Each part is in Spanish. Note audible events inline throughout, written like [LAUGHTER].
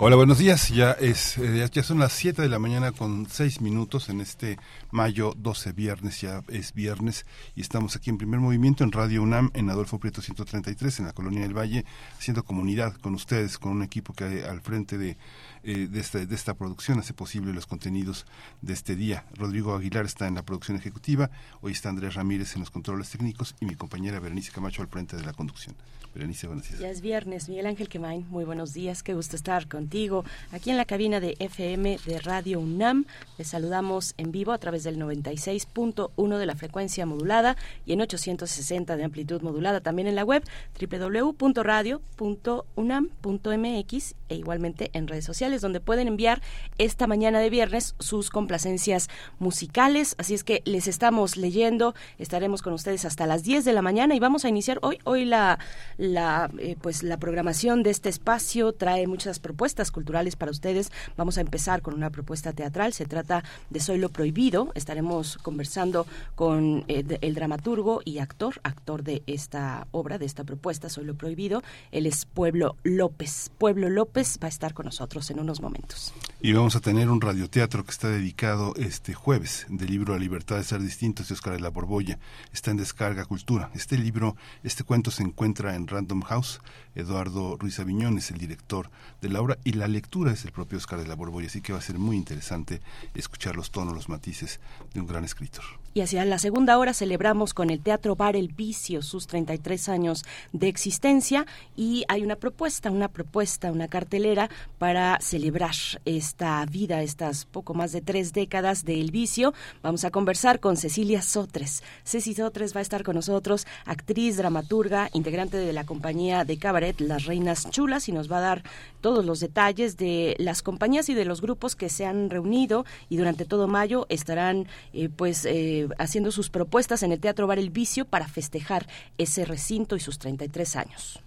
Hola, buenos días. Ya es eh, ya son las 7 de la mañana con 6 minutos en este mayo 12 viernes, ya es viernes y estamos aquí en Primer Movimiento en Radio UNAM en Adolfo Prieto 133 en la Colonia del Valle haciendo comunidad con ustedes, con un equipo que hay al frente de eh, de, esta, de esta producción hace posible los contenidos de este día. Rodrigo Aguilar está en la producción ejecutiva, hoy está Andrés Ramírez en los controles técnicos y mi compañera Berenice Camacho al frente de la conducción. Berenice, buenos días. Ya es viernes, Miguel Ángel Quemain, muy buenos días, qué gusto estar contigo aquí en la cabina de FM de Radio UNAM. Les saludamos en vivo a través del 96.1 de la frecuencia modulada y en 860 de amplitud modulada, también en la web www.radio.unam.mx e igualmente en redes sociales donde pueden enviar esta mañana de viernes sus complacencias musicales. Así es que les estamos leyendo, estaremos con ustedes hasta las 10 de la mañana y vamos a iniciar hoy. Hoy la, eh, pues la programación de este espacio trae muchas propuestas culturales para ustedes. Vamos a empezar con una propuesta teatral. Se trata de Soy lo Prohibido. Estaremos conversando con eh, el dramaturgo y actor, actor de esta obra, de esta propuesta, Soy lo Prohibido. Él es Pueblo López. Pueblo López va a estar con nosotros en unos momentos. Y vamos a tener un radioteatro que está dedicado este jueves del libro La libertad de ser distintos de Oscar de la Borbolla. Está en Descarga Cultura. Este libro, este cuento se encuentra en Random House. Eduardo Ruiz Aviñón es el director de la obra y la lectura es el propio Oscar de la Borbolla, así que va a ser muy interesante escuchar los tonos, los matices de un gran escritor. Y hacia la segunda hora celebramos con el Teatro Bar El Vicio sus 33 años de existencia y hay una propuesta, una propuesta, una cartelera para celebrar esta vida, estas poco más de tres décadas del vicio. Vamos a conversar con Cecilia Sotres. Ceci Sotres va a estar con nosotros, actriz, dramaturga, integrante de la compañía de cabaret Las Reinas Chulas y nos va a dar todos los detalles de las compañías y de los grupos que se han reunido y durante todo mayo estarán eh, pues eh, haciendo sus propuestas en el Teatro Bar El Vicio para festejar ese recinto y sus 33 años.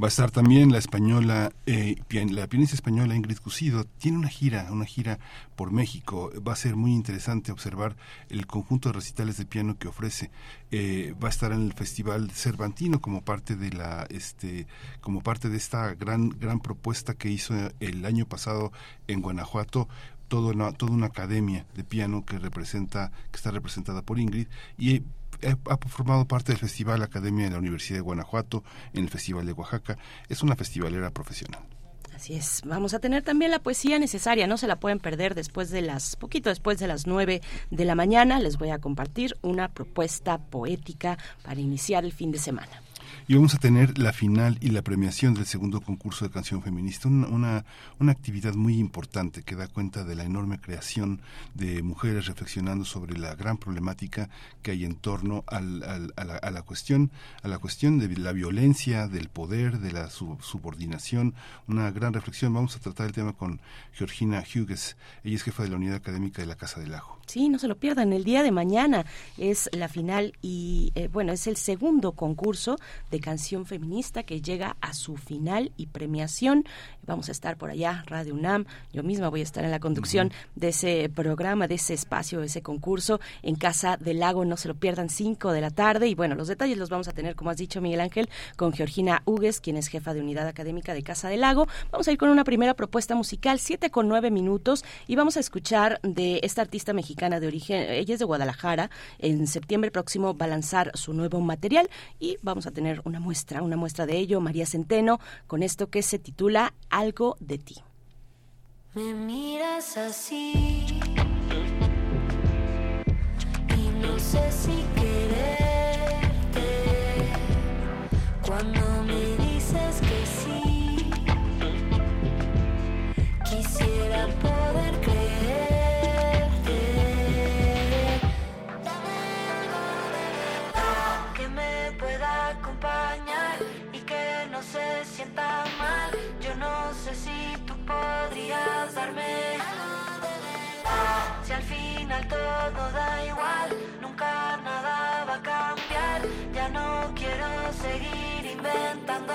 Va a estar también la española, eh, la pianista española Ingrid Cusido. Tiene una gira, una gira por México. Va a ser muy interesante observar el conjunto de recitales de piano que ofrece. Eh, va a estar en el Festival Cervantino como parte de la, este, como parte de esta gran, gran propuesta que hizo el año pasado en Guanajuato toda una, toda una academia de piano que representa, que está representada por Ingrid y ha formado parte del Festival Academia de la Universidad de Guanajuato, en el Festival de Oaxaca. Es una festivalera profesional. Así es, vamos a tener también la poesía necesaria, no se la pueden perder después de las, poquito después de las nueve de la mañana, les voy a compartir una propuesta poética para iniciar el fin de semana y vamos a tener la final y la premiación del segundo concurso de canción feminista, una, una, actividad muy importante que da cuenta de la enorme creación de mujeres reflexionando sobre la gran problemática que hay en torno al, a, la, a, la, cuestión a la cuestión de la violencia, del poder, de la subordinación, una gran reflexión. Vamos a tratar el tema con Georgina Hughes, ella es jefa de la unidad académica de la Casa del Ajo. Sí, no se lo pierdan. El día de mañana es la final y, eh, bueno, es el segundo concurso de canción feminista que llega a su final y premiación. Vamos a estar por allá, Radio UNAM. Yo misma voy a estar en la conducción de ese programa, de ese espacio, de ese concurso en Casa del Lago. No se lo pierdan, 5 de la tarde. Y bueno, los detalles los vamos a tener, como has dicho, Miguel Ángel, con Georgina Hugues, quien es jefa de unidad académica de Casa del Lago. Vamos a ir con una primera propuesta musical, 7 con 9 minutos, y vamos a escuchar de esta artista mexicana de origen, ella es de Guadalajara. En septiembre próximo va a lanzar su nuevo material y vamos a tener una muestra, una muestra de ello, María Centeno, con esto que se titula Algo de ti. Me miras así y no sé si quererte cuando no se sienta mal. Yo no sé si tú podrías darme algo de verdad. final todo da igual, nunca nada va a cambiar. Ya no quiero seguir inventando.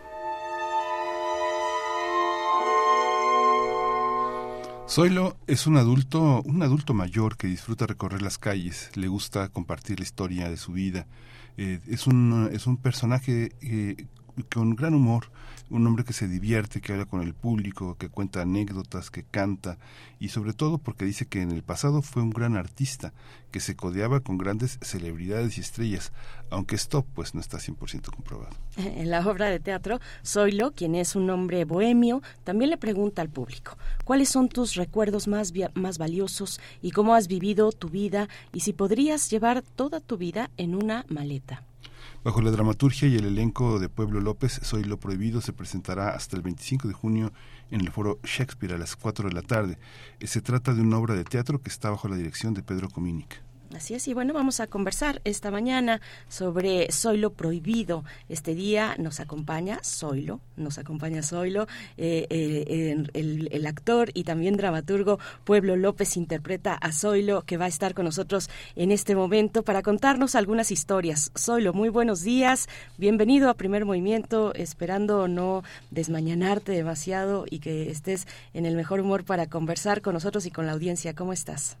Zoilo es un adulto, un adulto mayor que disfruta recorrer las calles, le gusta compartir la historia de su vida. Eh, es, un, es un personaje eh, con gran humor, un hombre que se divierte, que habla con el público, que cuenta anécdotas, que canta y sobre todo porque dice que en el pasado fue un gran artista, que se codeaba con grandes celebridades y estrellas, aunque esto pues no está 100% comprobado. [LAUGHS] En la obra de teatro, Zoilo, quien es un hombre bohemio, también le pregunta al público, ¿cuáles son tus recuerdos más, más valiosos y cómo has vivido tu vida y si podrías llevar toda tu vida en una maleta? Bajo la dramaturgia y el elenco de Pueblo López, Soy lo Prohibido se presentará hasta el 25 de junio en el foro Shakespeare a las 4 de la tarde. Eh, Se trata de una obra de teatro que está bajo la dirección de Pedro Cominic. Así es, y bueno, vamos a conversar esta mañana sobre Zoilo Prohibido. Este día nos acompaña Zoilo, nos acompaña Zoilo, eh, eh, el, actor y también dramaturgo Pueblo López interpreta a Zoilo, que va a estar con nosotros en este momento para contarnos algunas historias. Zoilo, muy buenos días, bienvenido a Primer Movimiento, esperando no desmañanarte demasiado y que estés en el mejor humor para conversar con nosotros y con la audiencia. ¿Cómo estás?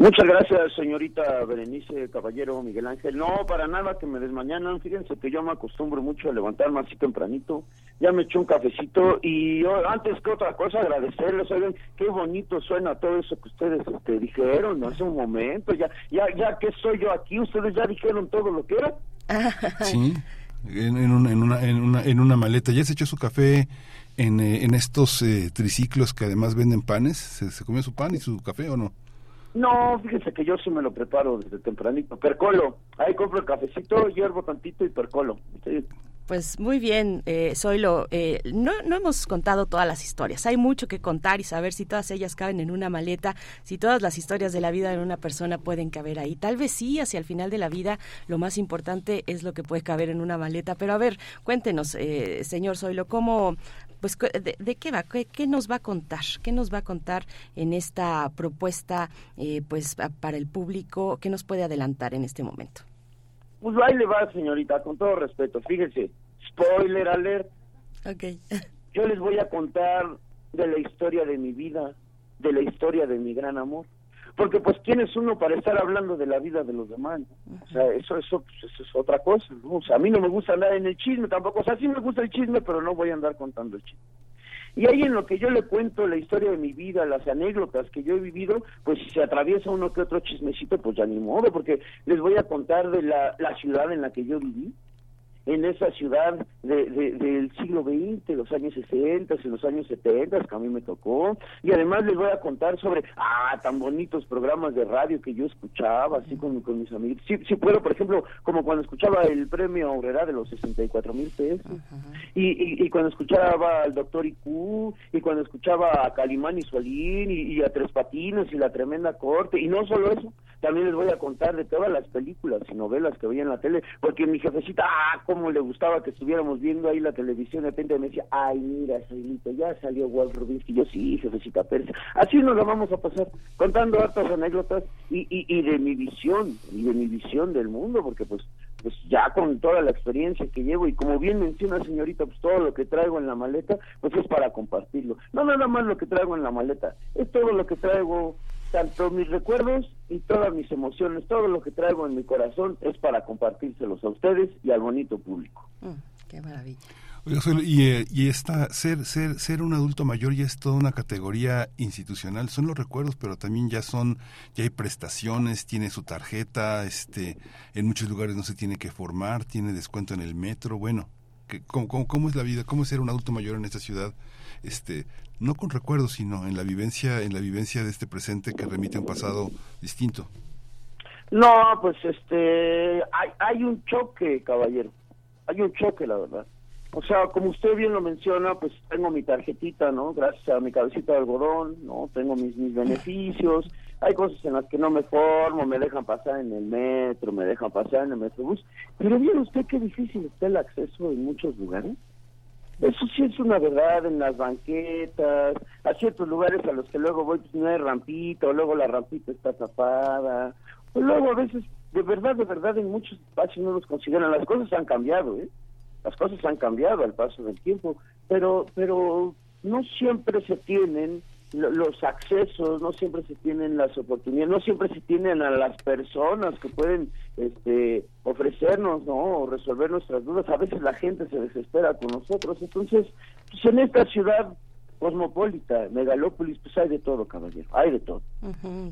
Muchas gracias, señorita Berenice Caballero Miguel Ángel. No, para nada que me desmañanan. Fíjense que yo me acostumbro mucho a levantarme así tempranito. Ya me eché un cafecito y yo, antes que otra cosa agradecerles. Oigan, qué bonito suena todo eso que ustedes este, dijeron hace un momento. Ya, ya, ya que soy yo aquí, ustedes ya dijeron todo lo que era. Sí, en, en una, en, una, en, una, en una maleta. ¿Ya se echó su café en, eh, en estos eh, triciclos que además venden panes? ¿Se, ¿Se comió su pan y su café o no? No, fíjense que yo sí me lo preparo desde tempranito. Percolo. Ahí compro el cafecito, hiervo tantito y percolo. Pues muy bien, eh. Eh, no, no hemos contado todas las historias. Hay mucho que contar y saber si todas ellas caben en una maleta, si todas las historias de la vida de una persona pueden caber ahí. Tal vez sí, hacia el final de la vida lo más importante es lo que puede caber en una maleta. Pero a ver, cuéntenos, eh, señor Zoilo, ¿cómo, pues, de, de qué va? ¿Qué, qué nos va a contar? ¿Qué nos va a contar en esta propuesta, eh, pues, para el público? ¿Qué nos puede adelantar en este momento? Pues ahí le va, señorita, con todo respeto. Fíjense, spoiler alert. Ok. Yo les voy a contar de la historia de mi vida, de la historia de mi gran amor. Porque pues quién es uno para estar hablando de la vida de los demás, o sea, eso, eso, pues, eso es otra cosa, ¿no? O sea, a mí no me gusta andar en el chisme tampoco, o sea, sí me gusta el chisme, pero no voy a andar contando el chisme. Y ahí en lo que yo le cuento la historia de mi vida, las anécdotas que yo he vivido, pues si se atraviesa uno que otro chismecito, pues ya ni modo, porque les voy a contar de la, la ciudad en la que yo viví, en esa ciudad de, del siglo XX, los años 60, y los años 70, que a mí me tocó. Y además les voy a contar sobre, ah, tan bonitos programas de radio que yo escuchaba, así con, con mis amigos. Sí, sí puedo, por ejemplo, como cuando escuchaba el premio Obrera de los 64 mil pesos, y, y, cuando escuchaba al doctor Icu, y cuando escuchaba a Calimán y Solín, y, y a Tres Patines, y la tremenda corte, y no solo eso, también les voy a contar de todas las películas y novelas que veía en la tele, porque mi jefecita, ah, cómo le gustaba que estuviéramos viendo ahí la televisión, de repente me decía, ay, mira, Soylito, ya salió Walt Rubinsky, yo sí, jefecita Pérez. Así nos lo vamos a pasar, contando hartas anécdotas y, y, y de mi visión, y de mi visión del mundo, porque pues pues ya con toda la experiencia que llevo y como bien menciona señorita, pues todo lo que traigo en la maleta, pues es para compartirlo. No nada más lo que traigo en la maleta, es todo lo que traigo tanto mis recuerdos y todas mis emociones, todo lo que traigo en mi corazón es para compartírselos a ustedes y al bonito público. Mm, qué maravilla. y, eh, y esta, ser, ser, ser un adulto mayor ya es toda una categoría institucional. Son los recuerdos, pero también ya son, ya hay prestaciones, tiene su tarjeta, este, en muchos lugares no se tiene que formar, tiene descuento en el metro. Bueno, ¿cómo, cómo, cómo es la vida? ¿Cómo es ser un adulto mayor en esta ciudad? Este, no con recuerdos, sino en la vivencia, en la vivencia de este presente que remite a un pasado distinto. No, pues este, hay, hay un choque, caballero, hay un choque, la verdad. O sea, como usted bien lo menciona, pues tengo mi tarjetita, ¿no? Gracias a mi cabecita de algodón, ¿no? Tengo mis, mis beneficios. Hay cosas en las que no me formo, me dejan pasar en el metro, me dejan pasar en el metrobús. Pero ¿viene usted qué difícil está el acceso en muchos lugares? Eso sí es una verdad en las banquetas, a ciertos lugares a los que luego voy, pues no hay rampita, o luego la rampita está tapada, o luego a veces, de verdad, de verdad, en muchos espacios no los consideran. Las cosas han cambiado, ¿eh? Las cosas han cambiado al paso del tiempo, pero, pero no siempre se tienen los accesos, no siempre se tienen las oportunidades, no siempre se tienen a las personas que pueden este, ofrecernos, ¿no? O resolver nuestras dudas. A veces la gente se desespera con nosotros. Entonces, pues en esta ciudad cosmopolita, megalópolis, pues hay de todo, caballero, hay de todo.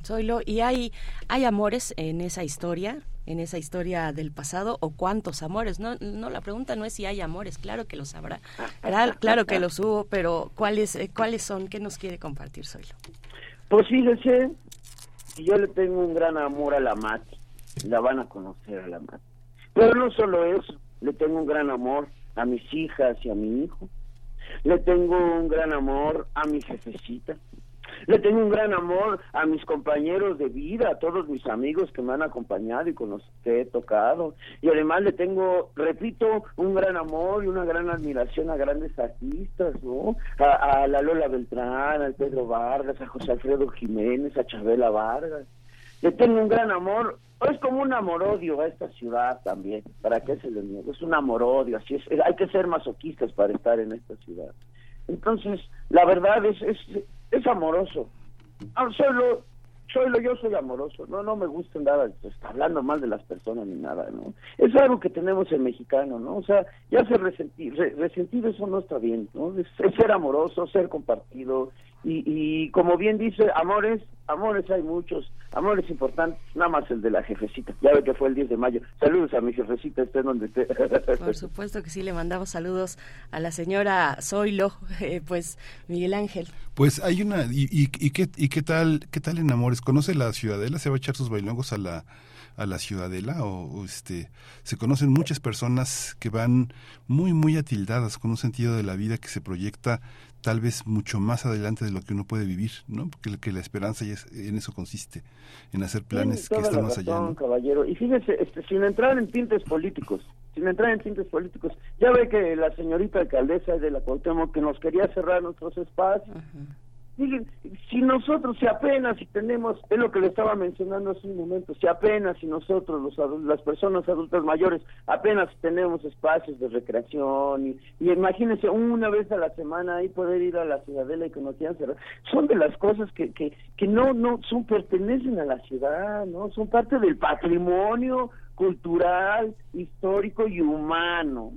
Soy ¿y hay, hay amores en esa historia? en esa historia del pasado o cuántos amores. No, no la pregunta no es si hay amores, claro que los habrá, claro, que los hubo, pero ¿cuáles, eh, ¿cuáles son? ¿Qué nos quiere compartir Zoilo? Pues fíjese, yo le tengo un gran amor a la Mati, la van a conocer a la Mati. Pero no solo eso, le tengo un gran amor a mis hijas y a mi hijo. Le tengo un gran amor a mi jefecita, le tengo un gran amor a mis compañeros de vida, a todos mis amigos que me han acompañado y con los que he tocado. Y además le tengo, repito, un gran amor y una gran admiración a grandes artistas, ¿no? A, la Lola Beltrán, al Pedro Vargas, a José Alfredo Jiménez, a Chabela Vargas. Le tengo un gran amor es como un amor-odio a esta ciudad también, ¿para qué se le niega? Es un amor-odio, así es, hay que ser masoquistas para estar en esta ciudad. Entonces, la verdad es, es, es amoroso. Ah, solo, solo yo soy amoroso, no no me gusta andar pues, hablando mal de las personas ni nada, ¿no? Es algo que tenemos en mexicano, ¿no? O sea, ya ser resentido, resentido eso no está bien, ¿no? es ser amoroso, ser compartido, y, y como bien dice, amores, amores hay muchos, amores importantes, nada más el de la jefecita. Ya ve que fue el 10 de mayo. Saludos a mi jefecita, esté donde esté. Por supuesto que sí, le mandamos saludos a la señora Zoilo, [LAUGHS] eh, pues Miguel Ángel. Pues hay una, y, y, y, qué, y qué tal, qué tal en amores, ¿conoce la ciudadela? ¿Se va a echar sus bailongos a la a la ciudadela o, este se conocen muchas personas que van muy muy atildadas con un sentido de la vida que se proyecta tal vez mucho más adelante de lo que uno puede vivir, ¿no? Porque que la esperanza ya en eso consiste, en hacer planes que están más allá. ¿no? caballero. Y fíjese, este, sin entrar en tintes políticos, sin entrar en tintes políticos, ya ve que la señorita alcaldesa de la Cuauhtémoc que nos quería cerrar nuestros espacios, si nosotros, si apenas, si tenemos, es lo que le estaba mencionando hace un momento, si apenas, si nosotros, los las personas adultas mayores, apenas tenemos espacios de recreación, y, y imagínense una vez a la semana ahí poder ir a la ciudadela y que son de las cosas que, que, que no, no, son, pertenecen a la ciudad, ¿no? Son parte del patrimonio cultural, histórico y humano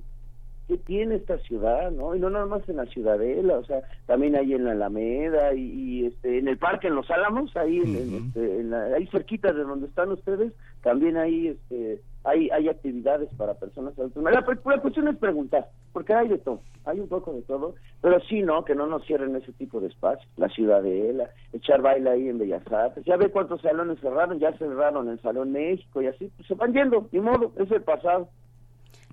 que tiene esta ciudad, ¿no? Y no nada más en la Ciudadela, o sea, también ahí en la Alameda y, este, en el parque, en Los Álamos, ahí, en, este, ahí cerquita de donde están ustedes, también ahí este, hay, hay actividades para personas adultas. La, la cuestión es preguntar, porque hay de todo, hay un poco de todo, pero sí, ¿no? Que no nos cierren ese tipo de espacios. La Ciudadela, echar baile ahí en Bellas Artes, ya ve cuántos salones cerraron, ya cerraron el Salón México y así, pues se van yendo, ni modo, es el pasado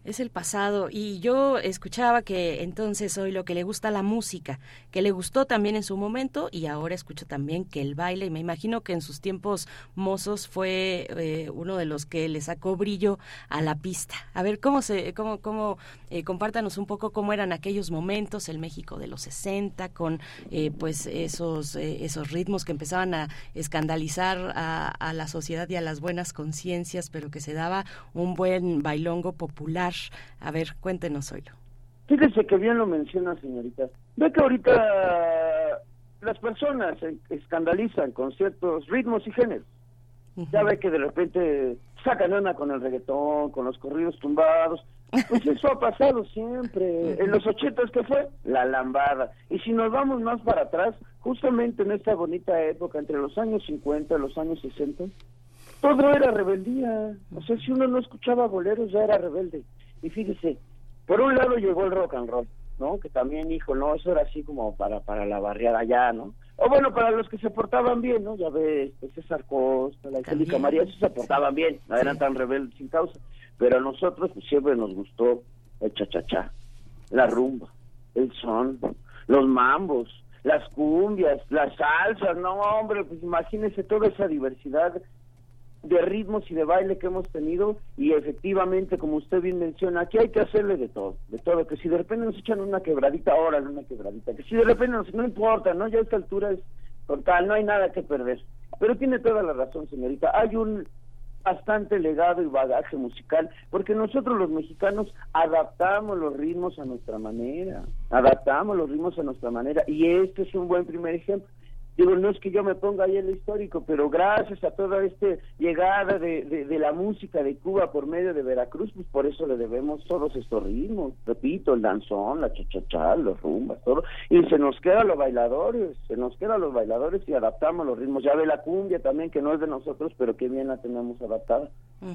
es el pasado. Y yo escuchaba que entonces hoy lo que le gusta la música, que le gustó también en su momento y ahora escucho también que el baile, y me imagino que en sus tiempos mozos fue eh, uno de los que le sacó brillo a la pista. A ver, ¿cómo se, cómo, cómo, eh, compártanos un poco cómo eran aquellos momentos, el México de los 60, con eh, pues esos, esos ritmos que empezaban a escandalizar a la sociedad y a las buenas conciencias, pero que se daba un buen bailongo popular a ver, cuéntenos, Oilo. Fíjese que bien lo menciona, señorita. Ve que ahorita las personas escandalizan con ciertos ritmos y géneros. Ya ve que de repente sacan una con el reggaetón, con los corridos tumbados. Pues eso ha pasado siempre. En los ochentas, ¿qué fue? La lambada. Y si nos vamos más para atrás, justamente en esta bonita época, entre los años 50 y los años 60, todo era rebeldía. O sea, si uno no escuchaba boleros, ya era rebelde. Y fíjese, por un lado llegó el rock and roll, ¿no? Que también, hijo, no, eso era así como para, para la barriada allá, ¿no? O bueno, para los que se portaban bien, ¿no? Ya ves, pues, César Costa, la Angélica María, esos se portaban bien, no eran tan rebeldes sin causa. Pero a nosotros pues, siempre nos gustó el cha-cha-cha, la rumba, el son, los mambos, las cumbias, las salsas, no, hombre, pues imagínese toda esa diversidad de ritmos y de baile que hemos tenido y efectivamente, como usted bien menciona, aquí hay que hacerle de todo, de todo, que si de repente nos echan una quebradita, ahora una quebradita, que si de repente nos, no importa, ¿no? Ya a esta altura es total, no hay nada que perder. Pero tiene toda la razón, señorita, hay un bastante legado y bagaje musical, porque nosotros los mexicanos adaptamos los ritmos a nuestra manera, adaptamos los ritmos a nuestra manera, y este es un buen primer ejemplo. Digo, no es que yo me ponga ahí en lo histórico, pero gracias a toda esta llegada de, de, la música de Cuba por medio de Veracruz, pues por eso le debemos todos estos ritmos. Repito, el danzón, la chachachá, los rumbas, todo. Y se nos queda los bailadores, se nos quedan los bailadores y adaptamos los ritmos. Ya ve la cumbia también, que no es de nosotros, pero qué bien la tenemos adaptada.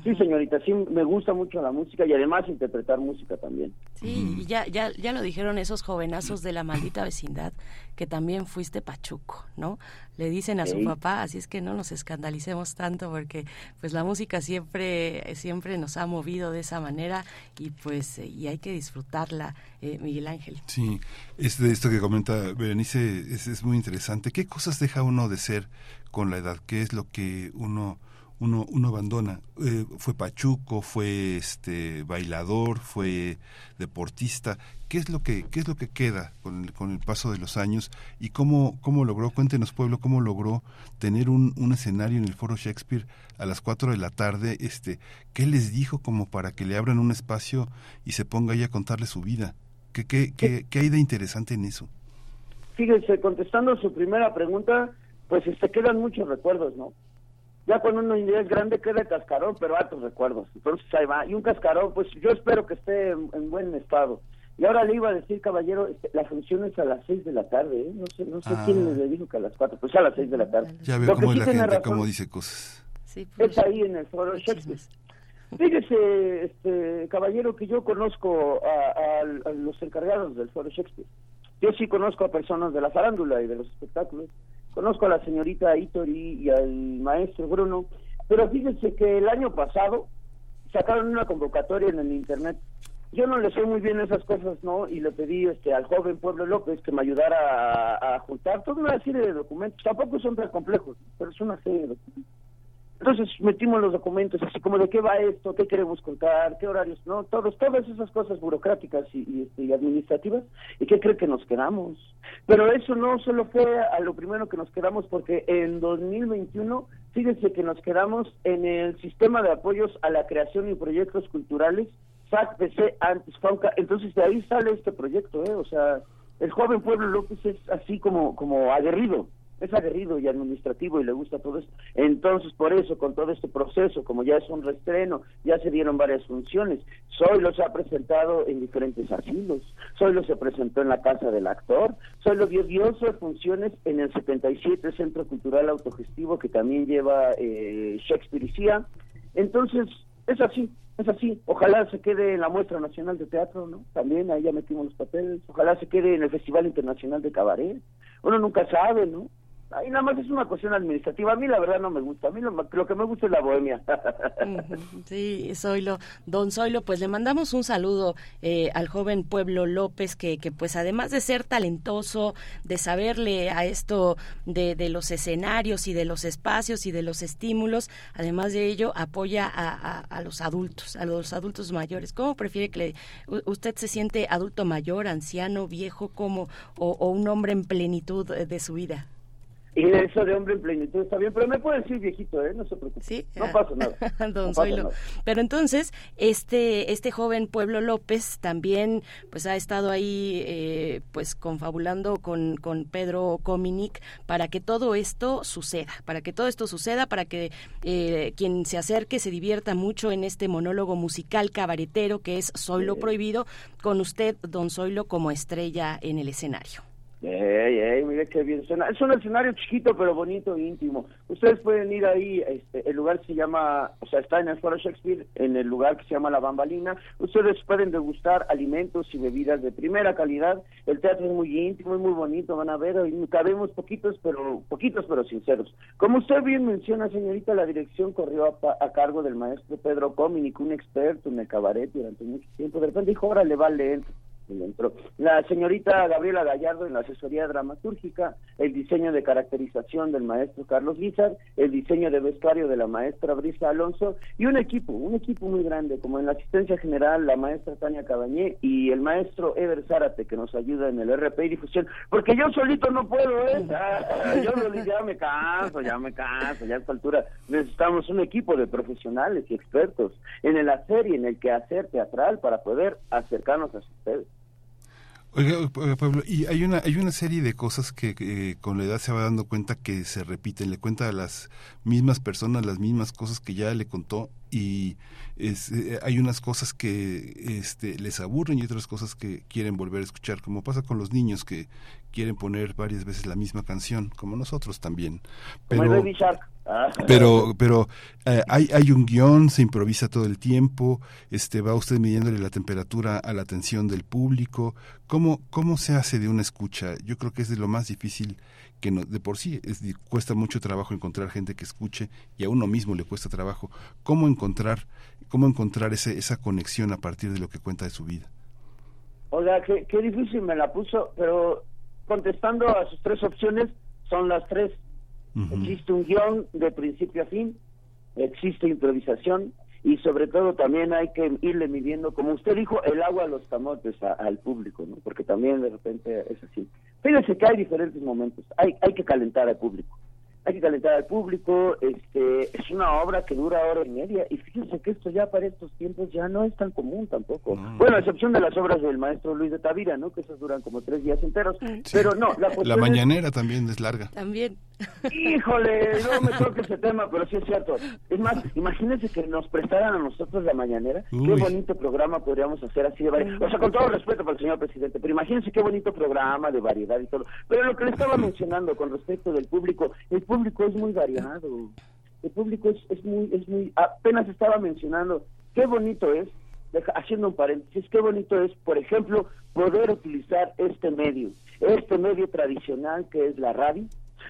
Sí, señorita, sí, me gusta mucho la música y además interpretar música también. Sí, y ya, ya, ya lo dijeron esos jovenazos de la maldita vecindad, que también fuiste pachuco, ¿no? Le dicen a su papá, así es que no nos escandalicemos tanto porque pues la música siempre, siempre nos ha movido de esa manera y pues y hay que disfrutarla, eh, Miguel Ángel. Sí, este, esto que comenta Berenice es, es muy interesante. ¿Qué cosas deja uno de ser con la edad? ¿Qué es lo que uno uno, uno abandona. Eh, fue pachuco, fue este bailador, fue deportista. ¿Qué es lo que, qué es lo que queda con el, con el paso de los años y cómo, cómo logró, cuéntenos pueblo, cómo logró tener un, un escenario en el Foro Shakespeare a las 4 de la tarde? Este, ¿Qué les dijo como para que le abran un espacio y se ponga ahí a contarle su vida? ¿Qué, qué, qué, qué hay de interesante en eso? Fíjense, contestando su primera pregunta, pues este quedan muchos recuerdos, ¿no? Ya cuando uno es grande queda cascarón, pero altos recuerdos. Entonces ahí va. Y un cascarón, pues yo espero que esté en, buen estado. Y ahora le iba a decir, caballero, este, la función es a las seis de la tarde, ¿eh? No sé, no sé quién ah. le dijo que a las cuatro, pues a las seis de la tarde. Ya veo cómo la gente, cómo dice cosas. Sí, pues, es ahí en el foro Shakespeare. Fíjese, este, caballero, que yo conozco a, a los encargados del foro Shakespeare. Yo sí conozco a personas de la farándula y de los espectáculos conozco a la señorita Itori y al maestro Bruno, pero fíjense que el año pasado sacaron una convocatoria en el internet. Yo no le sé muy bien esas cosas, ¿no? Y le pedí este, al joven Pueblo López que me ayudara a, juntar toda una serie de documentos. Tampoco son tan complejos, pero es una serie de documentos. Entonces metimos los documentos así como de qué va esto, qué queremos contar, qué horarios, no, todos, todas esas cosas burocráticas y, y, y administrativas, y qué cree que nos quedamos. Pero eso no solo fue a lo primero que nos quedamos, porque en 2021, fíjense que nos quedamos en el sistema de apoyos a la creación y proyectos culturales, SAC-PC antes FAUCA, entonces de ahí sale este proyecto, ¿eh? O sea, el joven Pueblo López es así como, como aguerrido, es aguerrido y administrativo y le gusta todo esto. Entonces, por eso, con todo este proceso, como ya es un restreno, ya se dieron varias funciones. Zoilo se ha presentado en diferentes asilos, Zoilo se presentó en la Casa del Actor, Zoilo dio 12 funciones en el 77 Centro Cultural Autogestivo que también lleva eh, Shakespeare y CIA. Entonces, es así, es así. Ojalá se quede en la Muestra Nacional de Teatro, ¿no? También ahí ya metimos los papeles. Ojalá se quede en el Festival Internacional de Cabaret. Uno nunca sabe, ¿no? Ahí nada más es una cuestión administrativa. A mí la verdad no me gusta. A mí lo, que me gusta es la bohemia. sí, Zoilo. Don Zoilo, pues le mandamos un saludo eh, al joven Pueblo López, que, que pues además de ser talentoso, de saberle a esto de, de los escenarios y de los espacios y de los estímulos, además de ello apoya a, a, los adultos, a los adultos mayores. ¿Cómo prefiere que le, usted se siente adulto mayor, anciano, viejo, como o, o un hombre en plenitud de su vida? Y eso de hombre en plenitud está bien, pero me puede decir viejito, ¿eh? No se preocupe. Sí, no pasa nada. [LAUGHS] Don Pero entonces, este, este joven Pueblo López también pues ha estado ahí eh, pues confabulando con, con Pedro Cominic para que todo esto suceda, para que todo esto suceda, para que eh, quien se acerque se divierta mucho en este monólogo musical cabaretero que es Soy lo Prohibido, con usted, Don Zoilo, como estrella en el escenario. Ey, ey, mire qué bien suena. Es un escenario chiquito pero bonito e íntimo. Ustedes pueden ir ahí, este, el lugar se llama, o sea, está en el Foro Shakespeare, en el lugar que se llama La Bambalina. Ustedes pueden degustar alimentos y bebidas de primera calidad. El teatro es muy íntimo, y muy bonito, van a ver, y cabemos poquitos, pero poquitos pero sinceros. Como usted bien menciona, señorita, la dirección corrió a, cargo del maestro Pedro Cominic, un experto en el cabaret durante mucho tiempo. De repente dijo, órale, vale, entra la señorita Gabriela Gallardo en la asesoría dramatúrgica, el diseño de caracterización del maestro Carlos Guizar, el diseño de vestuario de la maestra Brisa Alonso y un equipo, un equipo muy grande, como en la asistencia general la maestra Tania Cabañé y el maestro Ever Zárate que nos ayuda en el RP y difusión, porque yo solito no puedo, ¿eh? [LAUGHS] yo ya me canso, ya me canso, ya a esta altura necesitamos un equipo de profesionales y expertos en el hacer y en el quehacer teatral para poder acercarnos a ustedes. Oiga, Pablo, y hay una hay una serie de cosas que, con la edad se va dando cuenta que se repiten. Le cuenta a las mismas personas las mismas cosas que ya le contó y es, eh, hay unas cosas que este, les aburren y otras cosas que quieren volver a escuchar, como pasa con los niños que quieren poner varias veces la misma canción, como nosotros también. Pero, ah. pero, pero eh, hay, hay un guion, se improvisa todo el tiempo, este, va usted midiéndole la temperatura a la atención del público. ¿Cómo, ¿Cómo se hace de una escucha? Yo creo que es de lo más difícil que no, de por sí es, cuesta mucho trabajo encontrar gente que escuche y a uno mismo le cuesta trabajo. ¿Cómo encontrar, cómo encontrar ese, esa conexión a partir de lo que cuenta de su vida? Oiga, qué, qué difícil me la puso, pero contestando a sus tres opciones, son las tres. Existe un guion de principio a fin, existe improvisación y sobre todo también hay que irle midiendo, como usted dijo, el agua a los camotes al público, ¿no? Porque también de repente es así. Fíjese que hay diferentes momentos, hay, hay que calentar al público hay que calentar al público, este, es una obra que dura hora y media, y fíjense que esto ya para estos tiempos ya no es tan común tampoco. Bueno, a excepción de las obras del maestro Luis de Tavira, ¿no? Que esas duran como tres días enteros, pero no, la, la mañanera también es larga. También. Híjole, no me [LAUGHS] toque ese tema, pero sí es cierto. Es más, imagínense que nos prestaran a nosotros la mañanera, qué bonito programa podríamos hacer así de variedad. O sea, con todo respeto para el señor presidente, pero imagínense qué bonito programa de variedad y todo. Pero lo que le estaba [LAUGHS] mencionando con respecto del público, el público es muy variado. El público es, muy, es muy, apenas estaba mencionando, qué bonito es, haciendo un paréntesis, qué bonito es, por ejemplo, poder utilizar este medio, este medio tradicional que es la radio,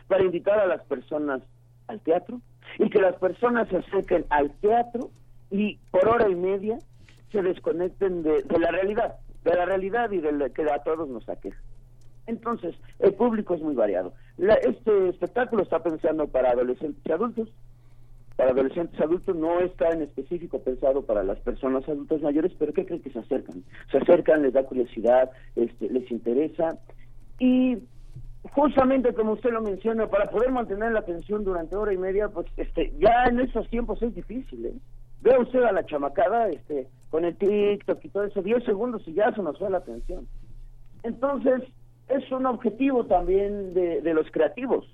para invitar a las personas al teatro y que las personas se acerquen al teatro y por hora y media se desconecten de, la realidad, de la realidad y de que a todos nos aqueja. Entonces, el público es muy variado. este espectáculo está pensando para adolescentes y adultos, para adolescentes adultos, no está en específico pensado para las personas adultas mayores, pero ¿qué creen que se acercan? Se acercan, les da curiosidad, este, les interesa y justamente como usted lo menciona, para poder mantener la atención durante hora y media, pues este, ya en esos tiempos es difícil, ¿eh? Vea usted a la chamacada, este, con el TikTok y todo eso, 10 segundos y ya se nos fue la atención. Entonces, es un objetivo también de, los creativos,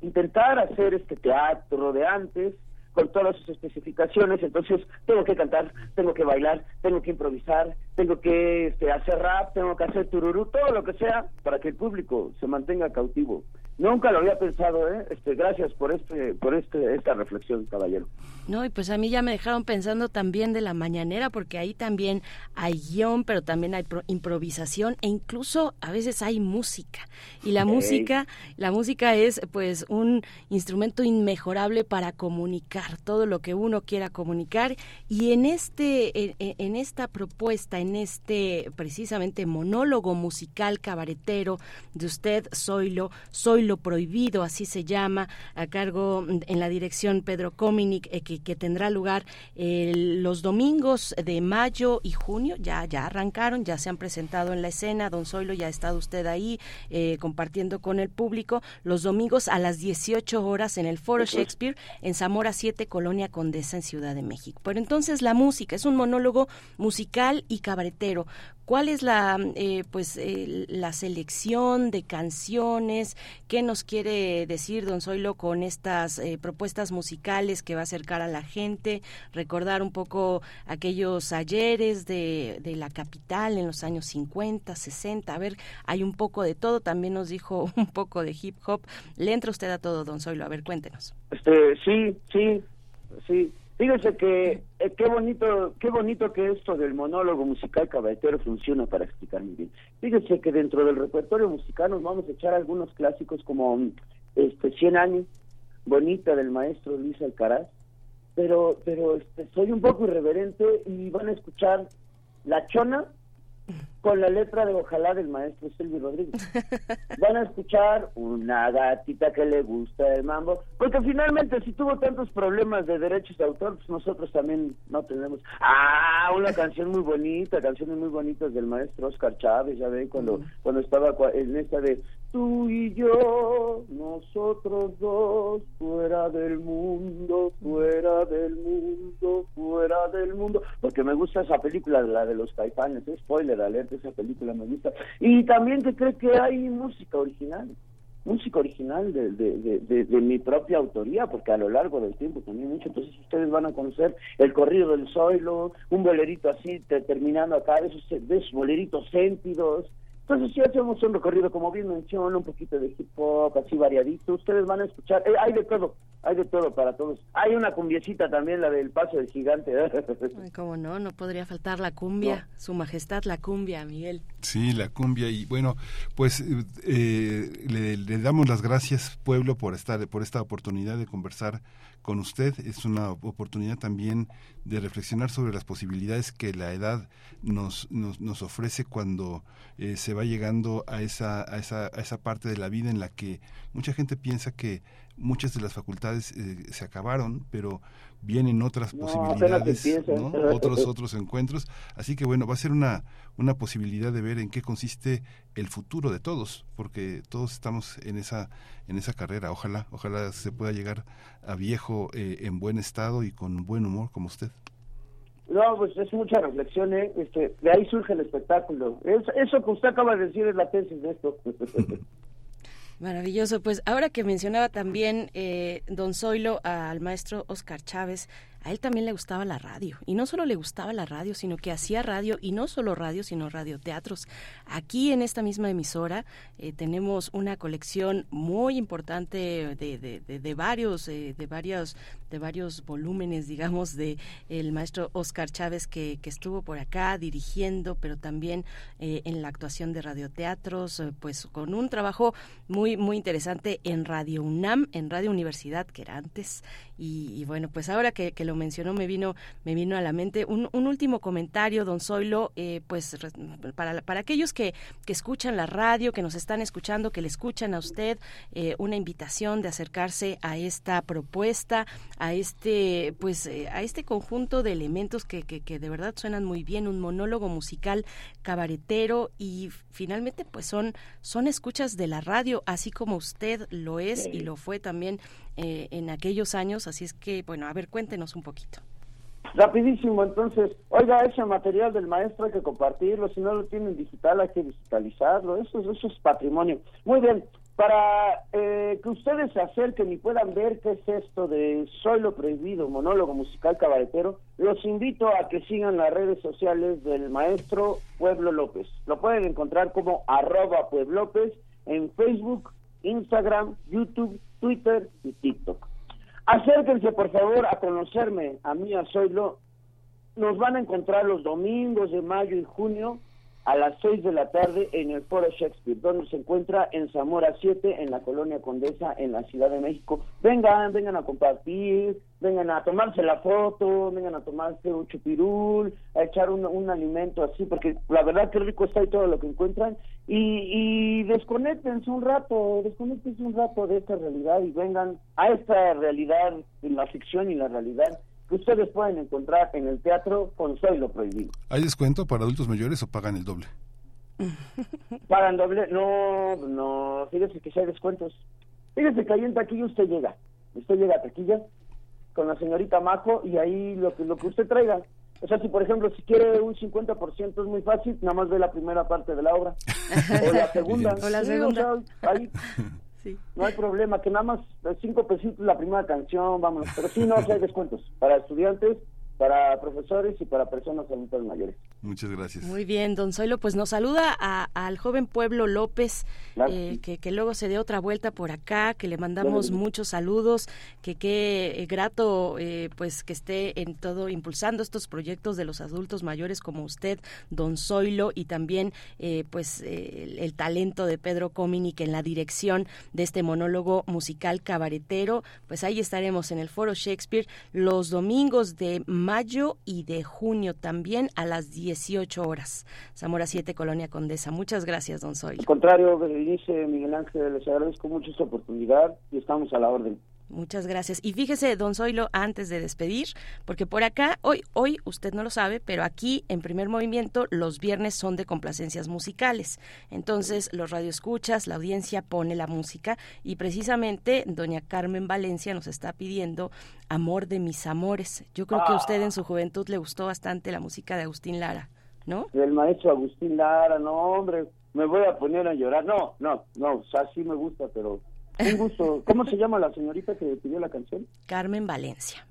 intentar hacer este teatro de antes, con todas sus especificaciones, entonces tengo que cantar, tengo que bailar, tengo que improvisar, tengo que este, hacer rap, tengo que hacer tururú, todo lo que sea para que el público se mantenga cautivo. Nunca lo había pensado, ¿eh? Este, gracias por este, por este, esta reflexión, caballero. No, y pues a mí ya me dejaron pensando también de la mañanera, porque ahí también hay guion, pero también hay improvisación e incluso a veces hay música. Y la música, la música es pues un instrumento inmejorable para comunicar todo lo que uno quiera comunicar. Y en este, en, esta propuesta, en este precisamente monólogo musical cabaretero de usted, Soylo, Soy lo prohibido, así se llama, a cargo en la dirección Pedro Cominic, eh, que, tendrá lugar los domingos de mayo y junio, ya, ya arrancaron, ya se han presentado en la escena, don Zoilo, ya ha estado usted ahí eh, compartiendo con el público, los domingos a las 18 horas en el Foro Shakespeare, en Zamora 7, Colonia Condesa, en Ciudad de México. Pero entonces la música es un monólogo musical y cabaretero ¿Cuál es la, eh, pues, la selección de canciones? ¿Qué nos quiere decir Don Zoilo con estas eh, propuestas musicales que va a acercar a la gente? Recordar un poco aquellos ayeres de, la capital en los años 50, 60. A ver, hay un poco de todo. También nos dijo [LAUGHS] un poco de hip hop. Le entra usted a todo, Don Zoilo. A ver, cuéntenos. Este, sí, sí, sí. Fíjense que eh, qué bonito, qué bonito que esto del monólogo musical cabaretero funciona para explicar muy bien. Fíjense que dentro del repertorio musical nos vamos a echar algunos clásicos como este 100 años, Bonita del maestro Luis Alcaraz, pero pero este, soy un poco irreverente y van a escuchar La Chona con la letra de Ojalá del maestro Silvio Rodríguez. [LAUGHS] Van a escuchar una gatita que le gusta el mambo, porque finalmente si tuvo tantos problemas de derechos de autor, pues nosotros también no tenemos. Ah, una canción muy bonita, canciones muy bonitas del maestro Oscar Chávez, ya ven, cuando, cuando estaba en esta de tú y yo, nosotros dos, fuera del mundo, fuera del mundo, fuera del mundo, porque me gusta esa película, la de los caipanes, spoiler esa película me gusta, y también que creo que hay música original, música original de, de, de, de, mi propia autoría, porque a lo largo del tiempo también mucho, entonces ustedes van a conocer el corrido del Zoilo, un bolerito así, terminando acá, de esos boleritos sentidos, entonces, si hacemos un recorrido, como bien menciono, un poquito de hip hop, así variadito, ustedes van a escuchar, eh, hay de todo, hay de todo para todos. Hay una cumbiecita también, la del paso del gigante. [LAUGHS] Ay, cómo no, no podría faltar la cumbia, su majestad la cumbia, Miguel. Sí, la cumbia, y bueno, pues eh, le, le, damos las gracias, pueblo, por, estar, por esta oportunidad de conversar con usted. Es una oportunidad también de reflexionar sobre las posibilidades que la edad nos, nos, nos ofrece cuando eh, se va llegando a esa, a, esa, a esa parte de la vida en la que mucha gente piensa que muchas de las facultades eh, se acabaron, pero vienen otras posibilidades, otros otros encuentros, así que bueno, va a ser una una posibilidad de ver en qué consiste el futuro de todos, porque todos estamos en esa en esa carrera. Ojalá, ojalá se pueda llegar a viejo eh, en buen estado y con buen humor como usted. No, pues es mucha reflexión, ¿eh? Este, de ahí surge el espectáculo. eso que usted acaba de decir es la tesis de esto. [LAUGHS] Maravilloso. Pues ahora que mencionaba también eh, don Zoilo al maestro Oscar Chávez, a él también le gustaba la radio. Y no solo le gustaba la radio, sino que hacía radio, y no solo radio, sino radioteatros. Aquí en esta misma emisora eh, tenemos una colección muy importante de, de, de, varios, eh, de varios, de varios volúmenes, digamos, de el maestro Oscar Chávez que, que estuvo por acá dirigiendo, pero también eh, en la actuación de radioteatros, pues con un trabajo muy, muy interesante en Radio UNAM, en Radio Universidad, que era antes, Y, bueno, pues ahora que, lo mencionó me vino, me vino a la mente un, último comentario, don Zoilo, eh, pues para, para aquellos que, que escuchan la radio, que nos están escuchando, que le escuchan a usted, eh, una invitación de acercarse a esta propuesta, a este, pues, eh, a este conjunto de elementos que, que, que de verdad suenan muy bien, un monólogo musical cabaretero y finalmente pues son, son escuchas de la radio, así como usted lo es y lo fue también eh, en aquellos años. Así es que, bueno, a ver, cuéntenos un poquito. Rapidísimo, entonces, oiga, ese material del maestro hay que compartirlo, si no lo tienen digital hay que digitalizarlo, eso, eso es patrimonio. Muy bien, para eh, que ustedes se acerquen y puedan ver qué es esto de Soy lo Prohibido, monólogo musical cabaretero, los invito a que sigan las redes sociales del maestro Pueblo López. Lo pueden encontrar como arroba Pueblo López en Facebook, Instagram, YouTube, Twitter y TikTok. Acérquense, por favor, a conocerme, a mí, a Zoilo. Nos van a encontrar los domingos de mayo y junio a las 6 de la tarde en el Foro Shakespeare, donde se encuentra en Zamora 7, en la Colonia Condesa, en la Ciudad de México. Vengan, vengan a compartir, vengan a tomarse la foto, vengan a tomarse un chupirul, a echar un, un alimento así, porque la verdad que rico está y todo lo que encuentran. Y, y desconectense un rato, desconectense un rato de esta realidad y vengan a esta realidad, la ficción y la realidad ustedes pueden encontrar en el teatro con Soy lo Prohibido. ¿Hay descuento para adultos mayores o pagan el doble? [LAUGHS] ¿Pagan doble? No, no, fíjese que si hay descuentos. Fíjese que ahí en taquilla usted llega. Usted llega a taquilla con la señorita Majo y ahí lo que, lo que usted traiga. O sea, si por ejemplo, si quiere un 50% es muy fácil, nada más ve la primera parte de la obra. [LAUGHS] o la segunda. o la segunda. ahí, [LAUGHS] no hay problema, que nada más cinco pesitos la primera canción, vámonos. Pero sí, no, hay descuentos para estudiantes para profesores y para personas adultas mayores. Muchas gracias. Muy bien, don Zoilo, pues nos saluda al joven Pueblo López, eh, que, luego se dé otra vuelta por acá, que le mandamos muchos saludos, que qué eh, grato eh, pues que esté en todo impulsando estos proyectos de los adultos mayores como usted, don Zoilo, y también pues el, talento de Pedro Comini, que en la dirección de este monólogo musical cabaretero, pues ahí estaremos en el Foro Shakespeare los domingos de mayo y de junio también a las 18 horas. Zamora 7, Colonia Condesa. Muchas gracias, don Soy. Al contrario, Berenice, Miguel Ángel, les agradezco mucho esta oportunidad y estamos a la orden. Muchas gracias. Y fíjese, don Zoilo, antes de despedir, porque por acá, hoy, hoy usted no lo sabe, pero aquí en primer movimiento los viernes son de complacencias musicales. Entonces, los radioescuchas, la audiencia pone la música y precisamente doña Carmen Valencia nos está pidiendo Amor de mis amores. Yo creo que a usted en su juventud le gustó bastante la música de Agustín Lara, ¿no? El maestro Agustín Lara, no, hombre, me voy a poner a llorar. No, no, no, o sea, sí me gusta, pero un gusto. ¿Cómo se llama la señorita que pidió la canción? Carmen Valencia.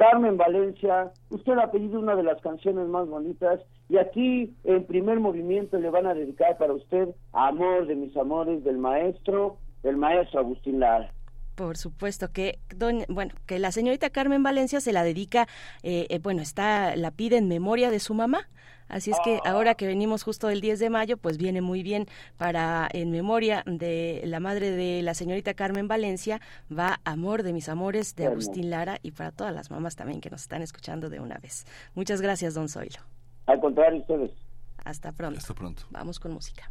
Carmen Valencia, usted ha pedido una de las canciones más bonitas y aquí en primer movimiento le van a dedicar para usted Amor de mis amores del maestro, del maestro Agustín Lara. Por supuesto que bueno que la señorita Carmen Valencia se la dedica, eh, eh, bueno está la pide en memoria de su mamá, Así es que ahora que venimos justo el 10 de mayo, pues viene muy bien para en memoria de la madre de la señorita Carmen Valencia, va Amor de mis amores de Agustín Lara y para todas las mamás también que nos están escuchando de una vez. Muchas gracias, don Zoilo. Al contrario, ustedes. Hasta pronto. Hasta pronto. Vamos con música.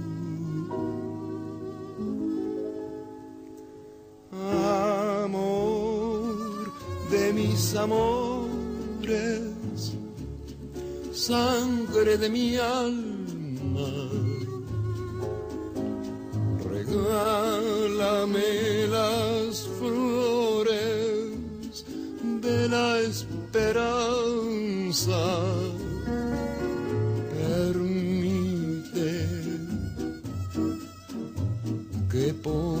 De mis amores, sangre de mi alma, regálame las flores de la esperanza. Permite que ponga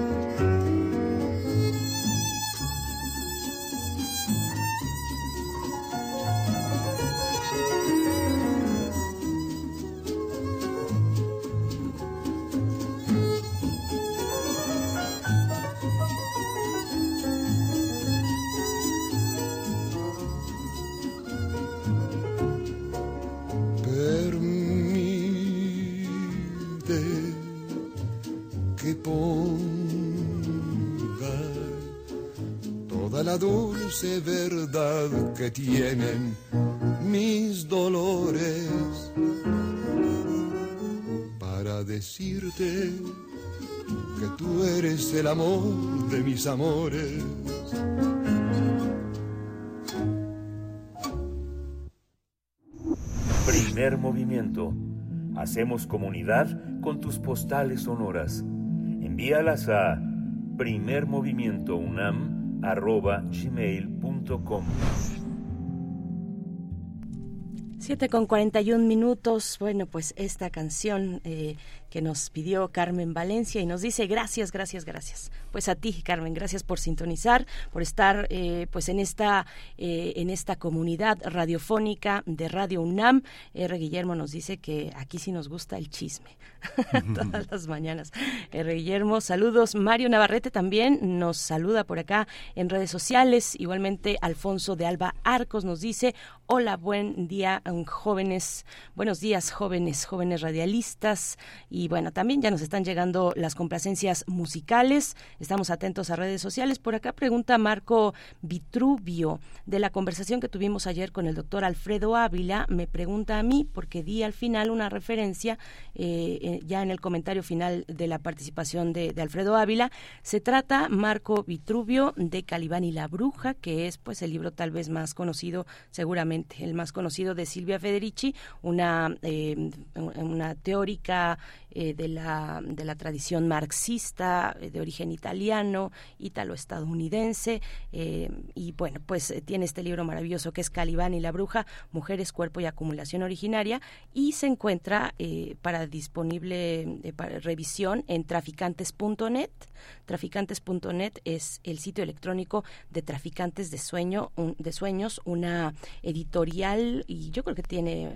Que tienen mis dolores para decirte que tú eres el amor de mis amores. Primer movimiento. Hacemos comunidad con tus postales sonoras. Envíalas a primermovimientounam.gmail.com 7 con 41 minutos. Bueno, pues esta canción eh, que nos pidió Carmen Valencia y nos dice gracias, gracias, gracias. Pues a ti, Carmen, gracias por sintonizar, por estar eh, pues en esta eh, en esta comunidad radiofónica de Radio UNAM. R. Guillermo nos dice que aquí sí nos gusta el chisme [LAUGHS] todas las mañanas. R. Guillermo, saludos. Mario Navarrete también nos saluda por acá en redes sociales. Igualmente Alfonso de Alba Arcos nos dice hola, buen día, jóvenes, buenos días, jóvenes, jóvenes radialistas bueno, también ya nos están llegando las complacencias musicales. Estamos atentos a redes sociales. Por acá pregunta Marco Vitruvio de la conversación que tuvimos ayer con el doctor Alfredo Ávila. Me pregunta a mí, porque di al final una referencia, eh, eh, ya en el comentario final de la participación de, de Alfredo Ávila. Se trata, Marco Vitruvio, de Calibán y la Bruja, que es pues el libro tal vez más conocido, seguramente el más conocido de Silvia Federici, una, eh, una teórica eh, de, la, de la tradición marxista eh, de origen italiano, ítalo-estadounidense. Eh, y bueno, pues eh, tiene este libro maravilloso que es Calibán y la Bruja, Mujeres, Cuerpo y Acumulación Originaria. Y se encuentra para disponible para revisión en traficantes.net. Traficantes.net es el sitio electrónico de Traficantes de, Sueño, un- de Sueños, una editorial, y yo creo que tiene,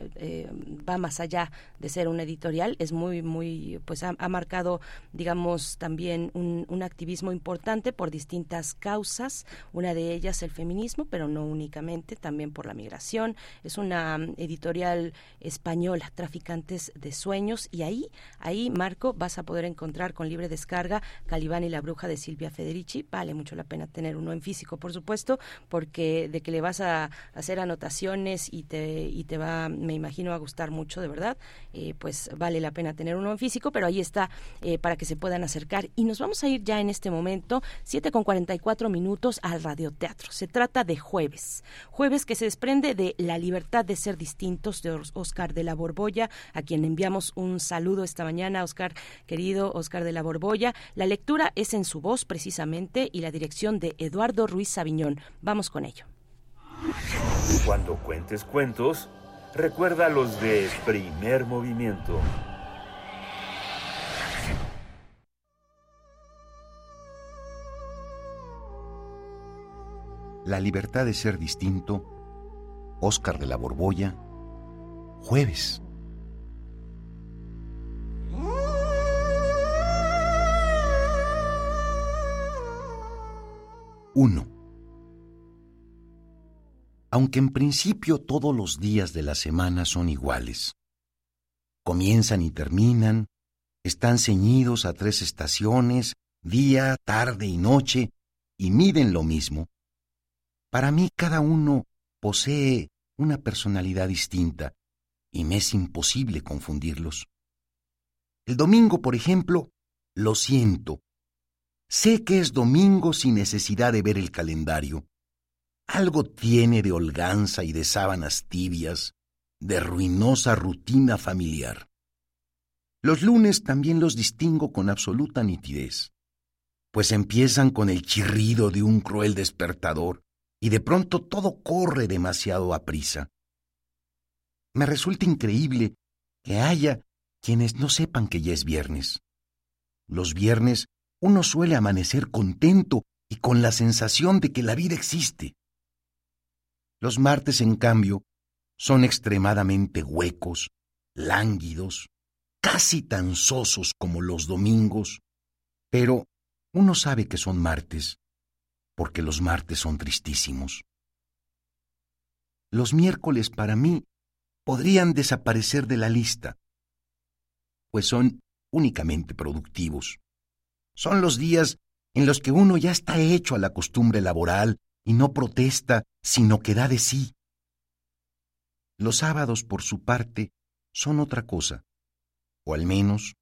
va más allá de ser una editorial, es muy, muy, pues ha, marcado, digamos, también un, un activismo importante por distintas causas, una de ellas el feminismo, pero no únicamente, también por la migración. Es una mm, editorial española, Traficantes de Sueños, y ahí, ahí, Marco, vas a poder encontrar con libre descarga Calibán y la Bruja de Silvia Federici. Vale mucho la pena tener uno en físico, por supuesto, porque de que le vas a hacer anotaciones y te, y te va, me imagino, a gustar mucho, de verdad, eh, pues vale la pena tener uno físico, pero ahí está eh, para que se puedan acercar. Y nos vamos a ir ya en este momento, 7 con 44 minutos, al radioteatro. Se trata de Jueves. Jueves que se desprende de La libertad de ser distintos de Os- Oscar de la Borbolla, a quien enviamos un saludo esta mañana, Oscar, querido Oscar de la Borbolla. La lectura es en su voz precisamente y la dirección de Eduardo Ruiz Sabiñón. Vamos con ello. Cuando cuentes cuentos, recuerda los de primer movimiento. La libertad de ser distinto, Óscar de la Borbolla, jueves. Uno. Aunque en principio todos los días de la semana son iguales, comienzan y terminan, están ceñidos a tres estaciones, día, tarde y noche, y miden lo mismo. Para mí cada uno posee una personalidad distinta y me es imposible confundirlos. El domingo, por ejemplo, lo siento. Sé que es domingo sin necesidad de ver el calendario. Algo tiene de holganza y de sábanas tibias, de ruinosa rutina familiar. Los lunes también los distingo con absoluta nitidez, pues empiezan con el chirrido de un cruel despertador y de pronto todo corre demasiado a prisa. Me resulta increíble que haya quienes no sepan que ya es viernes. Los viernes uno suele amanecer contento y con la sensación de que la vida existe. Los martes, en cambio, son extremadamente huecos, lánguidos, casi tan sosos como los domingos, pero uno sabe que son martes, porque los martes son tristísimos. Los miércoles para mí podrían desaparecer de la lista, pues son únicamente productivos. Son los días en los que uno ya está hecho a la costumbre laboral y no protesta, sino que da de sí. Los sábados, por su parte, son otra cosa, o al menos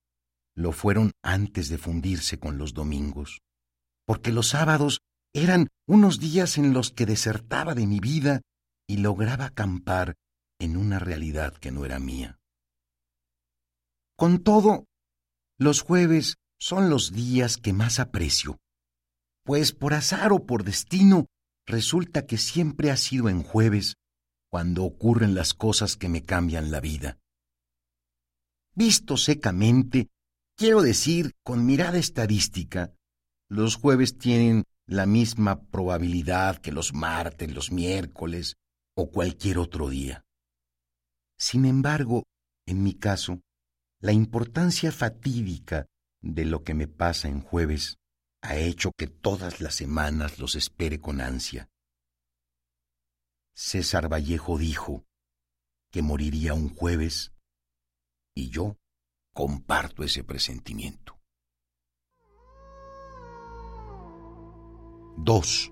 lo fueron antes de fundirse con los domingos, porque los sábados eran unos días en los que desertaba de mi vida y lograba acampar en una realidad que no era mía. Con todo, los jueves son los días que más aprecio, pues por azar o por destino resulta que siempre ha sido en jueves cuando ocurren las cosas que me cambian la vida. Visto secamente, quiero decir con mirada estadística, los jueves tienen la misma probabilidad que los martes, los miércoles o cualquier otro día. Sin embargo, en mi caso, la importancia fatídica de lo que me pasa en jueves ha hecho que todas las semanas los espere con ansia. César Vallejo dijo que moriría un jueves y yo comparto ese presentimiento. 2.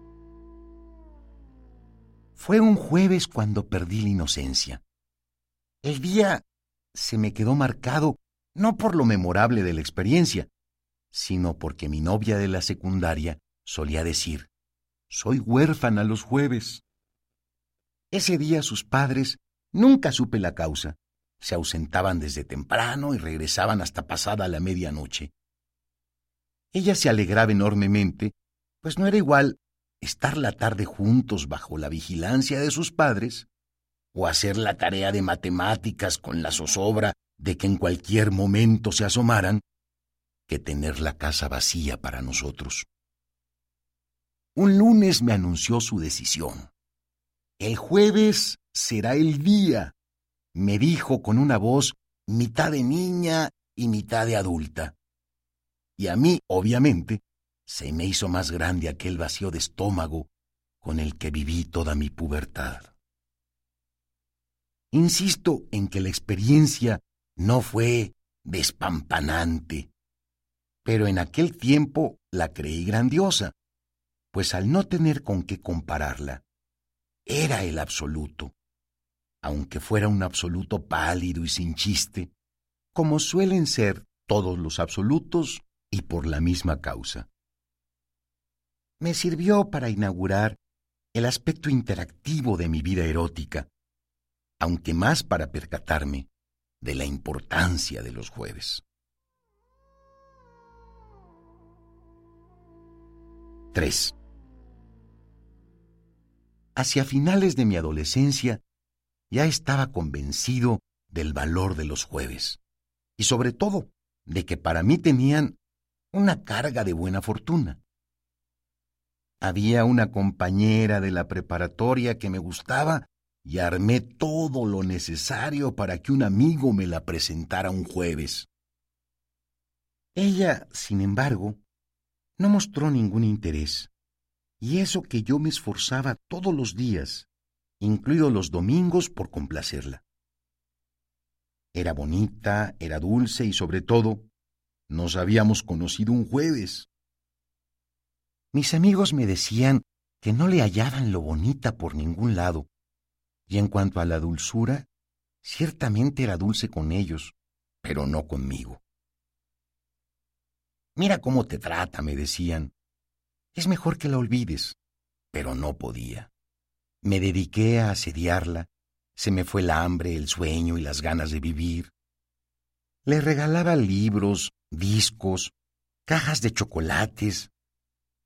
Fue un jueves cuando perdí la inocencia. El día se me quedó marcado no por lo memorable de la experiencia, sino porque mi novia de la secundaria solía decir, soy huérfana los jueves. Ese día sus padres, nunca supe la causa, se ausentaban desde temprano y regresaban hasta pasada la medianoche. Ella se alegraba enormemente, pues no era igual estar la tarde juntos bajo la vigilancia de sus padres, o hacer la tarea de matemáticas con la zozobra de que en cualquier momento se asomaran, que tener la casa vacía para nosotros. Un lunes me anunció su decisión. El jueves será el día me dijo con una voz mitad de niña y mitad de adulta. Y a mí, obviamente, se me hizo más grande aquel vacío de estómago con el que viví toda mi pubertad. Insisto en que la experiencia no fue despampanante, pero en aquel tiempo la creí grandiosa, pues al no tener con qué compararla, era el absoluto aunque fuera un absoluto pálido y sin chiste, como suelen ser todos los absolutos y por la misma causa. Me sirvió para inaugurar el aspecto interactivo de mi vida erótica, aunque más para percatarme de la importancia de los jueves. 3. Hacia finales de mi adolescencia ya estaba convencido del valor de los jueves y sobre todo de que para mí tenían una carga de buena fortuna. Había una compañera de la preparatoria que me gustaba y armé todo lo necesario para que un amigo me la presentara un jueves. Ella, sin embargo, no mostró ningún interés, y eso que yo me esforzaba todos los días, incluidos los domingos, por complacerla. Era bonita, era dulce y sobre todo, nos habíamos conocido un jueves. Mis amigos me decían que no le hallaban lo bonita por ningún lado, y en cuanto a la dulzura, ciertamente era dulce con ellos, pero no conmigo. Mira cómo te trata, me decían. Es mejor que la olvides, pero no podía. Me dediqué a asediarla, se me fue el hambre, el sueño y las ganas de vivir. Le regalaba libros, discos, cajas de chocolates,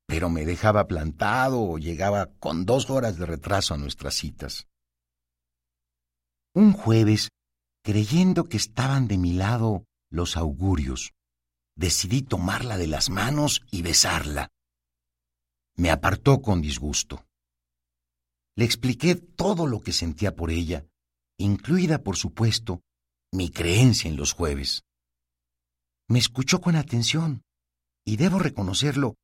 pero me dejaba plantado o llegaba con dos horas de retraso a nuestras citas. Un jueves, creyendo que estaban de mi lado los augurios, decidí tomarla de las manos y besarla. Me apartó con disgusto. Le expliqué todo lo que sentía por ella, incluida, por supuesto, mi creencia en los jueves. Me escuchó con atención, y debo reconocerlo,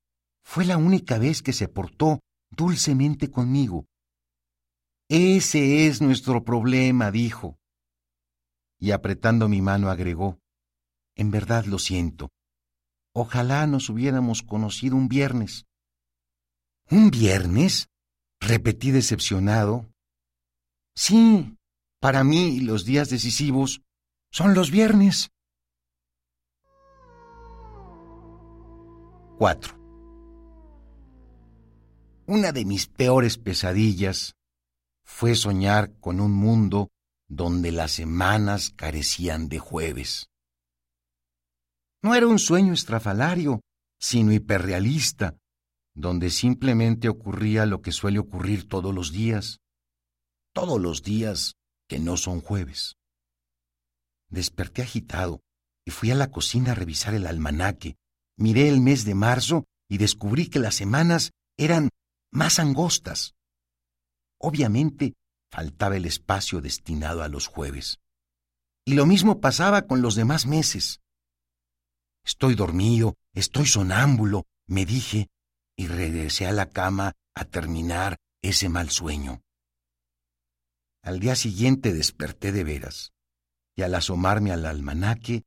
fue la única vez que se portó dulcemente conmigo. Ese es nuestro problema, dijo. Y apretando mi mano agregó, En verdad lo siento. Ojalá nos hubiéramos conocido un viernes. ¿Un viernes? repetí decepcionado. Sí, para mí los días decisivos son los viernes. 4. Una de mis peores pesadillas fue soñar con un mundo donde las semanas carecían de jueves. No era un sueño estrafalario, sino hiperrealista, donde simplemente ocurría lo que suele ocurrir todos los días, todos los días que no son jueves. Desperté agitado y fui a la cocina a revisar el almanaque. Miré el mes de marzo y descubrí que las semanas eran más angostas. Obviamente faltaba el espacio destinado a los jueves. Y lo mismo pasaba con los demás meses. Estoy dormido, estoy sonámbulo, me dije, y regresé a la cama a terminar ese mal sueño. Al día siguiente desperté de veras, y al asomarme al almanaque,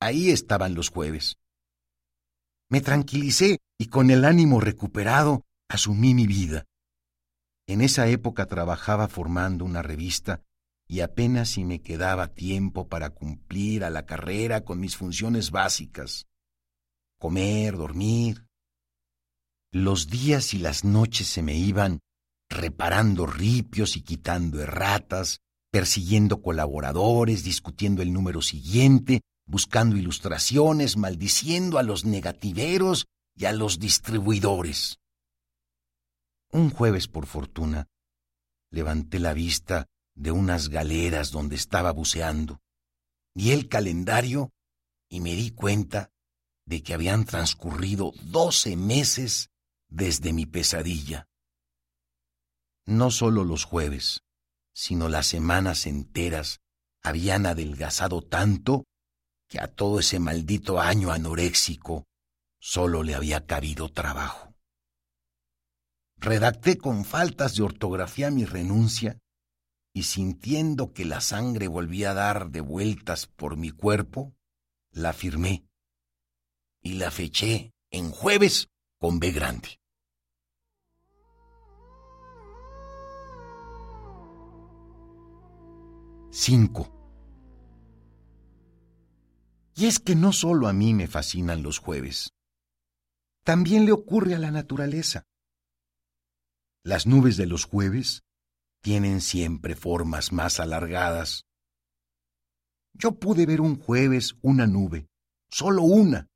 ahí estaban los jueves. Me tranquilicé y con el ánimo recuperado asumí mi vida. En esa época trabajaba formando una revista y apenas si me quedaba tiempo para cumplir a la carrera con mis funciones básicas. Comer, dormir. Los días y las noches se me iban reparando ripios y quitando erratas, persiguiendo colaboradores, discutiendo el número siguiente, buscando ilustraciones, maldiciendo a los negativeros y a los distribuidores. Un jueves, por fortuna, levanté la vista de unas galeras donde estaba buceando. Vi el calendario y me di cuenta de que habían transcurrido doce meses desde mi pesadilla. No solo los jueves, sino las semanas enteras habían adelgazado tanto que a todo ese maldito año anoréxico solo le había cabido trabajo. Redacté con faltas de ortografía mi renuncia y sintiendo que la sangre volvía a dar de vueltas por mi cuerpo, la firmé y la feché en jueves con B grande. Cinco. Y es que no solo a mí me fascinan los jueves, también le ocurre a la naturaleza. Las nubes de los jueves tienen siempre formas más alargadas. Yo pude ver un jueves una nube, solo una,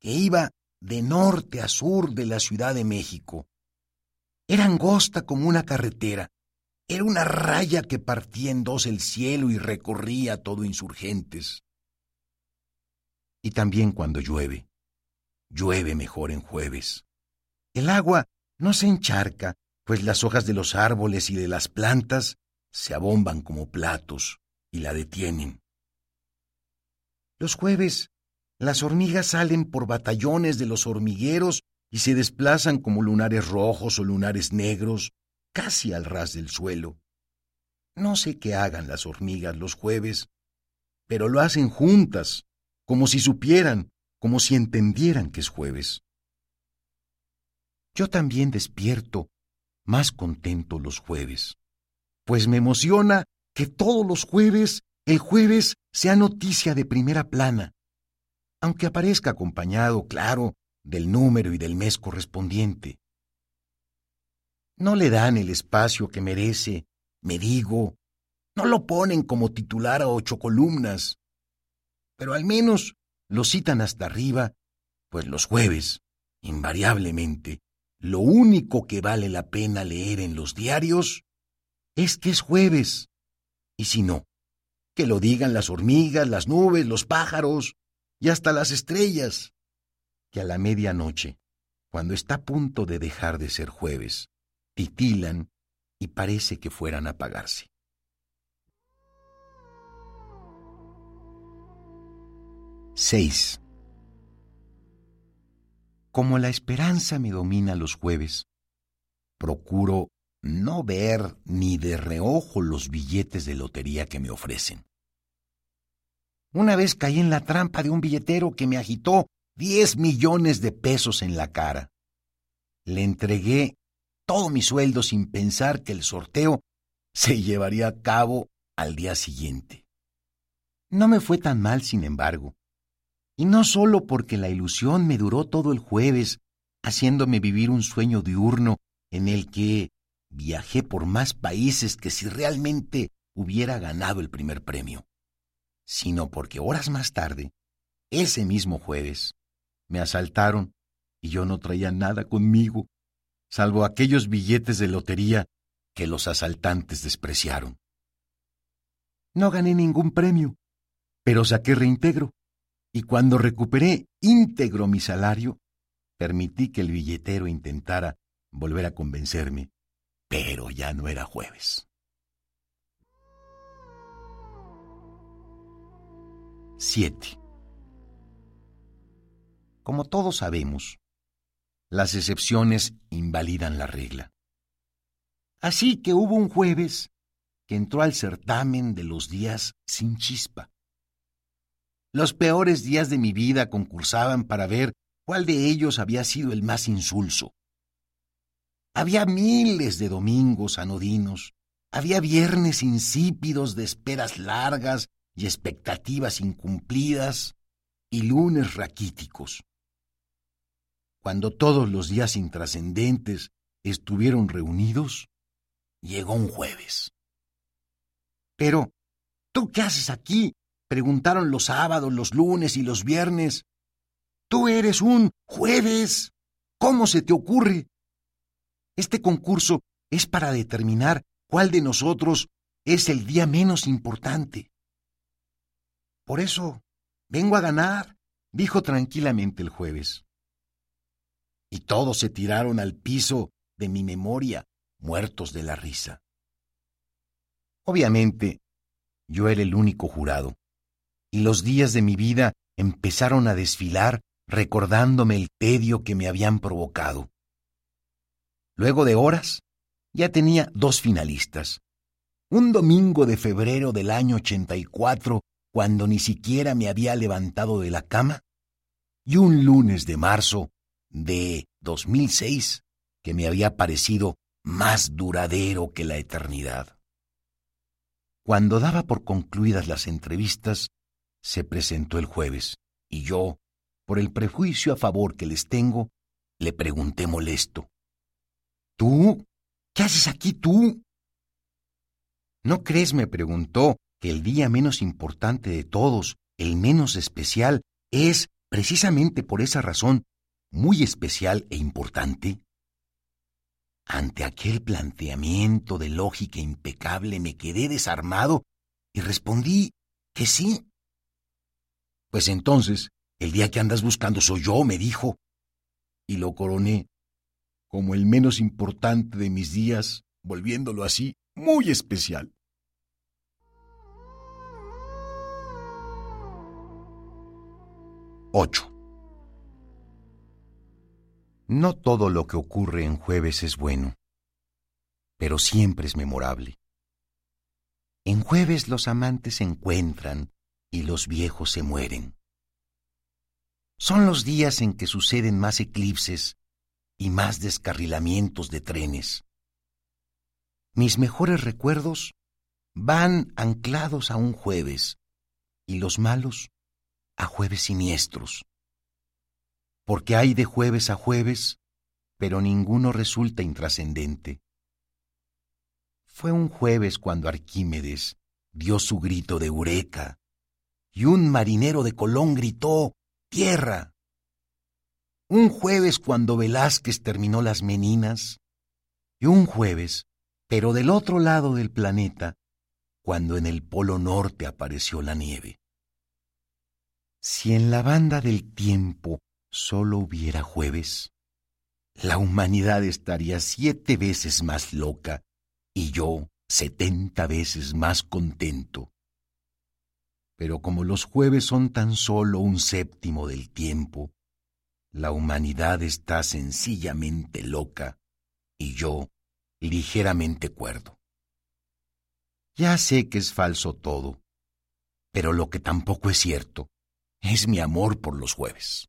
que iba de norte a sur de la Ciudad de México. Era angosta como una carretera. Era una raya que partía en dos el cielo y recorría todo insurgentes. Y también cuando llueve. Llueve mejor en jueves. El agua no se encharca, pues las hojas de los árboles y de las plantas se abomban como platos y la detienen. Los jueves, las hormigas salen por batallones de los hormigueros y se desplazan como lunares rojos o lunares negros, casi al ras del suelo. No sé qué hagan las hormigas los jueves, pero lo hacen juntas, como si supieran, como si entendieran que es jueves. Yo también despierto más contento los jueves, pues me emociona que todos los jueves el jueves sea noticia de primera plana, aunque aparezca acompañado, claro, del número y del mes correspondiente. No le dan el espacio que merece, me digo, no lo ponen como titular a ocho columnas, pero al menos lo citan hasta arriba, pues los jueves, invariablemente, lo único que vale la pena leer en los diarios es que es jueves. Y si no, que lo digan las hormigas, las nubes, los pájaros y hasta las estrellas, que a la medianoche, cuando está a punto de dejar de ser jueves, titilan y parece que fueran a apagarse. Seis. Como la esperanza me domina los jueves, procuro no ver ni de reojo los billetes de lotería que me ofrecen. Una vez caí en la trampa de un billetero que me agitó diez millones de pesos en la cara. Le entregué todo mi sueldo sin pensar que el sorteo se llevaría a cabo al día siguiente. No me fue tan mal, sin embargo, y no solo porque la ilusión me duró todo el jueves, haciéndome vivir un sueño diurno en el que viajé por más países que si realmente hubiera ganado el primer premio, sino porque horas más tarde, ese mismo jueves, me asaltaron y yo no traía nada conmigo, salvo aquellos billetes de lotería que los asaltantes despreciaron. No gané ningún premio, pero saqué reintegro, y cuando recuperé íntegro mi salario, permití que el billetero intentara volver a convencerme pero ya no era jueves. Siete. Como todos sabemos, las excepciones invalidan la regla. Así que hubo un jueves que entró al certamen de los días sin chispa. Los peores días de mi vida concursaban para ver cuál de ellos había sido el más insulso. Había miles de domingos anodinos, había viernes insípidos de esperas largas y expectativas incumplidas, y lunes raquíticos. Cuando todos los días intrascendentes estuvieron reunidos, llegó un jueves. Pero, ¿tú qué haces aquí? Preguntaron los sábados, los lunes y los viernes. Tú eres un jueves. ¿Cómo se te ocurre? Este concurso es para determinar cuál de nosotros es el día menos importante. Por eso, vengo a ganar, dijo tranquilamente el jueves. Y todos se tiraron al piso de mi memoria, muertos de la risa. Obviamente, yo era el único jurado, y los días de mi vida empezaron a desfilar recordándome el tedio que me habían provocado. Luego de horas, ya tenía dos finalistas. Un domingo de febrero del año 84, cuando ni siquiera me había levantado de la cama, y un lunes de marzo de 2006, que me había parecido más duradero que la eternidad. Cuando daba por concluidas las entrevistas, se presentó el jueves, y yo, por el prejuicio a favor que les tengo, le pregunté molesto. ¿Tú? ¿Qué haces aquí tú? ¿No crees, me preguntó, que el día menos importante de todos, el menos especial, es, precisamente por esa razón, muy especial e importante? Ante aquel planteamiento de lógica impecable me quedé desarmado y respondí que sí. Pues entonces, el día que andas buscando soy yo, me dijo. Y lo coroné como el menos importante de mis días, volviéndolo así muy especial. Ocho. No todo lo que ocurre en jueves es bueno, pero siempre es memorable. En jueves los amantes se encuentran, y los viejos se mueren. Son los días en que suceden más eclipses y más descarrilamientos de trenes. Mis mejores recuerdos van anclados a un jueves y los malos a jueves siniestros. Porque hay de jueves a jueves, pero ninguno resulta intrascendente. Fue un jueves cuando Arquímedes dio su grito de eureka y un marinero de Colón gritó tierra. Un jueves cuando Velázquez terminó las meninas y un jueves, pero del otro lado del planeta, cuando en el Polo Norte apareció la nieve. Si en la banda del tiempo solo hubiera jueves, la humanidad estaría siete veces más loca y yo setenta veces más contento. Pero como los jueves son tan solo un séptimo del tiempo, la humanidad está sencillamente loca y yo ligeramente cuerdo. Ya sé que es falso todo, pero lo que tampoco es cierto es mi amor por los jueves.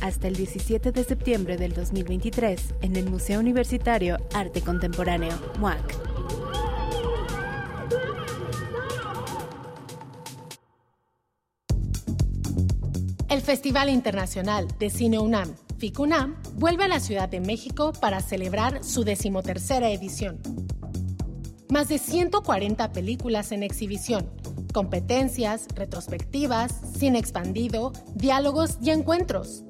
hasta el 17 de septiembre del 2023 en el Museo Universitario Arte Contemporáneo, MUAC. El Festival Internacional de Cine UNAM, FICUNAM, vuelve a la Ciudad de México para celebrar su decimotercera edición. Más de 140 películas en exhibición, competencias, retrospectivas, cine expandido, diálogos y encuentros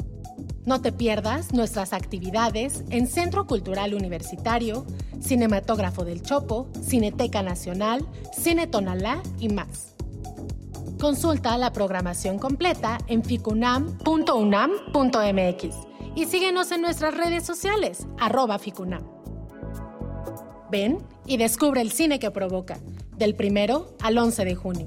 no te pierdas nuestras actividades en Centro Cultural Universitario, Cinematógrafo del Chopo, Cineteca Nacional, Cine Tonalá y más. Consulta la programación completa en ficunam.unam.mx y síguenos en nuestras redes sociales, arroba ficunam. Ven y descubre el cine que provoca, del primero al 11 de junio.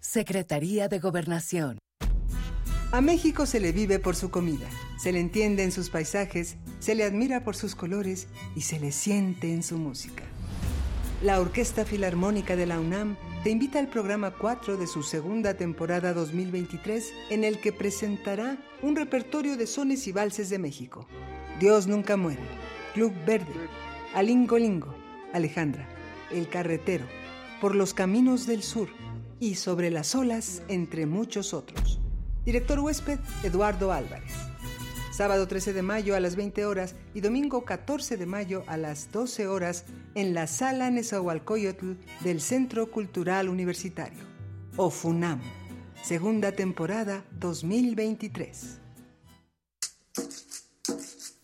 Secretaría de Gobernación. A México se le vive por su comida, se le entiende en sus paisajes, se le admira por sus colores y se le siente en su música. La Orquesta Filarmónica de la UNAM te invita al programa 4 de su segunda temporada 2023 en el que presentará un repertorio de sones y valses de México. Dios nunca muere, Club Verde, Alingo Lingo, Alejandra, El Carretero, Por los Caminos del Sur y Sobre las Olas, entre muchos otros. Director huésped, Eduardo Álvarez. Sábado 13 de mayo a las 20 horas y domingo 14 de mayo a las 12 horas en la Sala Nezahualcóyotl del Centro Cultural Universitario. OFUNAM. Segunda temporada 2023.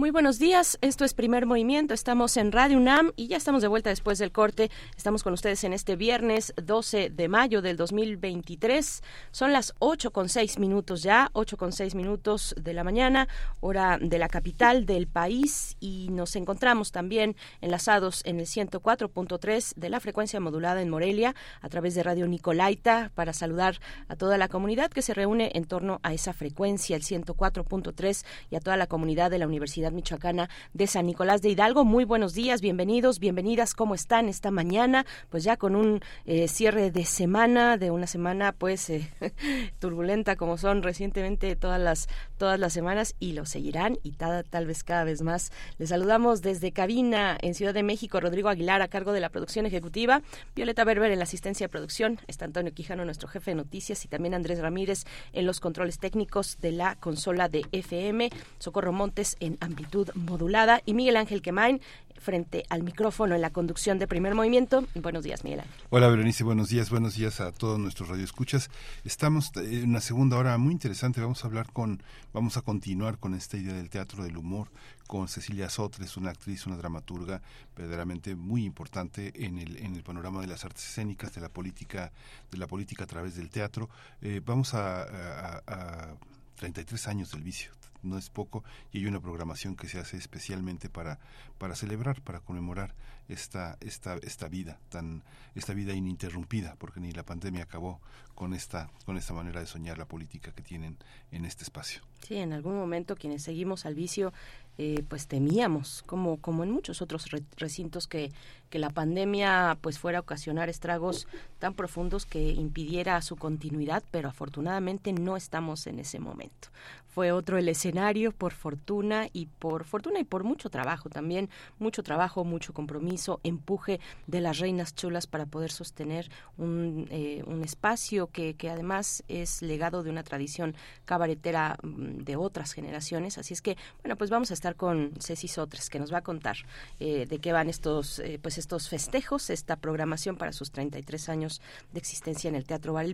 Muy buenos días, esto es Primer Movimiento, estamos en Radio UNAM y ya estamos de vuelta después del corte. Estamos con ustedes en este viernes 12 de mayo del 2023. Son las 8 con 6 minutos ya, 8 con 6 minutos de la mañana, hora de la capital del país y nos encontramos también enlazados en el 104.3 de la frecuencia modulada en Morelia a través de Radio Nicolaita para saludar a toda la comunidad que se reúne en torno a esa frecuencia, el 104.3 y a toda la comunidad de la Universidad Michoacana de San Nicolás de Hidalgo. Muy buenos días, bienvenidos, bienvenidas, ¿cómo están esta mañana? Pues ya con un eh, cierre de semana, de una semana pues eh, [LAUGHS] turbulenta como son recientemente todas las todas las semanas y lo seguirán y tal, vez cada vez más. Les saludamos desde cabina en Ciudad de México, Rodrigo Aguilar a cargo de la producción ejecutiva, Violeta Berber en la asistencia de producción, está Antonio Quijano, nuestro jefe de noticias y también Andrés Ramírez en los controles técnicos de la consola de FM, Socorro Montes en ambiente modulada y Miguel Ángel Quemain frente al micrófono en la conducción de Primer Movimiento. Buenos días, Miguel Ángel. Hola, Berenice, buenos días, buenos días a todos nuestros radioescuchas. Estamos en una segunda hora muy interesante, vamos a hablar con, vamos a continuar con esta idea del teatro del humor con Cecilia Sotres, una actriz, una dramaturga verdaderamente muy importante en el, en el panorama de las artes escénicas, de la política, de la política a través del teatro. Eh, vamos a, a, a 33 años del vicio, no es poco y hay una programación que se hace especialmente para para celebrar para conmemorar esta esta esta vida tan esta vida ininterrumpida porque ni la pandemia acabó con esta con esta manera de soñar la política que tienen en este espacio sí en algún momento quienes seguimos al vicio eh, pues temíamos como como en muchos otros recintos que que la pandemia pues fuera a ocasionar estragos tan profundos que impidiera su continuidad, pero afortunadamente no estamos en ese momento. Fue otro el escenario por fortuna y por fortuna y por mucho trabajo también, mucho trabajo, mucho compromiso, empuje de las reinas chulas para poder sostener un, eh, un espacio que, que además es legado de una tradición cabaretera mm, de otras generaciones. Así es que, bueno, pues vamos a estar con Ceci Sotres, que nos va a contar eh, de qué van estos, eh, pues estos festejos, esta programación para sus 33 años de existencia en el Teatro Bar.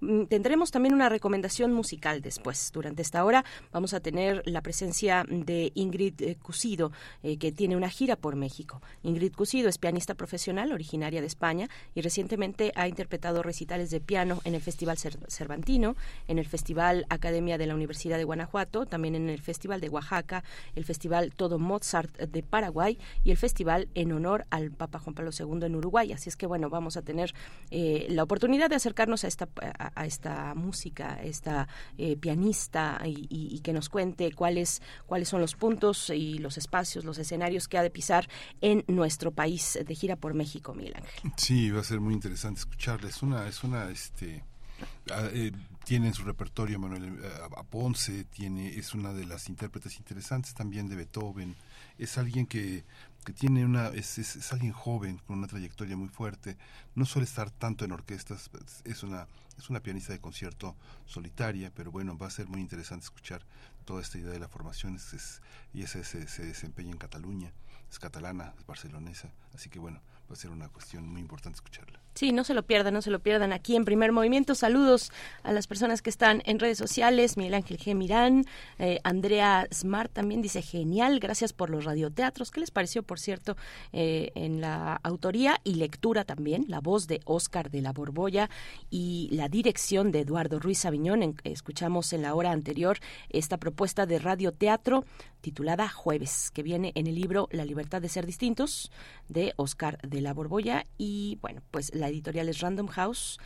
Mm, tendremos también una recomendación musical después. Durante esta hora vamos a tener la presencia de Ingrid eh, Cusido, eh, que tiene una gira por México. Ingrid Cusido es pianista profesional, originaria de España, y recientemente ha interpretado recitales de piano en el Festival Cervantino, en el Festival Academia de la Universidad de Guanajuato, también en el Festival de Oaxaca, el Festival Todo Mozart de Paraguay y el Festival en honor al Papa Juan Pablo II en Uruguay. Así es que, bueno, vamos a tener eh, la oportunidad de acercarnos a esta, a, esta música, a esta eh, pianista y, que nos cuente cuáles, cuáles son los puntos y los espacios, los escenarios que ha de pisar en nuestro país de gira por México, Miguel Ángel. Sí, va a ser muy interesante escucharle. Es una, es una, este, eh, tiene en su repertorio Manuel a Ponce, tiene, es una de las intérpretes interesantes también de Beethoven. Es alguien que que tiene una es, es, alguien joven con una trayectoria muy fuerte no suele estar tanto en orquestas es una es una pianista de concierto solitaria pero bueno va a ser muy interesante escuchar toda esta idea de la formación es, y ese se, se, desempeña en Cataluña es catalana es barcelonesa así que bueno va a ser una cuestión muy importante escucharla. Sí, no se lo pierdan, no se lo pierdan aquí en Primer Movimiento. Saludos a las personas que están en redes sociales. Miguel Ángel G. Mirán, eh, Andrea Smart también dice genial, gracias por los radioteatros. ¿Qué les pareció, por cierto, eh, en la autoría y lectura también? La voz de Oscar de la Borbolla y la dirección de Eduardo Ruiz Aviñón. escuchamos en la hora anterior esta propuesta de radioteatro titulada Jueves, que viene en el libro La libertad de ser distintos de Oscar de la Borbolla. Y bueno, pues la editorial es Random House.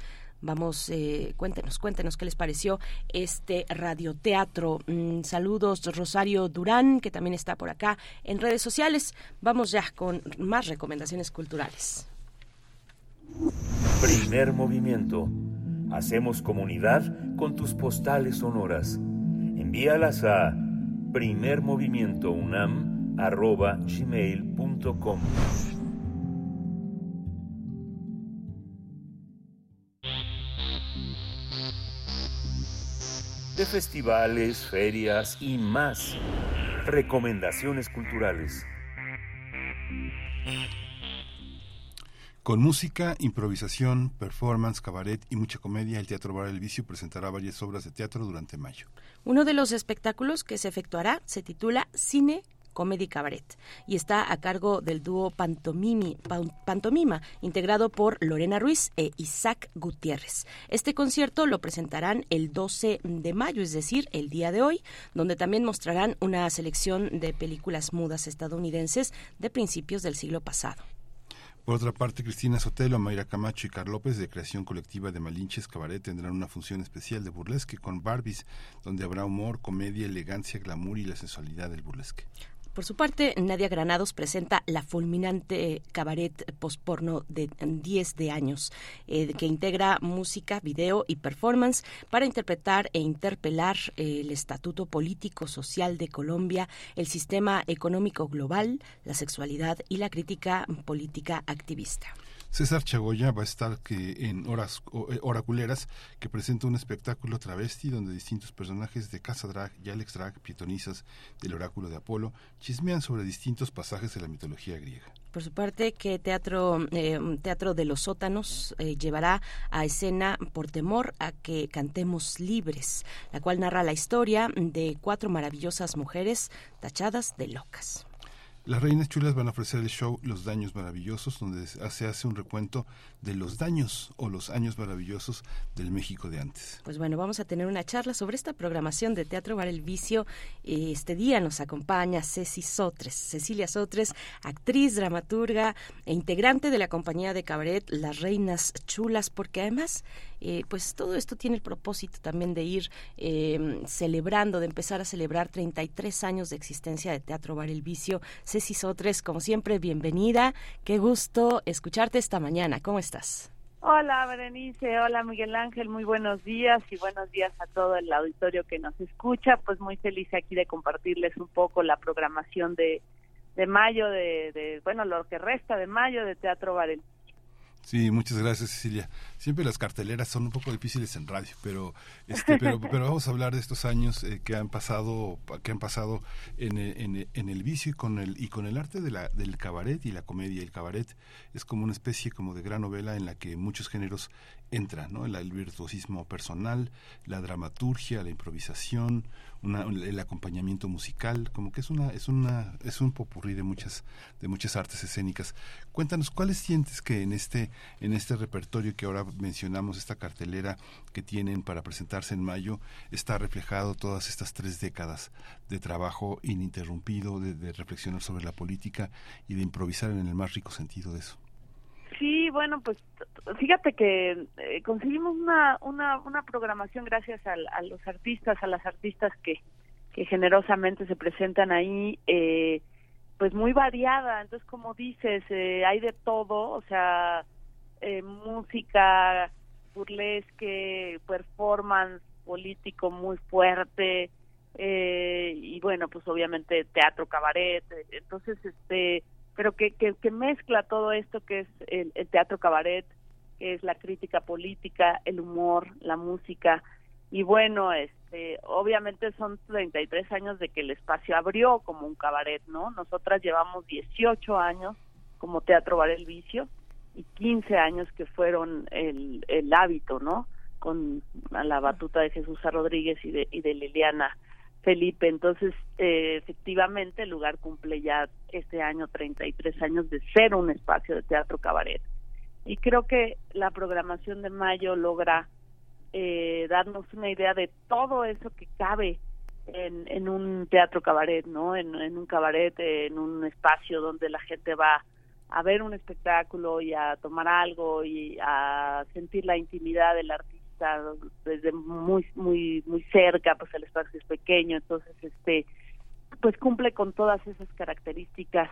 Vamos, eh, cuéntenos, cuéntenos qué les pareció este radioteatro. Mm, saludos, Rosario Durán, que también está por acá en redes sociales. Vamos ya con más recomendaciones culturales. Primer movimiento. Hacemos comunidad con tus postales sonoras. Envíalas a primermovimientounam.gmail.com de festivales, ferias y más. Recomendaciones culturales. Con música, improvisación, performance, cabaret y mucha comedia, el Teatro Bar El Vicio presentará varias obras de teatro durante mayo. Uno de los espectáculos que se efectuará se titula Cine Comedy Cabaret y está a cargo del dúo Pantomima, integrado por Lorena Ruiz e Isaac Gutiérrez. Este concierto lo presentarán el 12 de mayo, es decir, el día de hoy, donde también mostrarán una selección de películas mudas estadounidenses de principios del siglo pasado. Por otra parte, Cristina Sotelo, Mayra Camacho y Carl López, de creación colectiva de Malinches Cabaret, tendrán una función especial de burlesque con Barbies, donde habrá humor, comedia, elegancia, glamour y la sensualidad del burlesque. Por su parte, Nadia Granados presenta la fulminante cabaret postporno de 10 de años, eh, que integra música, video y performance para interpretar e interpelar eh, el estatuto político social de Colombia, el sistema económico global, la sexualidad y la crítica política activista. César Chagoya va a estar que en horas eh, oraculeras que presenta un espectáculo travesti donde distintos personajes de Casa Drag y Alex Drag, pietonizas del oráculo de Apolo, chismean sobre distintos pasajes de la mitología griega. Por su parte, que Teatro, eh, teatro de los Sótanos eh, llevará a escena por temor a que cantemos libres, la cual narra la historia de cuatro maravillosas mujeres tachadas de locas. Las Reinas Chulas van a ofrecer el show Los Daños Maravillosos, donde se hace un recuento de los daños o los años maravillosos del México de antes. Pues bueno, vamos a tener una charla sobre esta programación de Teatro Bar El Vicio. Este día nos acompaña Ceci Sotres, Cecilia Sotres, actriz, dramaturga e integrante de la compañía de cabaret Las Reinas Chulas, porque además eh, pues todo esto tiene el propósito también de ir em, celebrando, de empezar a celebrar 33 años de existencia de Teatro Bar El Vicio. Ceci Sotres, como siempre, bienvenida. Qué gusto escucharte esta mañana. ¿Cómo estás? Hola, Berenice. Hola, Miguel Ángel. Muy buenos días y buenos días a todo el auditorio que nos escucha. Pues muy feliz aquí de compartirles un poco la programación de, de mayo, de, de, bueno, lo que resta de mayo de Teatro Bar El Sí, muchas gracias Cecilia. Siempre las carteleras son un poco difíciles en radio, pero este, pero, [LAUGHS] pero vamos a hablar de estos años eh, que han pasado, que han pasado en, en, en, el vicio y con el y con el arte de la, del cabaret y la comedia. El cabaret es como una especie como de gran novela en la que muchos géneros entra, ¿no? El, virtuosismo personal, la dramaturgia, la improvisación, el acompañamiento musical, como que es una es una es un popurrí de muchas de muchas artes escénicas. Cuéntanos cuáles sientes que en este en este repertorio que ahora mencionamos, esta cartelera que tienen para presentarse en mayo, está reflejado todas estas tres décadas de trabajo ininterrumpido, de, de reflexionar sobre la política y de improvisar en el más rico sentido de eso. Sí, bueno, pues fíjate que eh, conseguimos una, una, una programación gracias a, a, los artistas, a las artistas que, que generosamente se presentan ahí, eh, pues muy variada. Entonces, como dices, eh, hay de todo, o sea, eh, música, burlesque, performance político muy fuerte, eh, y bueno, pues obviamente teatro, cabaret. Entonces, este pero que, que, mezcla todo esto que es el, teatro cabaret, que es la crítica política, el humor, la música. Y bueno, este, obviamente son 33 años de que el espacio abrió como un cabaret, ¿no? Nosotras llevamos 18 años como Teatro Bar El Vicio y 15 años que fueron el, el hábito, ¿no? Con la batuta de Jesús Rodríguez y de, y de Liliana Felipe. Entonces, eh, efectivamente, el lugar cumple ya este año 33 años de ser un espacio de teatro cabaret. Y creo que la programación de mayo logra eh, darnos una idea de todo eso que cabe en, un teatro cabaret, ¿no? En, en un cabaret, en un espacio donde la gente va a ver un espectáculo y a tomar algo y a sentir la intimidad del artista desde muy muy muy cerca pues el espacio es pequeño entonces este pues cumple con todas esas características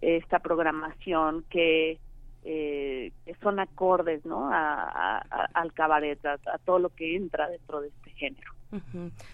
esta programación que eh, son acordes no a, al cabaret a, todo lo que entra dentro de este género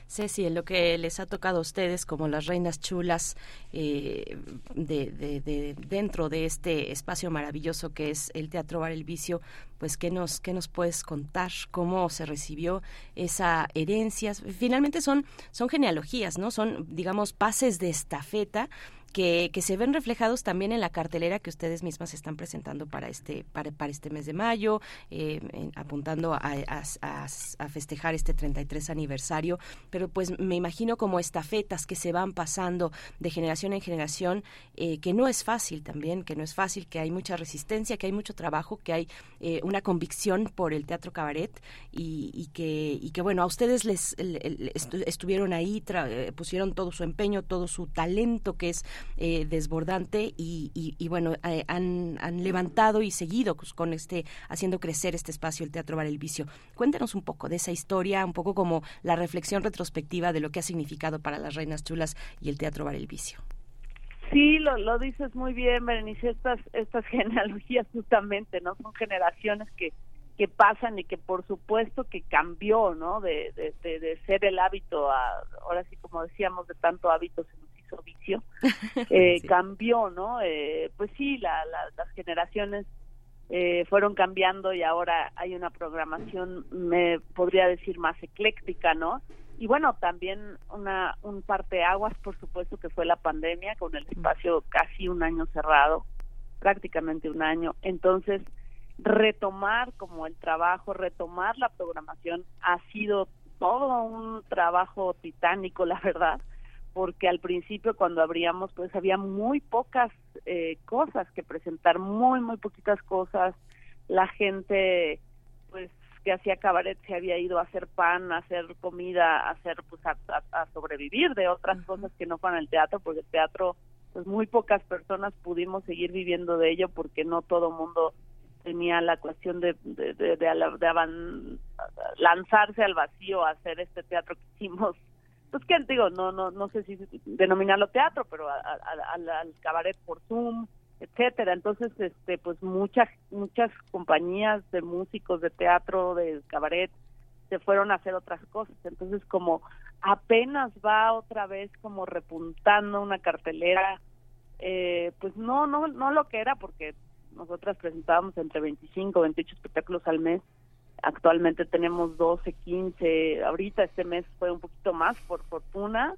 Ceci, en lo que les ha tocado a ustedes como las reinas chulas eh, de, de, dentro de este espacio maravilloso que es el Teatro Bar El Vicio, pues ¿qué nos, qué nos puedes contar? ¿Cómo se recibió esa herencia? Finalmente son, son genealogías, ¿no? Son, digamos, pases de estafeta que, se ven reflejados también en la cartelera que ustedes mismas están presentando para este para, para este mes de mayo, eh, apuntando a, a, festejar este 33 aniversario, pero pues me imagino como estafetas que se van pasando de generación en generación, eh, que no es fácil también, que no es fácil, que hay mucha resistencia, que hay mucho trabajo, que hay eh, una convicción por el teatro cabaret y, y, que, y que bueno, a ustedes les estuvieron ahí, pusieron todo su empeño, todo su talento que es eh, desbordante y, y, bueno, eh, han, levantado y seguido con este, haciendo crecer este espacio, el Teatro Bar El Vicio. Cuéntanos un poco de esa historia, un poco como la reflexión retrospectiva de lo que ha significado para las Reinas Chulas y el Teatro Bar El Vicio. Sí, lo, lo dices muy bien, Berenice, estas, estas [LAUGHS] genealogías justamente, ¿no? Son generaciones que, que pasan y que por supuesto que cambió, ¿no? De, de, de, ser el hábito a, ahora sí como decíamos, de tanto hábito vicio, [LAUGHS] eh, cambió, ¿no? Eh, pues sí, la, las generaciones eh, fueron cambiando y ahora hay una programación, me podría decir, más ecléctica, ¿no? Y bueno, también una un parteaguas, por supuesto, que fue la pandemia, con el espacio casi un año cerrado, prácticamente un año. Entonces, retomar como el trabajo, retomar la programación ha sido todo un trabajo titánico, la verdad porque al principio cuando abríamos pues había muy pocas eh, cosas que presentar, muy, muy poquitas cosas. La gente pues que hacía cabaret se había ido a hacer pan, a hacer comida, a hacer pues a, sobrevivir de otras cosas que no fueran el teatro, porque el teatro pues muy pocas personas pudimos seguir viviendo de ello porque no todo mundo tenía la cuestión de, de, de, de lanzarse al vacío a hacer este teatro que hicimos pues que digo, no no no sé si denominarlo teatro, pero al cabaret por Zoom, etcétera. Entonces, este pues muchas muchas compañías de músicos de teatro, de cabaret se fueron a hacer otras cosas. Entonces, como apenas va otra vez como repuntando una cartelera eh, pues no no no lo que era porque nosotras presentábamos entre 25 28 espectáculos al mes Actualmente tenemos 12, 15, ahorita este mes fue un poquito más por fortuna.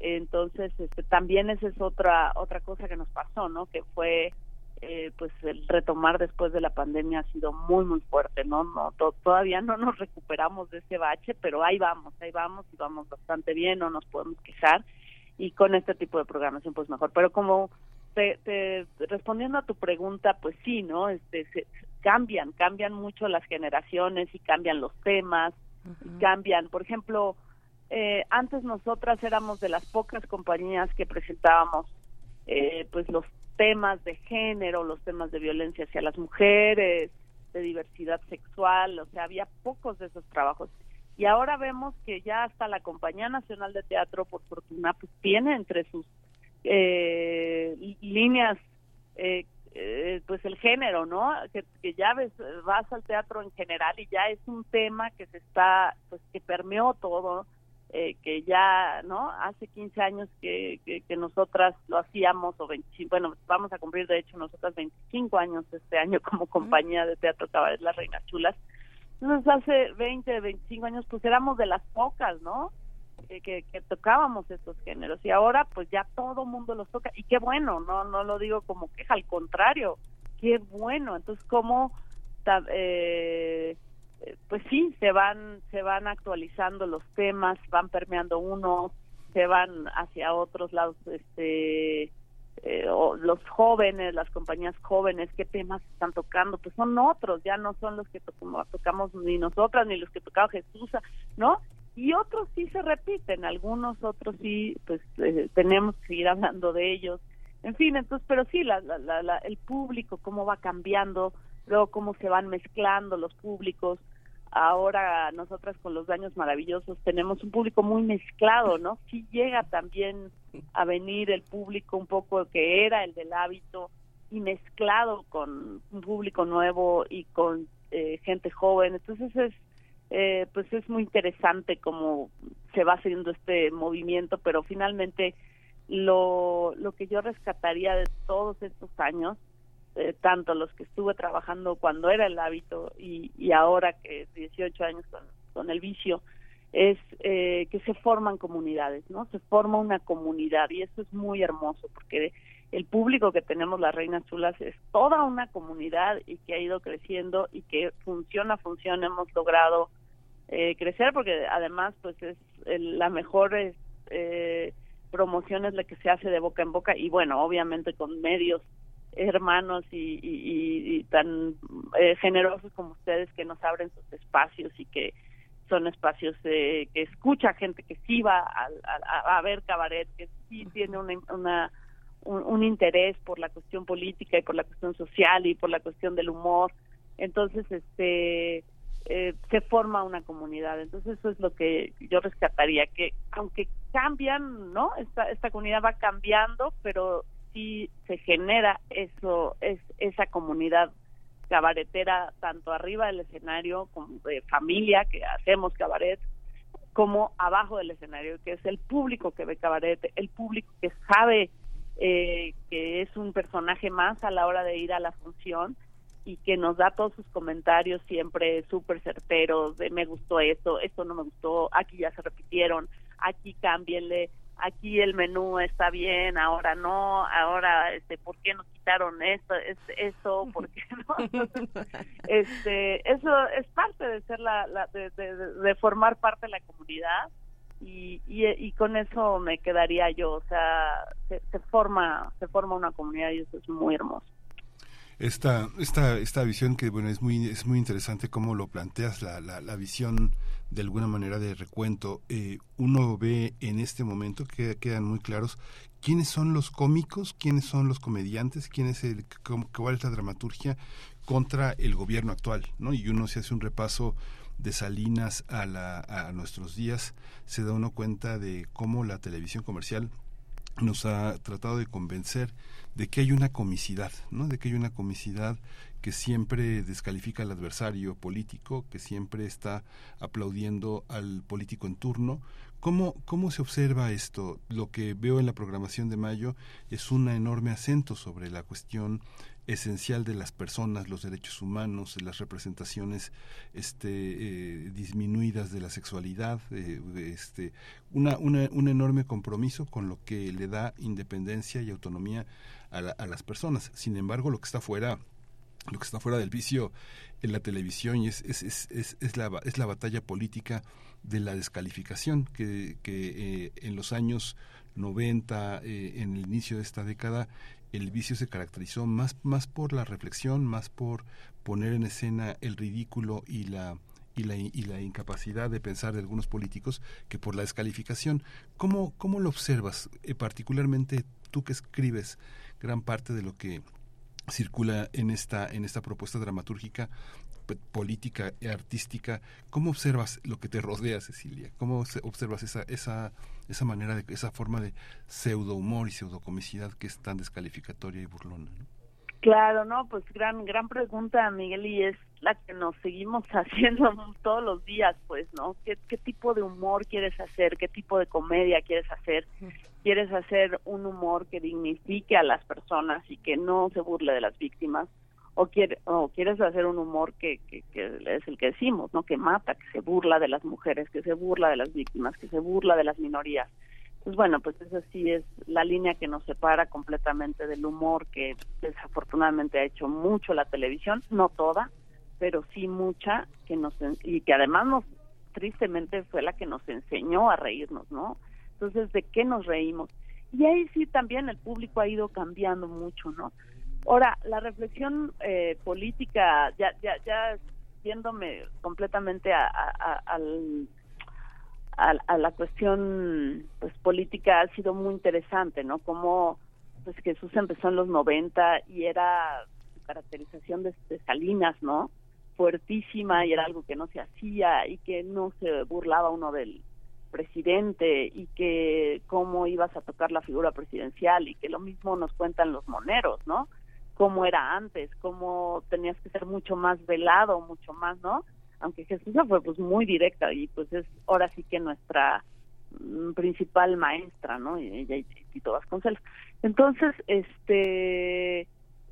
Entonces, este, también esa es otra otra cosa que nos pasó, ¿no? Que fue eh, pues el retomar después de la pandemia ha sido muy muy fuerte, ¿no? No todavía no nos recuperamos de ese bache, pero ahí vamos, ahí vamos y vamos bastante bien, no nos podemos quejar y con este tipo de programación pues mejor. Pero como te, te, respondiendo a tu pregunta, pues sí, ¿no? Este se, cambian, cambian mucho las generaciones y cambian los temas, cambian, por ejemplo, eh, antes nosotras éramos de las pocas compañías que presentábamos eh, pues los temas de género, los temas de violencia hacia las mujeres, de diversidad sexual, o sea, había pocos de esos trabajos. Y ahora vemos que ya hasta la Compañía Nacional de Teatro, por fortuna, pues tiene entre sus eh, líneas eh, pues el género, ¿no? Que, ya ves, vas al teatro en general y ya es un tema que se está, pues que permeó todo, eh, que ya, ¿no? Hace 15 años que, que, nosotras lo hacíamos, o 25, bueno, vamos a cumplir de hecho nosotras 25 años este año como compañía de teatro Cabaret Las Reinas Chulas. Entonces hace 20, 25 años pues éramos de las pocas, ¿no? Que, que, tocábamos estos géneros y ahora pues ya todo mundo los toca y qué bueno, no no lo digo como queja, al contrario, qué bueno. Entonces cómo eh, pues sí se van se van actualizando los temas, van permeando unos, se van hacia otros lados, este eh, los jóvenes, las compañías jóvenes, qué temas están tocando, pues son otros, ya no son los que tocamos ni nosotras ni los que tocaba Jesús, ¿no? Y otros sí se repiten, algunos otros sí, pues eh, tenemos que ir hablando de ellos. En fin, entonces, pero sí, la, la, el público, cómo va cambiando, luego cómo se van mezclando los públicos, ahora nosotras con los daños maravillosos tenemos un público muy mezclado, ¿no? Sí llega también a venir el público un poco que era el del hábito y mezclado con un público nuevo y con eh, gente joven. Entonces es, eh, pues es muy interesante cómo se va haciendo este movimiento, pero finalmente lo, lo que yo rescataría de todos estos años eh, tanto los que estuve trabajando cuando era el hábito y, y ahora que 18 años con, con el vicio, es eh, que se forman comunidades, ¿no? Se forma una comunidad y eso es muy hermoso porque el público que tenemos las Reinas Chulas es toda una comunidad y que ha ido creciendo y que funciona, funciona, hemos logrado eh, crecer porque además pues es la mejor eh, promoción es la que se hace de boca en boca y bueno, obviamente con medios hermanos y, tan eh, generosos como ustedes que nos abren sus espacios y que son espacios que escucha gente que sí va a, ver cabaret, que sí tiene una, un, interés por la cuestión política y por la cuestión social y por la cuestión del humor. Entonces, este eh, se forma una comunidad. Entonces, eso es lo que yo rescataría, que aunque cambian, ¿no? Esta, esta comunidad va cambiando, pero sí se genera eso, es esa comunidad cabaretera tanto arriba del escenario como de familia que hacemos cabaret como abajo del escenario que es el público que ve cabaret el público que sabe eh, que es un personaje más a la hora de ir a la función y que nos da todos sus comentarios siempre súper certeros de me gustó esto, esto no me gustó, aquí ya se repitieron, aquí cámbienle, aquí el menú está bien, ahora no, ahora este ¿por qué nos quitaron esto, es eso, [LAUGHS] por qué no? [LAUGHS] este, eso es parte de ser la, de, formar parte de la comunidad y, y, con eso me quedaría yo, o sea, se, se forma se forma una comunidad y eso es muy hermoso esta, esta, esta visión que bueno es muy es muy interesante cómo lo planteas la, la, la visión de alguna manera de recuento. Eh, uno ve en este momento que quedan muy claros quiénes son los cómicos quiénes son los comediantes quién es el cuál es la dramaturgia contra el gobierno actual no y uno se hace un repaso de Salinas a, la, a nuestros días se da uno cuenta de cómo la televisión comercial nos ha tratado de convencer de que hay una comicidad, ¿no? De que hay una comicidad que siempre descalifica al adversario político, que siempre está aplaudiendo al político en turno. ¿Cómo, ¿Cómo se observa esto? Lo que veo en la programación de mayo es un enorme acento sobre la cuestión esencial de las personas, los derechos humanos, las representaciones este, eh, disminuidas de la sexualidad, eh, este, una, una, un enorme compromiso con lo que le da independencia y autonomía a, a las personas. Sin embargo, lo que está fuera lo que está fuera del vicio en la televisión es, es, es, es, la, es la batalla política de la descalificación que, que eh, en los años 90, en el inicio de esta década, el vicio se caracterizó más, más por la reflexión, más por poner en escena el ridículo y la, y la, y la incapacidad de pensar de algunos políticos que por la descalificación. ¿Cómo, cómo lo observas, eh, particularmente tú que escribes gran parte de lo que circula en esta, en esta propuesta dramatúrgica? Política y artística, ¿cómo observas lo que te rodea, Cecilia? ¿Cómo observas esa, esa, esa manera, de, esa forma de pseudo humor y pseudo comicidad que es tan descalificatoria y burlona? Claro, no, pues gran gran pregunta, Miguel, y es la que nos seguimos [LAUGHS] haciendo todos los días, pues, ¿no? ¿Qué, qué tipo de humor quieres hacer? ¿Qué tipo de comedia quieres hacer? ¿Quieres hacer un humor que dignifique a las personas y que no se burle de las víctimas? O, quiere, o quieres hacer un humor que, que, es el que decimos, ¿no? Que mata, que se burla de las mujeres, que se burla de las víctimas, que se burla de las minorías. Pues bueno, pues esa sí es la línea que nos separa completamente del humor que desafortunadamente ha hecho mucho la televisión, no toda, pero sí mucha que nos y que además nos tristemente fue la que nos enseñó a reírnos, ¿no? Entonces, ¿de qué nos reímos? Y ahí sí también el público ha ido cambiando mucho, ¿no? Ahora, la reflexión eh, política, ya, ya, ya yéndome completamente a, al, a, la cuestión pues política ha sido muy interesante, ¿no? Como pues Jesús empezó en los 90 y era su caracterización de, de, Salinas, ¿no? Fuertísima y era algo que no se hacía y que no se burlaba uno del presidente y que cómo ibas a tocar la figura presidencial y que lo mismo nos cuentan los moneros, ¿no? Cómo era antes, cómo tenías que ser mucho más velado, mucho más, ¿no? Aunque Jesús fue pues muy directa y pues es ahora sí que nuestra mm, principal maestra, ¿no? Ella y Tito Vasconcelos. Entonces, este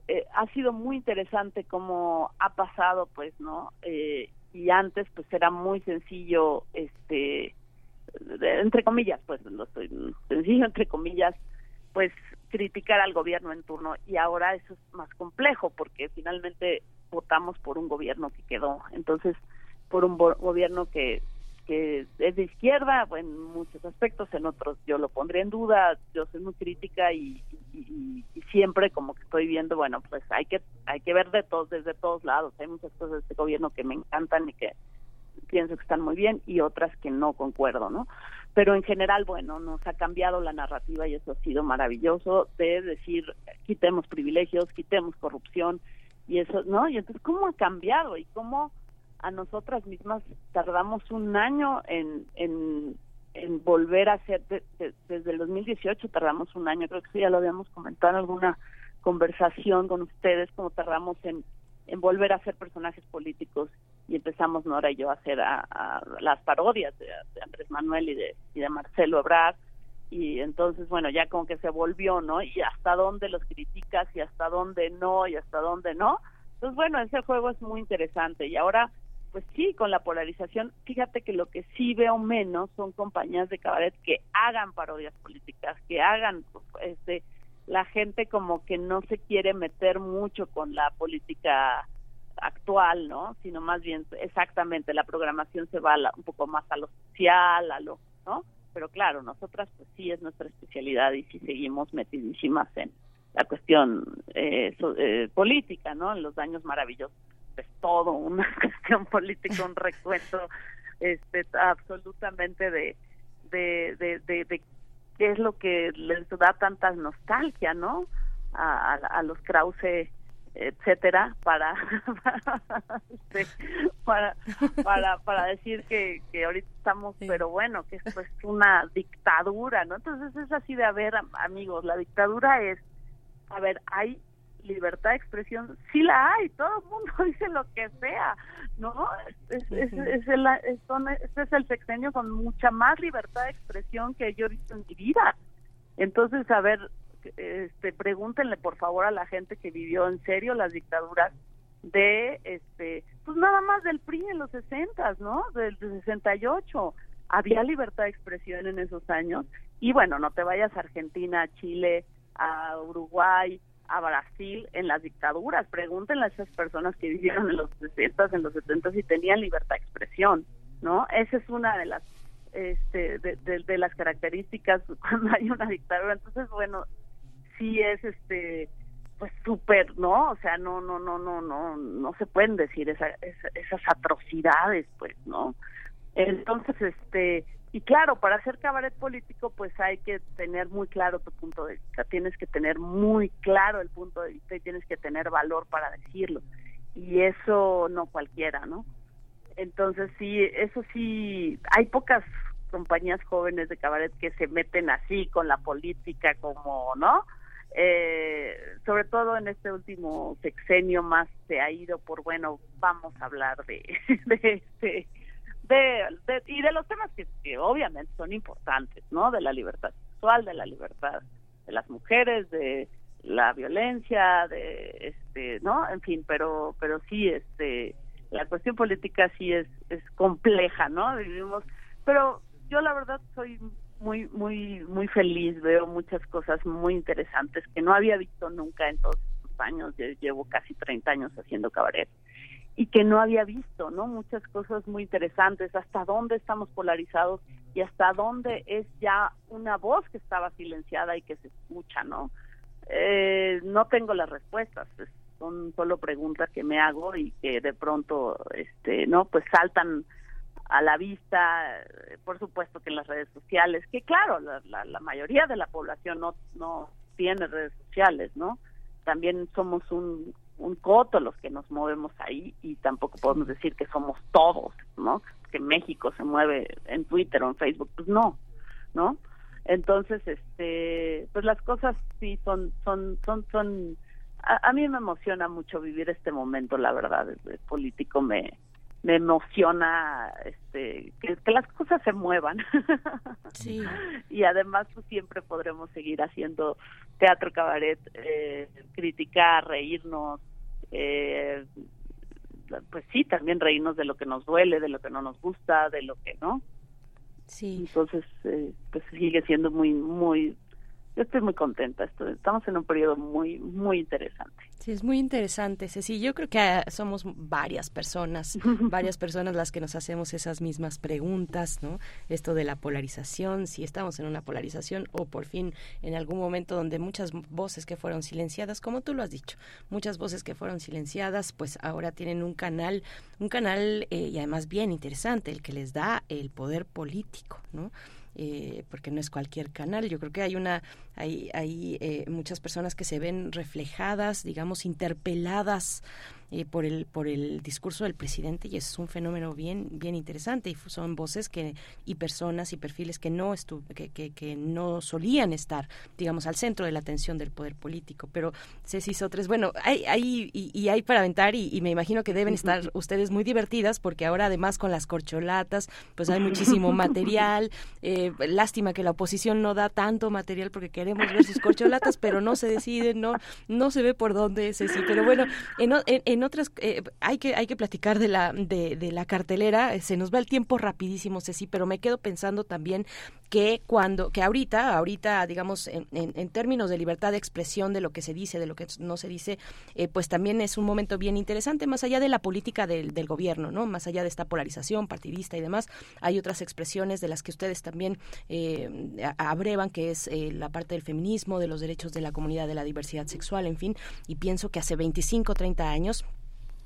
eh, ha sido muy interesante cómo ha pasado, pues, ¿no? Eh, y antes, pues, era muy sencillo, este, entre comillas, pues, lo estoy sencillo entre comillas, pues criticar al gobierno en turno y ahora eso es más complejo porque finalmente votamos por un gobierno que quedó. Entonces por un gobierno que que es de izquierda en muchos aspectos en otros yo lo pondré en duda yo soy muy crítica y, y, siempre como que estoy viendo bueno pues hay que hay que ver de todos desde todos lados. Hay muchas cosas de este gobierno que me encantan y que pienso que están muy bien y otras que no concuerdo no pero en general, bueno, nos ha cambiado la narrativa y eso ha sido maravilloso de decir, quitemos privilegios, quitemos corrupción y eso, ¿no? Y entonces, ¿cómo ha cambiado y cómo a nosotras mismas tardamos un año en, en, volver a hacer, desde el 2018 tardamos un año, creo que ya lo habíamos comentado en alguna conversación con ustedes, como tardamos en, en volver a ser personajes políticos y empezamos Nora y yo a hacer a, las parodias de, Andrés Manuel y de, y de Marcelo Ebrard. Y entonces bueno ya como que se volvió no y hasta dónde los criticas y hasta dónde no y hasta dónde no. Entonces bueno ese juego es muy interesante. Y ahora pues sí con la polarización fíjate que lo que sí veo menos son compañías de cabaret que hagan parodias políticas que hagan este la gente como que no se quiere meter mucho con la política actual, ¿no? Sino más bien exactamente la programación se va un poco más a lo social, a lo, ¿no? Pero claro, nosotras pues sí es nuestra especialidad y sí seguimos metidísimas en la cuestión eh, eh, política, ¿no? En los daños maravillosos, pues todo una [LAUGHS] cuestión política, un recuento este absolutamente de de, de, de, qué es lo que les da tanta nostalgia, ¿no? A, a los Krause etcétera para [LAUGHS] para, para para decir que, que ahorita estamos pero bueno que esto es una dictadura no entonces es así de a ver amigos la dictadura es a ver hay libertad de expresión sí la hay todo el mundo [LAUGHS] dice lo que sea no es, es, es, el, este es el sexenio con mucha más libertad de expresión que yo he visto en mi vida entonces a ver este, pregúntenle por favor a la gente que vivió en serio las dictaduras de, este, pues nada más del PRI en los 60, ¿no? Del 68. Había libertad de expresión en esos años. Y bueno, no te vayas a Argentina, a Chile, a Uruguay, a Brasil en las dictaduras. Pregúntenle a esas personas que vivieron en los 60, en los 70 si tenían libertad de expresión, ¿no? Esa es una de las este, de, de las características [LAUGHS] cuando hay una dictadura. Entonces, bueno, sí es este pues súper, ¿no? O sea, no, no, no, no, no, no se pueden decir esa, esas atrocidades, pues, ¿no? Entonces, este, y claro, para hacer cabaret político, pues hay que tener muy claro tu punto de vista, tienes que tener muy claro el punto de vista y tienes que tener valor para decirlo. Y eso no cualquiera, ¿no? Entonces, sí, eso sí, hay pocas compañías jóvenes de cabaret que se meten así con la política como, ¿no? eh, sobre todo en este último sexenio más se ha ido por bueno vamos a hablar de [LAUGHS] de este de, y de los temas que, obviamente son importantes no de la libertad sexual de la libertad de las mujeres de la violencia, de este, ¿no? En fin, pero pero sí este la cuestión política sí es es compleja, ¿no? Vivimos, pero yo la verdad soy muy muy muy feliz, veo muchas cosas muy interesantes que no había visto nunca en todos estos años, llevo casi 30 años haciendo cabaret y que no había visto, ¿no? Muchas cosas muy interesantes, hasta dónde estamos polarizados y hasta dónde es ya una voz que estaba silenciada y que se escucha, ¿no? Eh, no tengo las respuestas, son solo preguntas que me hago y que de pronto, este, ¿no? Pues saltan a la vista, por supuesto que en las redes sociales, que claro, la, la, mayoría de la población no, no tiene redes sociales, ¿no? También somos un, un coto los que nos movemos ahí y tampoco podemos decir que somos todos, ¿no? Que México se mueve en Twitter o en Facebook, pues no, ¿no? Entonces, este, pues las cosas sí son, son, son, son, a, a mí me emociona mucho vivir este momento, la verdad, el político me, me emociona este que, las cosas se muevan. [LAUGHS] Sí. y además pues siempre podremos seguir haciendo teatro cabaret eh, criticar reírnos eh, pues sí también reírnos de lo que nos duele de lo que no nos gusta de lo que no. Sí. Entonces eh, pues sigue siendo muy muy yo estoy muy contenta. estamos en un periodo muy, muy interesante. Sí, es muy interesante, Ceci. Yo creo que ah, somos varias personas, [LAUGHS] varias personas las que nos hacemos esas mismas preguntas, ¿no? Esto de la polarización, si estamos en una polarización o por fin en algún momento donde muchas voces que fueron silenciadas, como tú lo has dicho, muchas voces que fueron silenciadas, pues ahora tienen un canal, un canal eh, y además bien interesante, el que les da el poder político, ¿no? Eh, porque no es cualquier canal. Yo creo que hay una, hay, hay eh, muchas personas que se ven reflejadas, digamos, interpeladas eh, por el por el discurso del presidente y es un fenómeno bien bien interesante y son voces que y personas y perfiles que no estu que, que, no solían estar digamos al centro de la atención del poder político. Pero Ceci Sotres bueno hay, hay y, hay para aventar y, me imagino que deben estar [LAUGHS] ustedes muy divertidas porque ahora además con las corcholatas pues hay muchísimo material. Eh, lástima que la oposición no da tanto material porque queremos ver sus corcholatas pero no se deciden no no se ve por dónde Ceci. Pero bueno en, en en otras eh, hay que hay que platicar de la de, de, la cartelera eh, se nos va el tiempo rapidísimo Ceci pero me quedo pensando también que cuando que ahorita ahorita digamos en, en, términos de libertad de expresión de lo que se dice de lo que no se dice eh, pues también es un momento bien interesante más allá de la política del, gobierno no más allá de esta polarización partidista y demás hay otras expresiones de las que ustedes también abrevan que es la parte del feminismo de los derechos de la comunidad de la diversidad sexual en fin y pienso que hace 25 30 años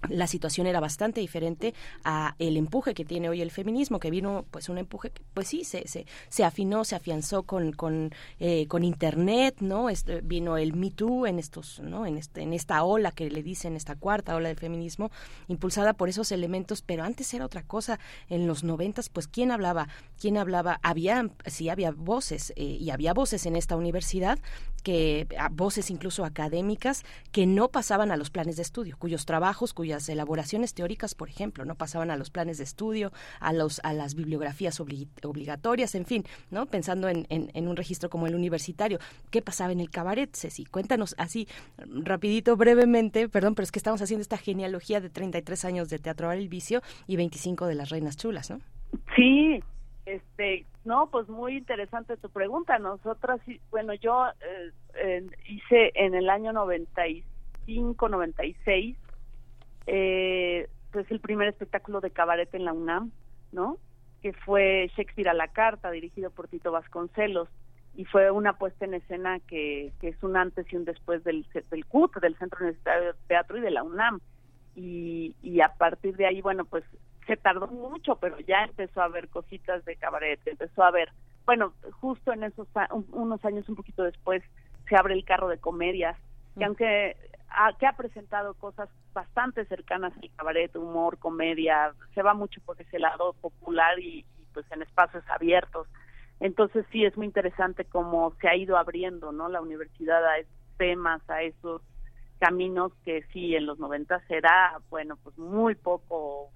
la situación era bastante diferente a el empuje que tiene hoy el feminismo que vino pues un empuje que pues sí se, se, se afinó se afianzó con con, eh, con internet no este, vino el Me Too en estos no en este en esta ola que le dicen esta cuarta ola del feminismo impulsada por esos elementos pero antes era otra cosa. En los noventas pues quién hablaba quién hablaba había sí había voces eh, y había voces en esta universidad que voces incluso académicas que no pasaban a los planes de estudio cuyos trabajos cuyas elaboraciones teóricas, por ejemplo, no pasaban a los planes de estudio, a los a las bibliografías obligatorias, en fin, no pensando en, en, un registro como el universitario. ¿Qué pasaba en el cabaret, Ceci? Cuéntanos así rapidito, brevemente, perdón, pero es que estamos haciendo esta genealogía de 33 años de Teatro el Vicio y 25 de las Reinas Chulas, ¿no? Sí, este, no, pues muy interesante tu pregunta. Nosotras, bueno, yo eh, hice en el año 95, 96 eh, pues el primer espectáculo de cabaret en la UNAM, ¿no? Que fue Shakespeare a la carta, dirigido por Tito Vasconcelos, y fue una puesta en escena que, que es un antes y un después del, del CUT, del Centro Universitario de Teatro y de la UNAM. Y, y a partir de ahí, bueno, pues se tardó mucho, pero ya empezó a haber cositas de cabaret, empezó a haber, bueno, justo en esos unos años un poquito después se abre el carro de comedias, que aunque que ha presentado cosas bastante cercanas al cabaret, humor, comedia, se va mucho por ese lado popular y, pues en espacios abiertos. Entonces sí es muy interesante cómo se ha ido abriendo, ¿no? La universidad a esos temas, a esos caminos que sí en los 90 será, bueno, pues muy poco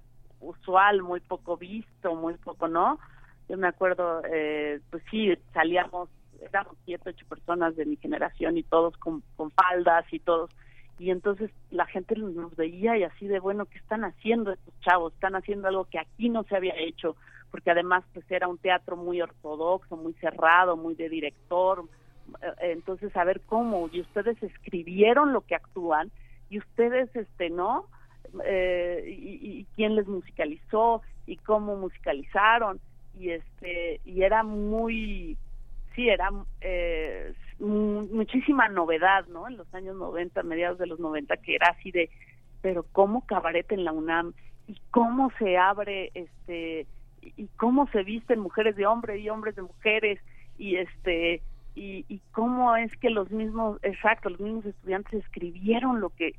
usual, muy poco visto, muy poco, ¿no? Yo me acuerdo, eh, pues sí, salíamos éramos siete, ocho personas de mi generación y todos con, con faldas y todos. Y entonces la gente nos veía y así de, bueno, ¿qué están haciendo estos chavos? Están haciendo algo que aquí no se había hecho, porque además pues era un teatro muy ortodoxo, muy cerrado, muy de director. Eh, Entonces, a ver cómo, y ustedes escribieron lo que actúan, y ustedes, este, ¿no? Eh, y, quién les musicalizó, y cómo musicalizaron, y este, y era muy, sí, era eh, mu- muchísima novedad, ¿no? En los años 90, mediados de los 90, que era así de, pero cómo cabaret en la UNAM y cómo se abre, este, y cómo se visten mujeres de hombre y hombres de mujeres y este y, y cómo es que los mismos, exacto, los mismos estudiantes escribieron lo que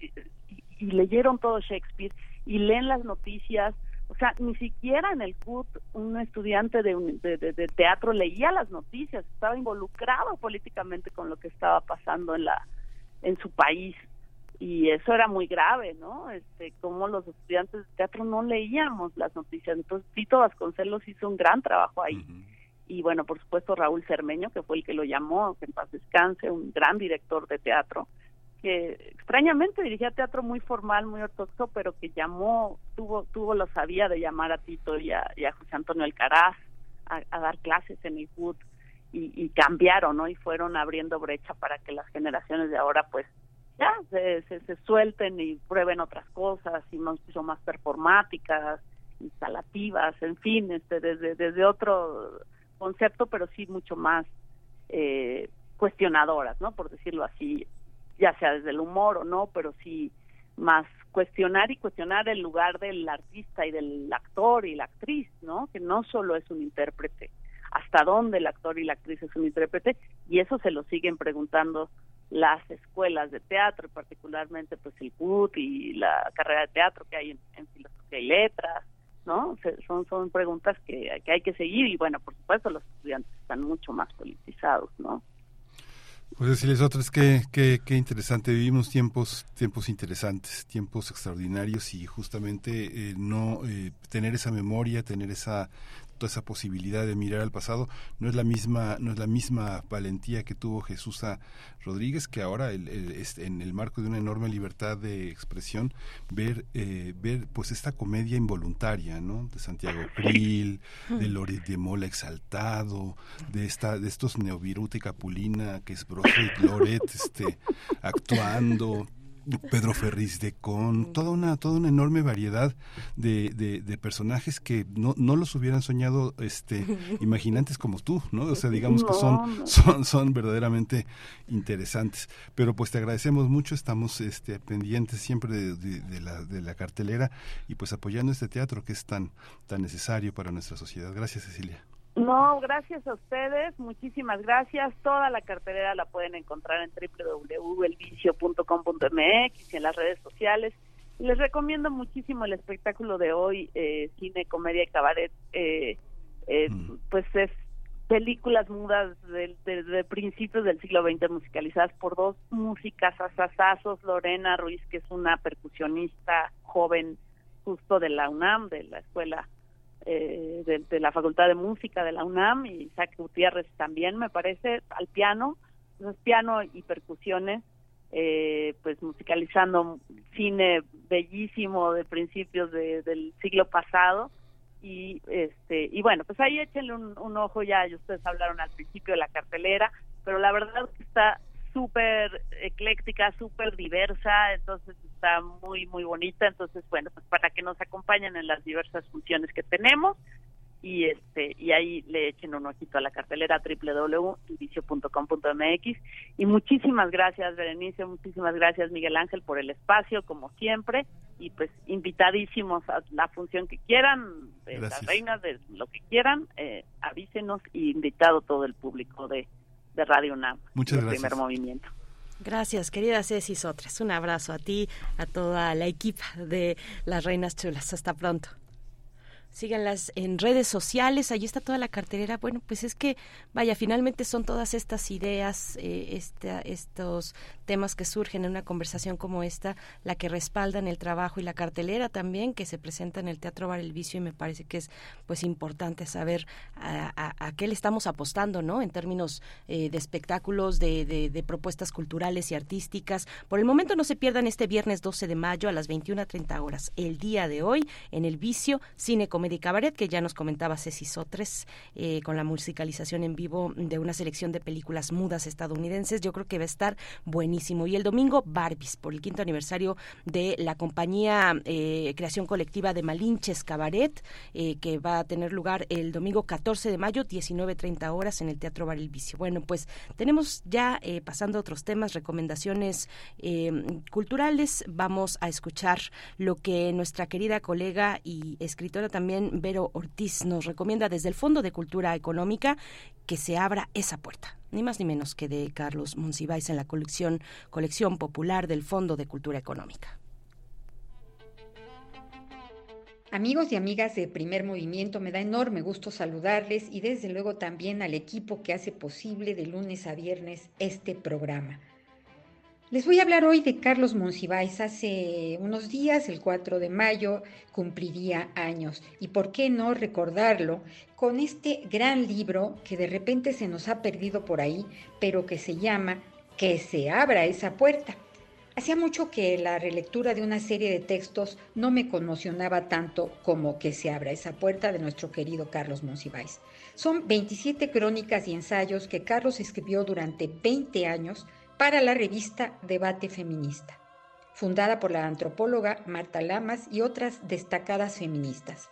y, leyeron todo Shakespeare y leen las noticias o sea, ni siquiera en el CUT un estudiante de, un- de, de- de teatro leía las noticias, estaba involucrado políticamente con lo que estaba pasando en la en su país y eso era muy grave, ¿no? Este, como los estudiantes de teatro no leíamos las noticias. Entonces, Tito Vasconcelos hizo un gran trabajo ahí. Y bueno, por supuesto, Raúl Cermeño, que fue el que lo llamó, que en paz descanse, un gran director de teatro, que extrañamente dirigía teatro muy formal, muy ortodoxo, pero que llamó, tuvo, tuvo la sabía de llamar a Tito y a, José Antonio Alcaraz a, a dar clases en el y, cambiaron, ¿no? Y fueron abriendo brecha para que las generaciones de ahora, pues, ya se, se, suelten y prueben otras cosas y más, más performáticas, instalativas, en fin, este, desde, desde otro concepto, pero sí mucho más eh, cuestionadoras, ¿no? Por decirlo así, ya sea desde el humor o no, pero sí más cuestionar y cuestionar el lugar del artista y del actor y la actriz, ¿no? Que no solo es un intérprete, hasta dónde el actor y la actriz es un intérprete, y eso se lo siguen preguntando las escuelas de teatro, particularmente pues el CUT y la carrera de teatro que hay en, filosofía y letras, ¿no? Se- son son preguntas que, que hay que seguir y bueno, por supuesto los estudiantes están mucho más politizados, ¿no? Pues decirles otras que qué, qué interesante vivimos tiempos tiempos interesantes tiempos extraordinarios y justamente eh, no eh, tener esa memoria tener esa toda esa posibilidad de mirar al pasado no es la misma no es la misma valentía que tuvo Jesús Rodríguez que ahora el- el- este, en el marco de una enorme libertad de expresión ver eh, ver pues esta comedia involuntaria no de Santiago Krill de Loret de Mola exaltado de esta de estos Neoviruta y Capulina que es Broadway Loret este actuando Pedro Ferriz de Con, toda una, toda una enorme variedad de, de, de personajes que no, no los hubieran soñado este [LAUGHS] imaginantes como tú, ¿no? O sea, digamos que son, son, son verdaderamente interesantes. Pero pues te agradecemos mucho, estamos este pendientes siempre de, de- de la, de la cartelera y pues apoyando este teatro que es tan, tan necesario para nuestra sociedad. Gracias, Cecilia. No, gracias a ustedes, muchísimas gracias. Toda la cartelera la pueden encontrar en www.elvicio.com.mx y en las redes sociales. Les recomiendo muchísimo el espectáculo de hoy, eh, cine, comedia y cabaret. eh, eh, Pues es películas mudas de, de- de principios del siglo XX musicalizadas por dos músicas asasazos, Lorena Ruiz, que es una percusionista joven justo de la UNAM, de la escuela eh, de, la Facultad de Música de la UNAM y Isaac Gutiérrez también, me parece, al piano, entonces piano y percusiones, eh, pues musicalizando cine bellísimo de principios de- del siglo pasado. Y este y bueno pues ahí échenle un, un ojo ya ustedes hablaron al principio de la cartelera pero la verdad está súper ecléctica súper diversa entonces está muy muy bonita. Entonces bueno pues para que nos acompañen en las diversas funciones que tenemos. Y este y ahí le echen un ojito a la cartelera www.indicio.com.mx y muchísimas gracias Berenice. Muchísimas gracias Miguel Ángel por el espacio como siempre. Y pues invitadísimos a la función que quieran de las reinas de lo que quieran eh, avísenos y invitado todo el público de, de Radio UNAM Muchas el gracias. primer movimiento Gracias, querida Ceci Sotres. Un abrazo a ti, a toda la equipa de Las Reinas Chulas. Hasta pronto. Síganlas en redes sociales, allí está toda la cartelera. Bueno, pues es que, vaya, finalmente son todas estas ideas, eh, esta- estos temas que surgen en una conversación como esta, la que respaldan el trabajo y la cartelera también que se presenta en el Teatro Bar El Vicio y me parece que es pues importante saber a, qué le estamos apostando, ¿no? En términos eh, de espectáculos, de, propuestas culturales y artísticas. Por el momento no se pierdan este viernes 12 de mayo a las 21.30 horas, el día de hoy, en El Vicio, Cine, Comedia y que ya nos comentaba Ceci Sotres, eh, con la musicalización en vivo de una selección de películas mudas estadounidenses. Yo creo que va a estar buenísimo. Y el domingo, Barbies, por el quinto aniversario de la compañía eh, Creación Colectiva de Malinches Cabaret, eh, que va a tener lugar el domingo 14 de mayo, 19.30 horas en el Teatro Bar. Bueno, pues tenemos ya, eh, pasando otros temas, recomendaciones culturales. Vamos a escuchar lo que nuestra querida colega y escritora también, Vero Ortiz, nos recomienda desde el Fondo de Cultura Económica que se abra esa puerta, ni más ni menos que de Carlos Monsiváis en la colección, colección popular del Fondo de Cultura Económica. Amigos y amigas de Primer Movimiento, me da enorme gusto saludarles y desde luego también al equipo que hace posible de lunes a viernes este programa. Les voy a hablar hoy de Carlos Monsiváis. Hace unos días, el 4 de mayo, cumpliría años. Y por qué no recordarlo con este gran libro que de repente se nos ha perdido por ahí, pero que se llama Que se abra esa puerta. Hacía mucho que la relectura de una serie de textos no me conmocionaba tanto como Que se abra esa puerta de nuestro querido Carlos Monsiváis. Son 27 crónicas y ensayos que Carlos escribió durante 20 años para la revista Debate Feminista, fundada por la antropóloga Marta Lamas y otras destacadas feministas.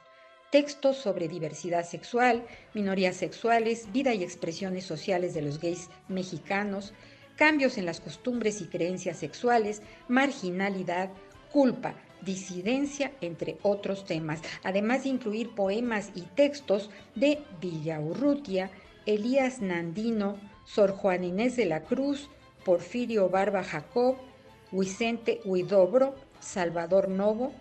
Textos sobre diversidad sexual, minorías sexuales, vida y expresiones sociales de los gays mexicanos, cambios en las costumbres y creencias sexuales, marginalidad, culpa, disidencia, entre otros temas, además de incluir poemas y textos de Villaurrutia, Elías Nandino, Sor Juan Inés de la Cruz, Porfirio Barba Jacob, Vicente Huidobro, Salvador Novo,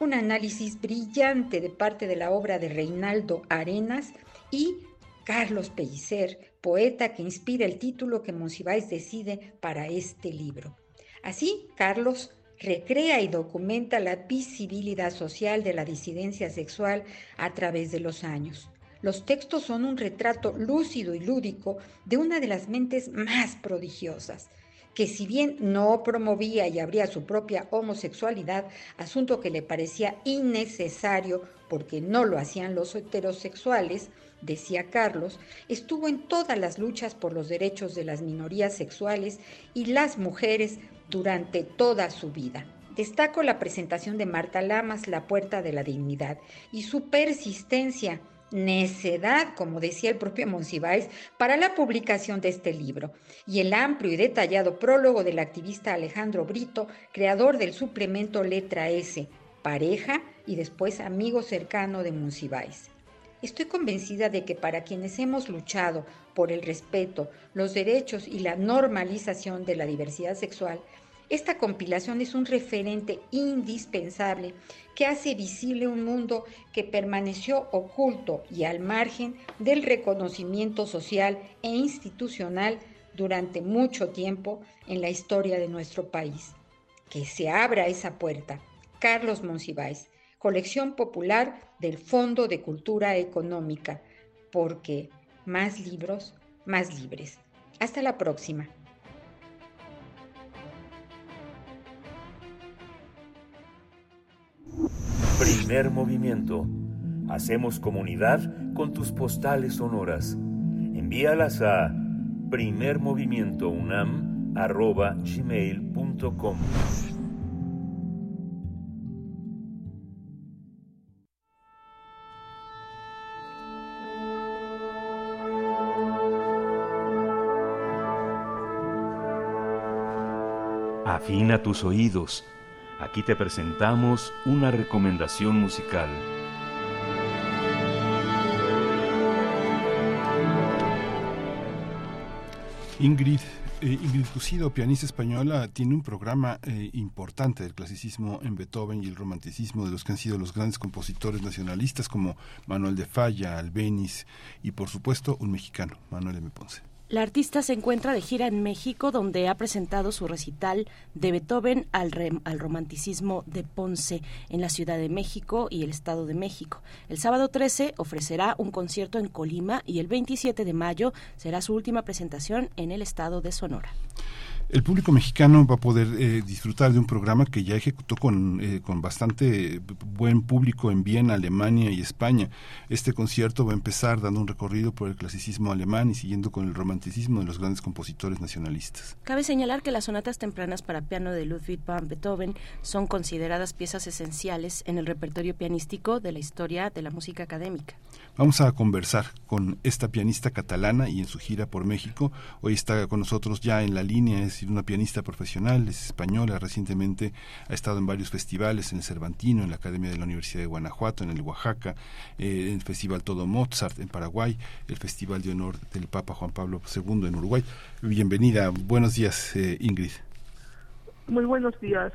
un análisis brillante de parte de la obra de Reinaldo Arenas y Carlos Pellicer, poeta que inspira el título que Monsiváis decide para este libro. Así, Carlos recrea y documenta la visibilidad social de la disidencia sexual a través de los años. Los textos son un retrato lúcido y lúdico de una de las mentes más prodigiosas, que si bien no promovía y abría su propia homosexualidad, asunto que le parecía innecesario porque no lo hacían los heterosexuales, decía Carlos, estuvo en todas las luchas por los derechos de las minorías sexuales y las mujeres durante toda su vida. Destaco la presentación de Marta Lamas, La Puerta de la Dignidad, y su persistencia necedad, como decía el propio Monsiváis, para la publicación de este libro, y el amplio y detallado prólogo del activista Alejandro Brito, creador del suplemento Letra S, pareja y después amigo cercano de Monsiváis. Estoy convencida de que para quienes hemos luchado por el respeto, los derechos y la normalización de la diversidad sexual, esta compilación es un referente indispensable que hace visible un mundo que permaneció oculto y al margen del reconocimiento social e institucional durante mucho tiempo en la historia de nuestro país. Que se abra esa puerta. Carlos Monsiváis, colección popular del Fondo de Cultura Económica, porque más libros, más libres. Hasta la próxima. Primer movimiento. Hacemos comunidad con tus postales sonoras. Envíalas a primermovimientounam.gmail.com Afina tus oídos Aquí te presentamos una recomendación musical. Ingrid, eh, Ingrid Cusido, pianista española, tiene un programa eh, importante del clasicismo en Beethoven y el romanticismo de los que han sido los grandes compositores nacionalistas como Manuel de Falla, Albeniz y por supuesto un mexicano, Manuel M. Ponce. La artista se encuentra de gira en México, donde ha presentado su recital de Beethoven al, al, romanticismo de Ponce en la Ciudad de México y el Estado de México. El sábado 13 ofrecerá un concierto en Colima y el 27 de mayo será su última presentación en el estado de Sonora. El público mexicano va a poder eh, disfrutar de un programa que ya ejecutó con, eh, con bastante buen público en Viena, Alemania y España. Este concierto va a empezar dando un recorrido por el clasicismo alemán y siguiendo con el romanticismo de los grandes compositores nacionalistas. Cabe señalar que las sonatas tempranas para piano de Ludwig van Beethoven son consideradas piezas esenciales en el repertorio pianístico de la historia de la música académica. Vamos a conversar con esta pianista catalana y en su gira por México. Hoy está con nosotros ya en la línea, es una pianista profesional, es española, recientemente ha estado en varios festivales, en el Cervantino, en la Academia de la Universidad de Guanajuato, en el Oaxaca, eh, en el Festival Todo Mozart en Paraguay, el Festival de Honor del Papa Juan Pablo II en Uruguay. Bienvenida, buenos días eh, Ingrid. Muy buenos días.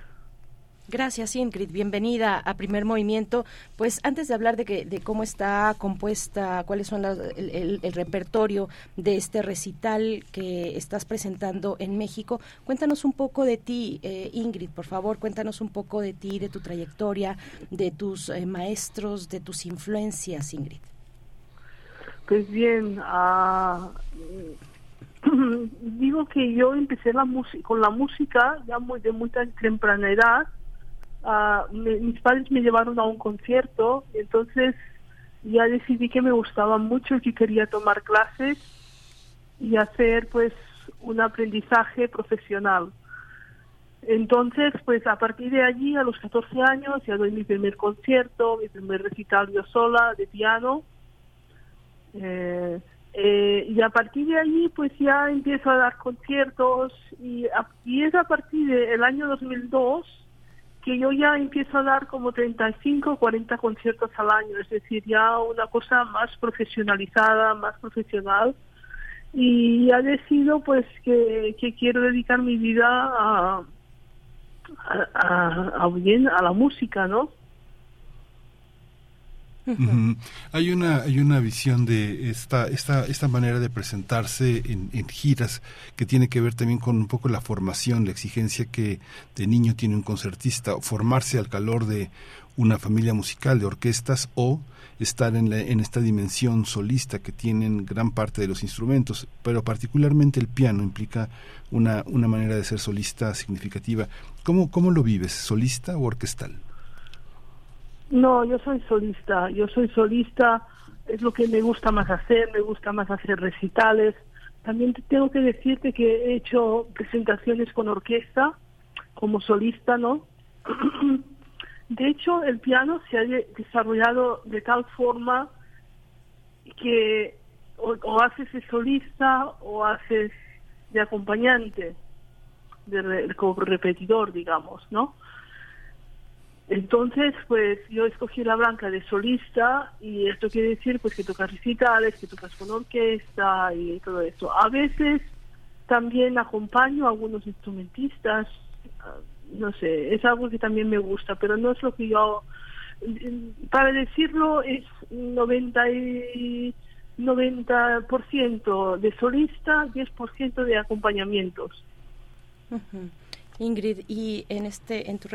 Gracias, Ingrid. Bienvenida a Primer Movimiento. Pues antes de hablar de, que, de cómo está compuesta, cuáles son el, repertorio de este recital que estás presentando en México, cuéntanos un poco de ti, eh, Ingrid, por favor. Cuéntanos un poco de ti, de tu trayectoria, de tus eh, maestros, de tus influencias, Ingrid. Pues bien, uh, [CLEARS THROAT] digo que yo empecé la con la música ya muy, de muy temprana edad Ah, mis padres me llevaron a un concierto, entonces ya decidí que me gustaba mucho y que quería tomar clases y hacer pues un aprendizaje profesional. Entonces, pues a partir de allí, a los 14 años, ya doy mi primer concierto, mi primer recital yo sola de piano. Eh, eh, y a partir de allí, pues ya empiezo a dar conciertos y, y es a partir del año 2002 que yo ya empiezo a dar como 35 o 40 conciertos al año, es decir, ya una cosa más profesionalizada, más profesional. Y ya decido pues que, quiero dedicar mi vida a, bien, a la música, ¿no? Hay una hay una visión de esta esta esta manera de presentarse en, giras que tiene que ver también con un poco la formación, la exigencia que de niño tiene un concertista, formarse al calor de una familia musical de orquestas o estar en, en esta dimensión solista que tienen gran parte de los instrumentos, pero particularmente el piano implica una, una manera de ser solista significativa. ¿Cómo, ¿Cómo lo vives? ¿Solista o orquestal? No, yo soy solista, yo soy solista, es lo que me gusta más hacer, me gusta más hacer recitales. También tengo que decirte que he hecho presentaciones con orquesta como solista, ¿no? [CLEARS THROAT] De hecho, el piano se ha desarrollado de tal forma que o, haces de solista o haces de acompañante, de, repetidor, digamos, ¿no? Entonces, pues yo escogí la blanca de solista y esto quiere decir pues que tocas recitales, que tocas con orquesta y todo eso. A veces también acompaño a algunos instrumentistas, ah, no sé, es algo que también me gusta, pero no es lo que yo, para decirlo, es 90 y 90% de solista, 10% de acompañamientos. Ingrid, y en este en tu,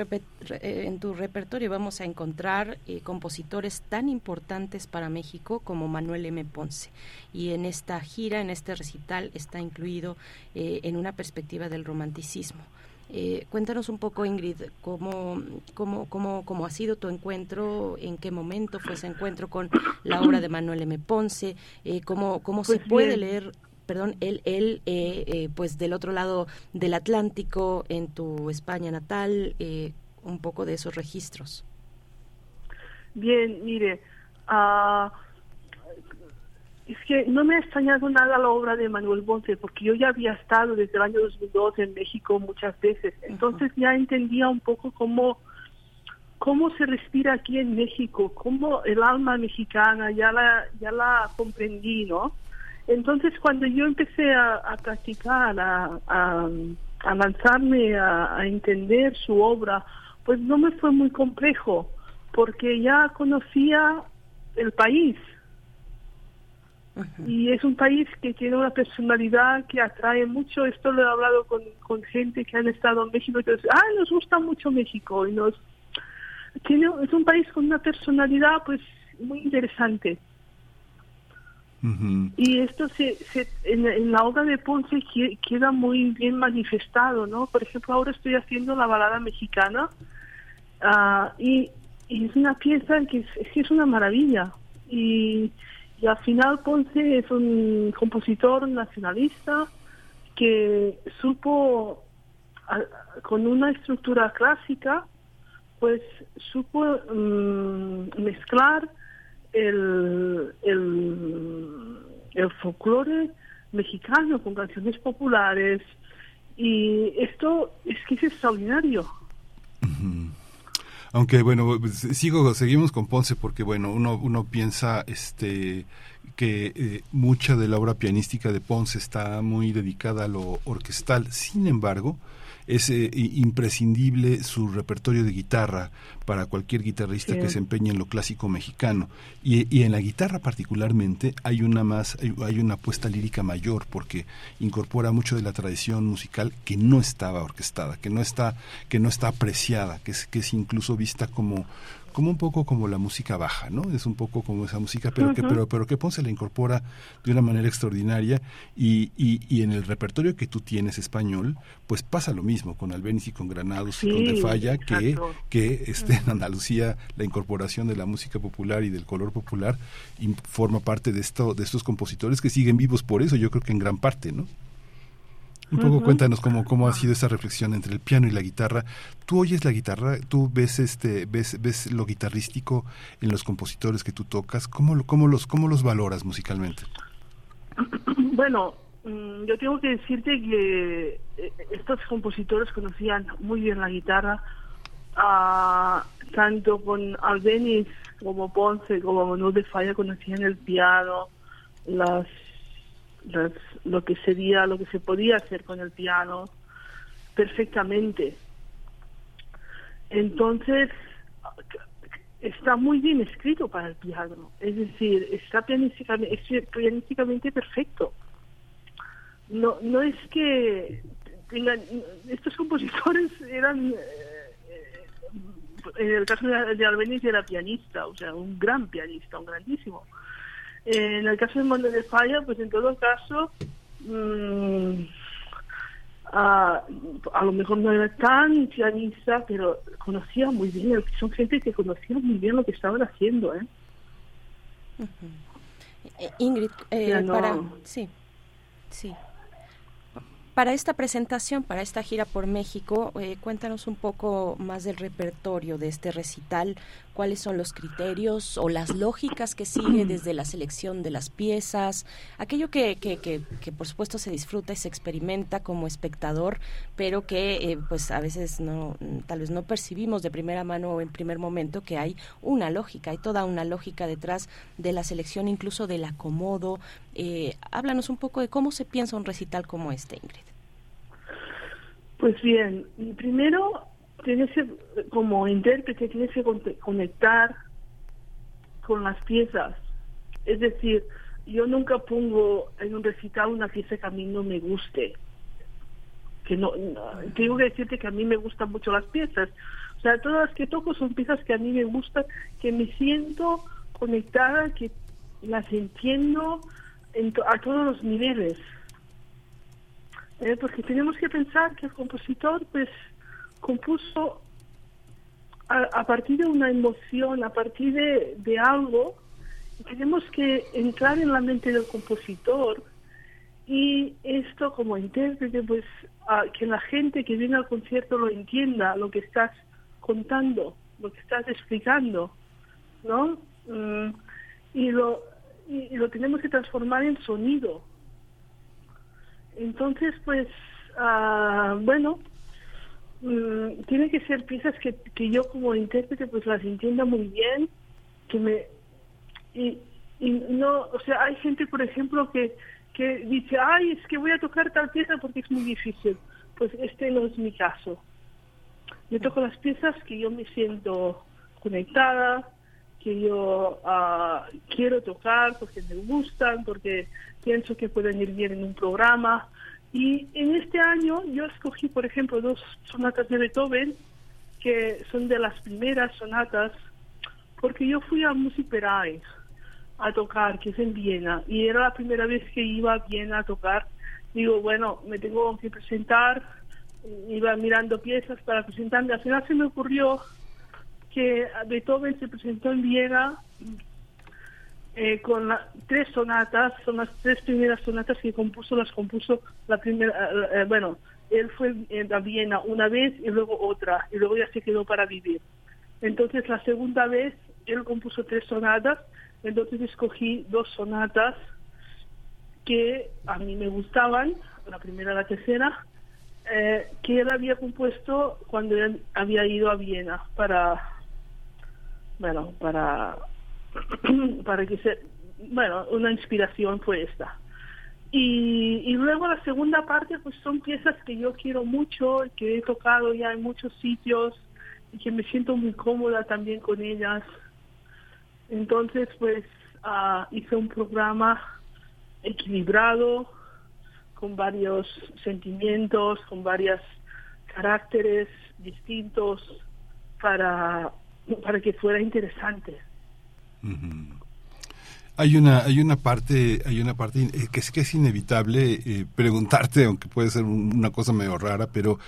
en tu repertorio vamos a encontrar eh, compositores tan importantes para México como Manuel M. Ponce. Y en esta gira, en este recital, está incluido eh, en una perspectiva del romanticismo. Eh, cuéntanos un poco, Ingrid, cómo, cómo, cómo, cómo ha sido tu encuentro, en qué momento fue ese encuentro con la obra de Manuel M. Ponce, cómo, cómo se pues puede leer perdón, él, él eh, eh, pues del otro lado del Atlántico, en tu España natal, eh, un poco de esos registros. Bien, mire, uh, es que no me ha extrañado nada la obra de Manuel Ponce, porque yo ya había estado desde el año 2002 en México muchas veces, entonces ya entendía un poco cómo cómo se respira aquí en México, cómo el alma mexicana ya la ya la comprendí, ¿no? Entonces, cuando yo empecé a, practicar, a, a, lanzarme a, entender su obra, pues no me fue muy complejo, porque ya conocía el país. Y es un país que tiene una personalidad que atrae mucho. Esto lo he hablado con, con gente que han estado en México y que dicen, ah, nos gusta mucho México. Y nos tiene, es un país con una personalidad pues muy interesante. Y esto se, se en, la obra de Ponce queda muy bien manifestado, ¿no? Por ejemplo, ahora estoy haciendo la balada mexicana ah, y, es una pieza que es, es una maravilla. Y, y al final Ponce es un compositor nacionalista que supo, con una estructura clásica, pues supo mm, mezclar el, el, folclore mexicano con canciones populares y esto es que es extraordinario. Aunque bueno, pues, sigo, seguimos con Ponce porque bueno, uno, uno piensa este que eh, mucha de la obra pianística de Ponce está muy dedicada a lo orquestal. Sin embargo, es eh, imprescindible su repertorio de guitarra para cualquier guitarrista que se empeñe en lo clásico mexicano. Y, y, en la guitarra particularmente hay una más hay una apuesta lírica mayor porque incorpora mucho de la tradición musical que no estaba orquestada que no está que no está apreciada que es que es incluso vista como como un poco como la música baja, ¿no? Es un poco como esa música, pero que pero pero que Ponce la incorpora de una manera extraordinaria y, y, y, en el repertorio que tú tienes español, pues pasa lo mismo con Albeniz y con Granados y con De Falla, que, que este, en Andalucía la incorporación de la música popular y del color popular forma parte de esto de estos compositores que siguen vivos por eso, yo creo que en gran parte, ¿no? Un poco cuéntanos cómo, cómo ha sido esa reflexión entre el piano y la guitarra. Tú oyes la guitarra, tú ves este, ves, ves lo guitarrístico en los compositores que tú tocas. ¿Cómo, cómo los, cómo los valoras musicalmente? [CLEARS THROAT] Bueno, mm, yo tengo que decirte que eh, estos compositores conocían muy bien la guitarra, ah, tanto con Albeniz como Ponce como Manuel de Falla conocían el piano, las lo que sería, lo que se podía hacer con el piano perfectamente. Entonces, está muy bien escrito para el piano, es decir, está pianísticamente, perfecto. No, no es que tengan, estos compositores eran, eh, en el caso de, de era pianista, o sea, un gran pianista, un grandísimo en el caso de Monte de Falla, pues en todo caso, mm, a, lo mejor no era tan pianista, pero conocía muy bien, son gente que conocía muy bien lo que estaban haciendo. ¿eh? eh Ingrid, eh, para... Sí, sí. Para esta presentación, para esta gira por México, eh, cuéntanos un poco más del repertorio de este recital, cuáles son los criterios o las lógicas que sigue [CLEARS THROAT] desde la selección de las piezas, aquello que, que, que, por supuesto se disfruta y se experimenta como espectador, pero que eh, pues a veces no, tal vez no percibimos de primera mano o en primer momento que hay una lógica, hay toda una lógica detrás de la selección, incluso del acomodo. Eh, háblanos un poco de cómo se piensa un recital como este, Ingrid. Pues bien, primero tienes que, como intérprete tienes que conectar con las piezas. Es decir, yo nunca pongo en un recital una pieza que a mí no me guste. Que no, tengo que decirte que a mí me gustan mucho las piezas. O sea, todas las que toco son piezas que a mí me gustan, que me siento conectada, que las entiendo a todos los niveles. Eh, porque tenemos que pensar que el compositor pues compuso a, partir de una emoción, a partir de, algo, tenemos que entrar en la mente del compositor y esto como intérprete, pues que la gente que viene al concierto lo entienda, lo que estás contando, lo que estás explicando, ¿no? Mm, y, lo, y lo tenemos que transformar en sonido, entonces, pues, ah, bueno, mm, tiene que ser piezas que, que yo como intérprete pues las entienda muy bien, que me... Y, y no, o sea, hay gente, por ejemplo, que, que dice, ay, es que voy a tocar tal pieza porque es muy difícil. Pues este no es mi caso. Yo toco las piezas que yo me siento conectada, que yo ah, quiero tocar, porque me gustan, porque pienso que pueden ir bien en un programa. Y en este año yo escogí, por ejemplo, dos sonatas de Beethoven, que son de las primeras sonatas, porque yo fui a Musikverein a tocar, que es en Viena, y era la primera vez que iba a Viena a tocar. Digo, bueno, me tengo que presentar, iba mirando piezas para presentarme. Al final se me ocurrió que Beethoven se presentó en Viena eh, con tres sonatas, son las tres primeras sonatas que compuso, las compuso la primera, eh, bueno, él fue a Viena una vez y luego otra, y luego ya se quedó para vivir. Entonces la segunda vez él compuso tres sonatas, entonces escogí dos sonatas que a mí me gustaban, la primera y la tercera, eh, que él había compuesto cuando él había ido a Viena para, bueno, para, [CLEARS THROAT] para que se, bueno, una inspiración fue esta. Y, luego la segunda parte, pues son piezas que yo quiero mucho, que he tocado ya en muchos sitios y que me siento muy cómoda también con ellas. Entonces, pues ah, hice un programa equilibrado, con varios sentimientos, con varios caracteres distintos para, para que fuera interesante. Hay una, hay una parte, hay una parte eh, que es que es inevitable eh, preguntarte, aunque puede ser una cosa medio rara, pero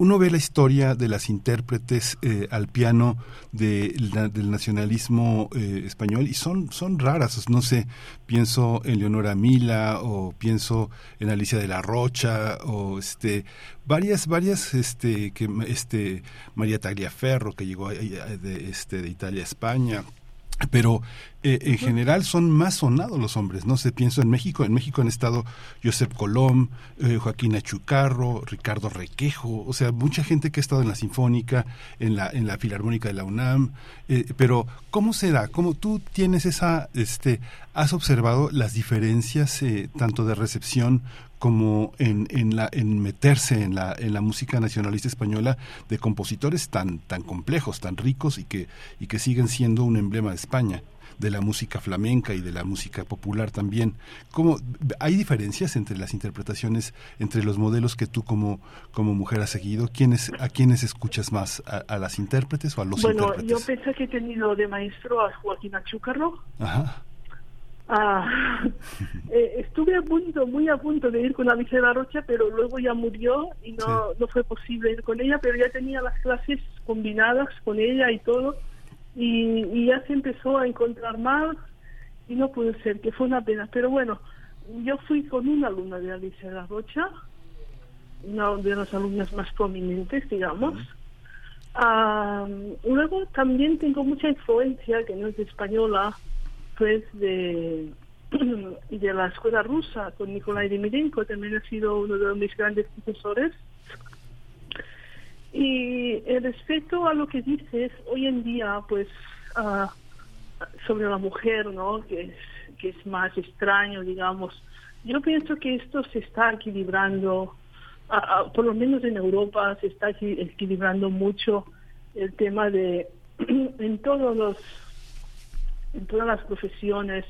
uno ve la historia de las intérpretes eh, al piano de, del nacionalismo eh, español y son, son raras. No sé, pienso en Leonora Mila o pienso en Alicia de la Rocha o este varias varias este que este María Tagliaferro que llegó de, este de Italia a España pero eh, en general son más sonados los hombres, ¿no? Se pienso en México, en México han estado Josep Colom, eh, Joaquín Achucarro, Ricardo Requejo, o sea, mucha gente que ha estado en la Sinfónica, en la, en la Filarmónica de la UNAM, eh, pero ¿cómo será? ¿Cómo tú tienes esa, este, has observado las diferencias tanto de recepción como en, en, la, en meterse en la, en la música nacionalista española de compositores tan, tan complejos, tan ricos y que, y que siguen siendo un emblema de España de la música flamenca y de la música popular también. ¿Cómo, ¿Hay diferencias entre las interpretaciones, entre los modelos que tú como, como mujer has seguido? ¿Quiénes, ¿A quiénes escuchas más? ¿A, las intérpretes o a los intérpretes? Bueno, yo pensé que he tenido de maestro a Joaquín Achúcarro. Ajá. Ah, [LAUGHS] eh, estuve a punto, muy a punto de ir con Alicia La Rocha, pero luego ya murió y no, no fue posible ir con ella, pero ya tenía las clases combinadas con ella y todo, y, ya se empezó a encontrar mal y no pudo ser, que fue una pena. Pero bueno, yo fui con una alumna de Alicia La Rocha, una de las alumnas más prominentes, digamos. Ah, luego también tengo mucha influencia, que no es española, pues de, [CLEARS THROAT] de la escuela rusa con Nikolai Dimirenko, también ha sido uno de mis grandes profesores. Y respecto a lo que dices, hoy en día, pues, ah, sobre la mujer, ¿no? Que es, que es más extraño, digamos. Yo pienso que esto se está equilibrando, por lo menos en Europa se está equilibrando mucho el tema de, [CLEARS THROAT] en todos los en todas las profesiones.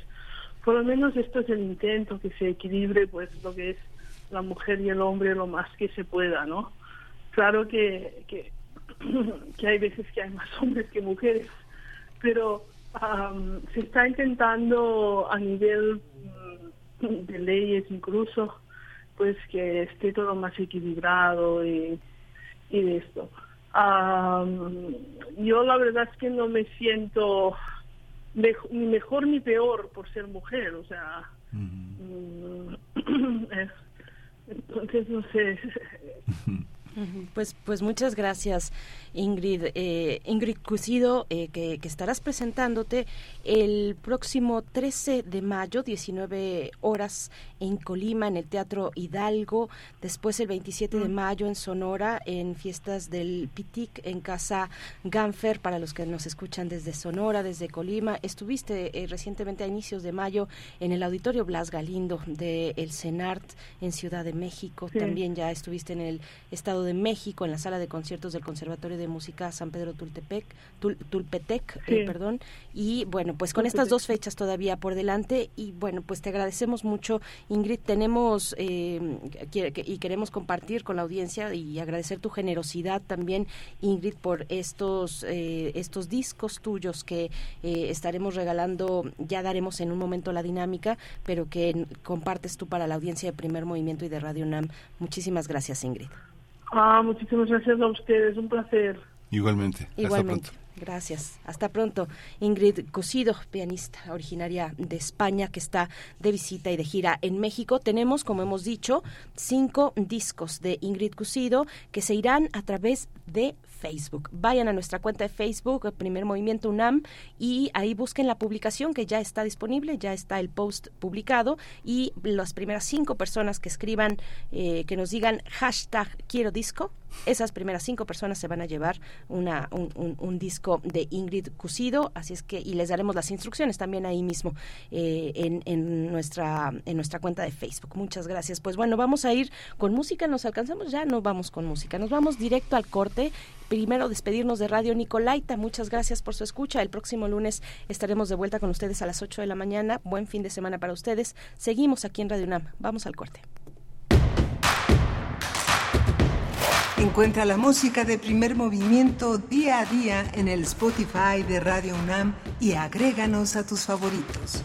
Por lo menos esto es el intento, que se equilibre pues lo que es la mujer y el hombre lo más que se pueda, ¿no? Claro que, que, [CLEARS THROAT] hay veces que hay más hombres que mujeres, pero se está intentando a nivel mm, de leyes incluso, pues que esté todo más equilibrado y, y de esto. yo la verdad es que no me siento ni mejor ni peor por ser mujer, o sea, mm, [CLEARS THROAT] entonces no sé. [LAUGHS] Pues, pues muchas gracias, Ingrid. Eh, Ingrid Cusido, eh, que, estarás presentándote el próximo 13 de mayo, 19 horas en Colima, en el Teatro Hidalgo. Después el 27 de mm. mayo en Sonora, en Fiestas del Pitic, en Casa Ganfer, para los que nos escuchan desde Sonora, desde Colima. Estuviste eh, recientemente a inicios de mayo en el Auditorio Blas Galindo de El Senart en Ciudad de México. También ya estuviste en el Estado Estado de México, en la sala de conciertos del Conservatorio de Música San Pedro Tultepec, Tulpetec, eh, perdón. Y bueno, pues con estas dos fechas todavía por delante y bueno, pues te agradecemos mucho, Ingrid. Tenemos eh, y queremos compartir con la audiencia y agradecer tu generosidad también, Ingrid, por estos, eh, estos discos tuyos que estaremos regalando, ya daremos en un momento la dinámica, pero que compartes tú para la audiencia de Primer Movimiento y de Radio UNAM. Muchísimas gracias, Ingrid. Ah, muchísimas gracias a ustedes, un placer. Igualmente. Igualmente. Gracias. Hasta pronto. Ingrid Cosido, pianista originaria de España, que está de visita y de gira en México. Tenemos, como hemos dicho, cinco discos de Ingrid Cosido que se irán a través de Facebook. Vayan a nuestra cuenta de Facebook, Primer Movimiento UNAM, y ahí busquen la publicación que ya está disponible, ya está el post publicado, y las primeras cinco personas que escriban, eh, que nos digan hashtag quiero disco, esas primeras cinco personas se van a llevar una, un, disco de Ingrid Cusido, así es que, y les daremos las instrucciones también ahí mismo eh, en, en, nuestra, en nuestra cuenta de Facebook. Muchas gracias. Pues bueno, vamos a ir con música, nos alcanzamos ya, no vamos con música, nos vamos directo al corte primero despedirnos de Radio Nicolaita. Muchas gracias por su escucha. El próximo lunes estaremos de vuelta con ustedes a las 8 de la mañana. Buen fin de semana para ustedes. Seguimos aquí en Radio UNAM. Vamos al corte. Encuentra la música de primer movimiento día a día en el Spotify de Radio UNAM y agréganos a tus favoritos.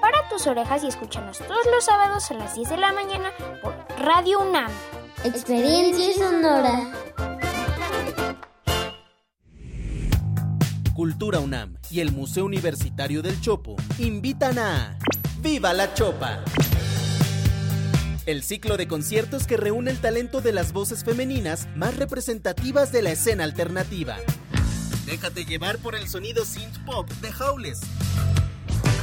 Para tus orejas y escúchanos todos los sábados a las 10 de la mañana por Radio UNAM. Experiencia sonora. Cultura UNAM y el Museo Universitario del Chopo invitan a ¡Viva la Chopa! El ciclo de conciertos que reúne el talento de las voces femeninas más representativas de la escena alternativa. Déjate llevar por el sonido synth pop de Howles.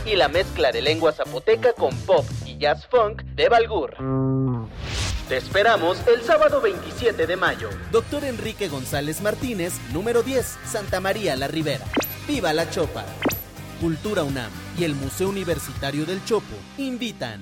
Y la mezcla de lengua zapoteca con pop y jazz funk de Balgur. Te esperamos el sábado 27 de mayo. Doctor Enrique González Martínez, número 10, Santa María la Ribera. ¡Viva la Chopa! Cultura UNAM y el Museo Universitario del Chopo invitan.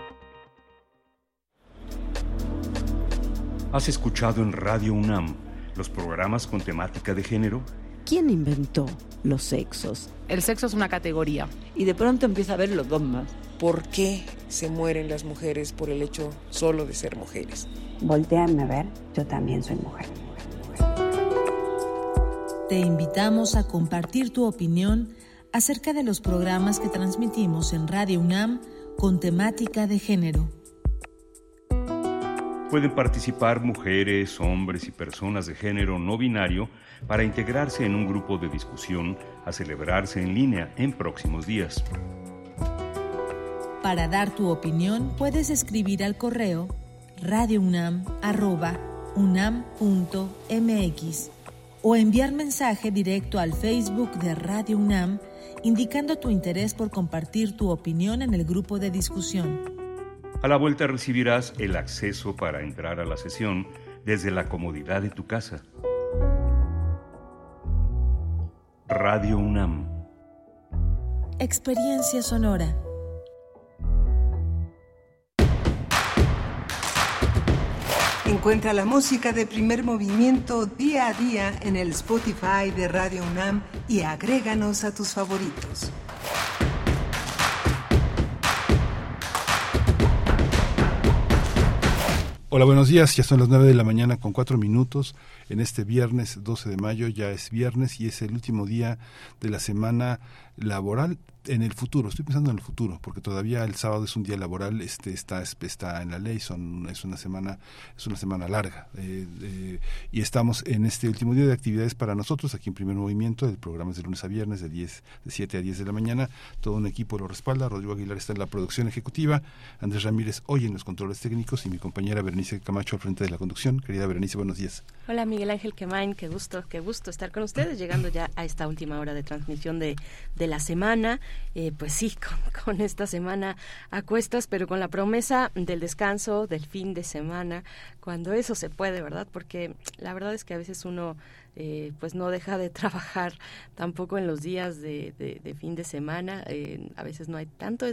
¿Has escuchado en Radio UNAM los programas con temática de género? ¿Quién inventó los sexos? El sexo es una categoría. Y de pronto empieza a ver los dogmas. ¿Por qué se mueren las mujeres por el hecho solo de ser mujeres? Volteame a ver, yo también soy mujer. Te invitamos a compartir tu opinión acerca de los programas que transmitimos en Radio UNAM con temática de género. Pueden participar mujeres, hombres y personas de género no binario para integrarse en un grupo de discusión a celebrarse en línea en próximos días. Para dar tu opinión puedes escribir al correo radiounam@unam.mx o enviar mensaje directo al Facebook de Radio UNAM indicando tu interés por compartir tu opinión en el grupo de discusión. A la vuelta recibirás el acceso para entrar a la sesión desde la comodidad de tu casa. Radio UNAM. Experiencia sonora. Encuentra la música de primer movimiento día a día en el Spotify de Radio UNAM y agréganos a tus favoritos. Hola, buenos días. Ya son las 9 de la mañana con 4 minutos. En este viernes 12 de mayo ya es viernes y es el último día de la semana laboral en el futuro, estoy pensando en el futuro, porque todavía el sábado es un día laboral, este está está en la ley, son es una semana es una semana larga eh, eh, y estamos en este último día de actividades para nosotros aquí en Primer Movimiento, el programa es de lunes a viernes de 10 de 7 a 10 de la mañana, todo un equipo lo respalda, Rodrigo Aguilar está en la producción ejecutiva, Andrés Ramírez hoy en los controles técnicos y mi compañera Berenice Camacho al frente de la conducción. Querida Berenice, buenos días. Hola Miguel Ángel Quemain, qué gusto, qué gusto estar con ustedes, llegando ya a esta última hora de transmisión de, de la semana. Eh, pues sí, [LAUGHS] con, esta semana a cuestas, pero con la promesa del descanso, del fin de semana, cuando eso se puede, ¿verdad? Porque la verdad es que a veces uno eh, pues no deja de [LAUGHS] trabajar tampoco en los días de, fin de semana. Eh, a veces no hay tanto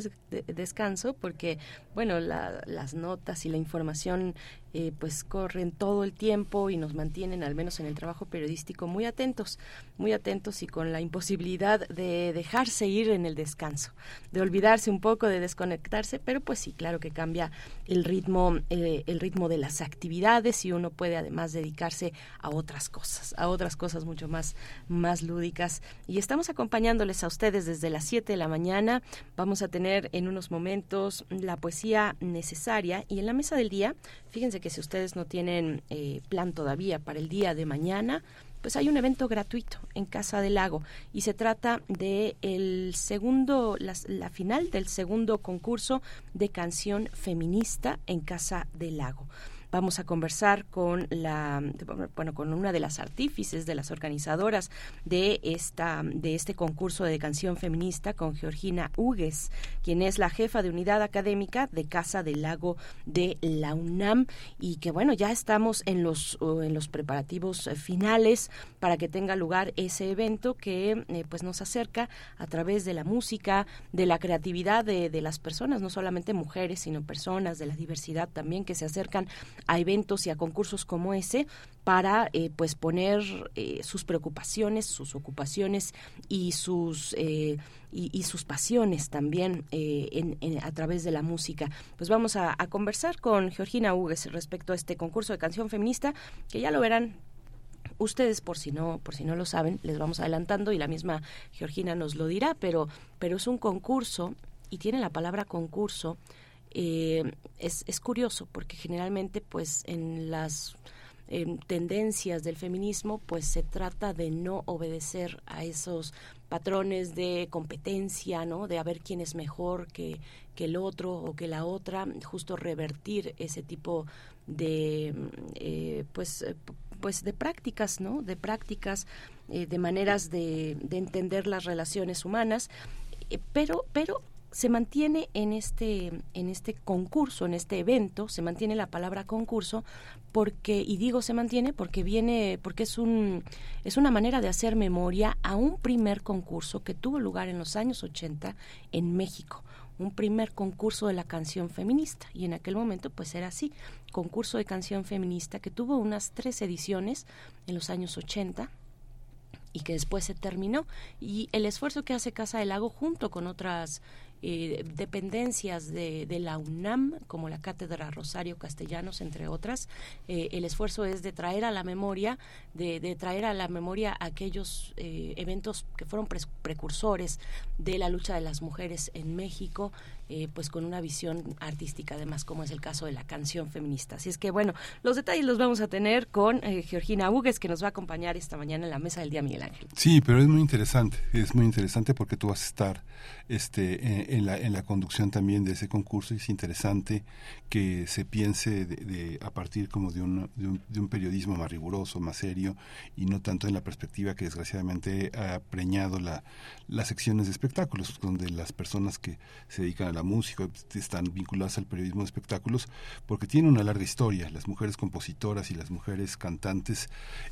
descanso porque, bueno, las notas y la información eh, pues corren todo el tiempo y nos mantienen, al menos en el trabajo periodístico, muy atentos, muy atentos y con la imposibilidad de dejarse ir en el descanso, de olvidarse un poco, de desconectarse, pero pues sí, claro que cambia el ritmo, el ritmo de las actividades y uno puede además dedicarse a otras cosas, a otras cosas mucho más, más lúdicas. Y estamos acompañándoles a ustedes desde las 7 de la mañana. Vamos a tener en unos momentos la poesía necesaria y en la mesa del día, fíjense que si ustedes no tienen eh, plan todavía para el día de mañana, pues hay un evento gratuito en Casa del Lago y se trata de el segundo la, final del segundo concurso de canción feminista en Casa del Lago. Vamos a conversar con la bueno con una de las artífices de las organizadoras de esta de este concurso de canción feminista con Georgina Hugues, quien es la jefa de unidad académica de Casa del Lago de la UNAM. Y que bueno, ya estamos en los en los preparativos eh, finales para que tenga lugar ese evento que eh, pues nos acerca a través de la música, de la creatividad de, de las personas, no solamente mujeres, sino personas de la diversidad también que se acercan a eventos y a concursos como ese para eh, pues poner eh, sus preocupaciones, sus ocupaciones y sus eh, y, sus pasiones también en, a través de la música. Pues vamos a, conversar con Georgina Hugues respecto a este concurso de canción feminista que ya lo verán ustedes por si no por si no lo saben les vamos adelantando y la misma Georgina nos lo dirá pero pero es un concurso y tiene la palabra concurso eh, es, es, curioso porque generalmente pues en las tendencias del feminismo pues se trata de no obedecer a esos patrones de competencia, ¿no? De a ver quién es mejor que, que el otro o que la otra, justo revertir ese tipo de eh, pues eh, pues de prácticas, ¿no? De prácticas, de maneras de, de, entender las relaciones humanas, pero pero se mantiene en este en este concurso, en este evento, se mantiene la palabra concurso porque y digo se mantiene porque viene porque es un es una manera de hacer memoria a un primer concurso que tuvo lugar en los años 80 en México un primer concurso de la canción feminista. Y en aquel momento pues era así concurso de canción feminista que tuvo unas tres ediciones en los años 80 y que después se terminó. Y el esfuerzo que hace Casa del Lago junto con otras eh, dependencias de, la UNAM, como la Cátedra Rosario Castellanos, entre otras. Eh, el esfuerzo es de traer a la memoria, de, traer a la memoria aquellos eh, eventos que fueron precursores de la lucha de las mujeres en México, pues con una visión artística además, como es el caso de la canción feminista. Así es que bueno, los detalles los vamos a tener con Georgina Hugues, que nos va a acompañar esta mañana en la mesa del día Miguel Ángel. Sí, pero es muy interesante, es muy interesante porque tú vas a estar este, en, la, en la conducción también de ese concurso y es interesante que se piense de, a partir como de un, de un, periodismo más riguroso, más serio y no tanto en la perspectiva que desgraciadamente ha preñado la, las secciones de espectáculos, donde las personas que se dedican a la música están vinculadas al periodismo de espectáculos porque tiene una larga historia. Las mujeres compositoras y las mujeres cantantes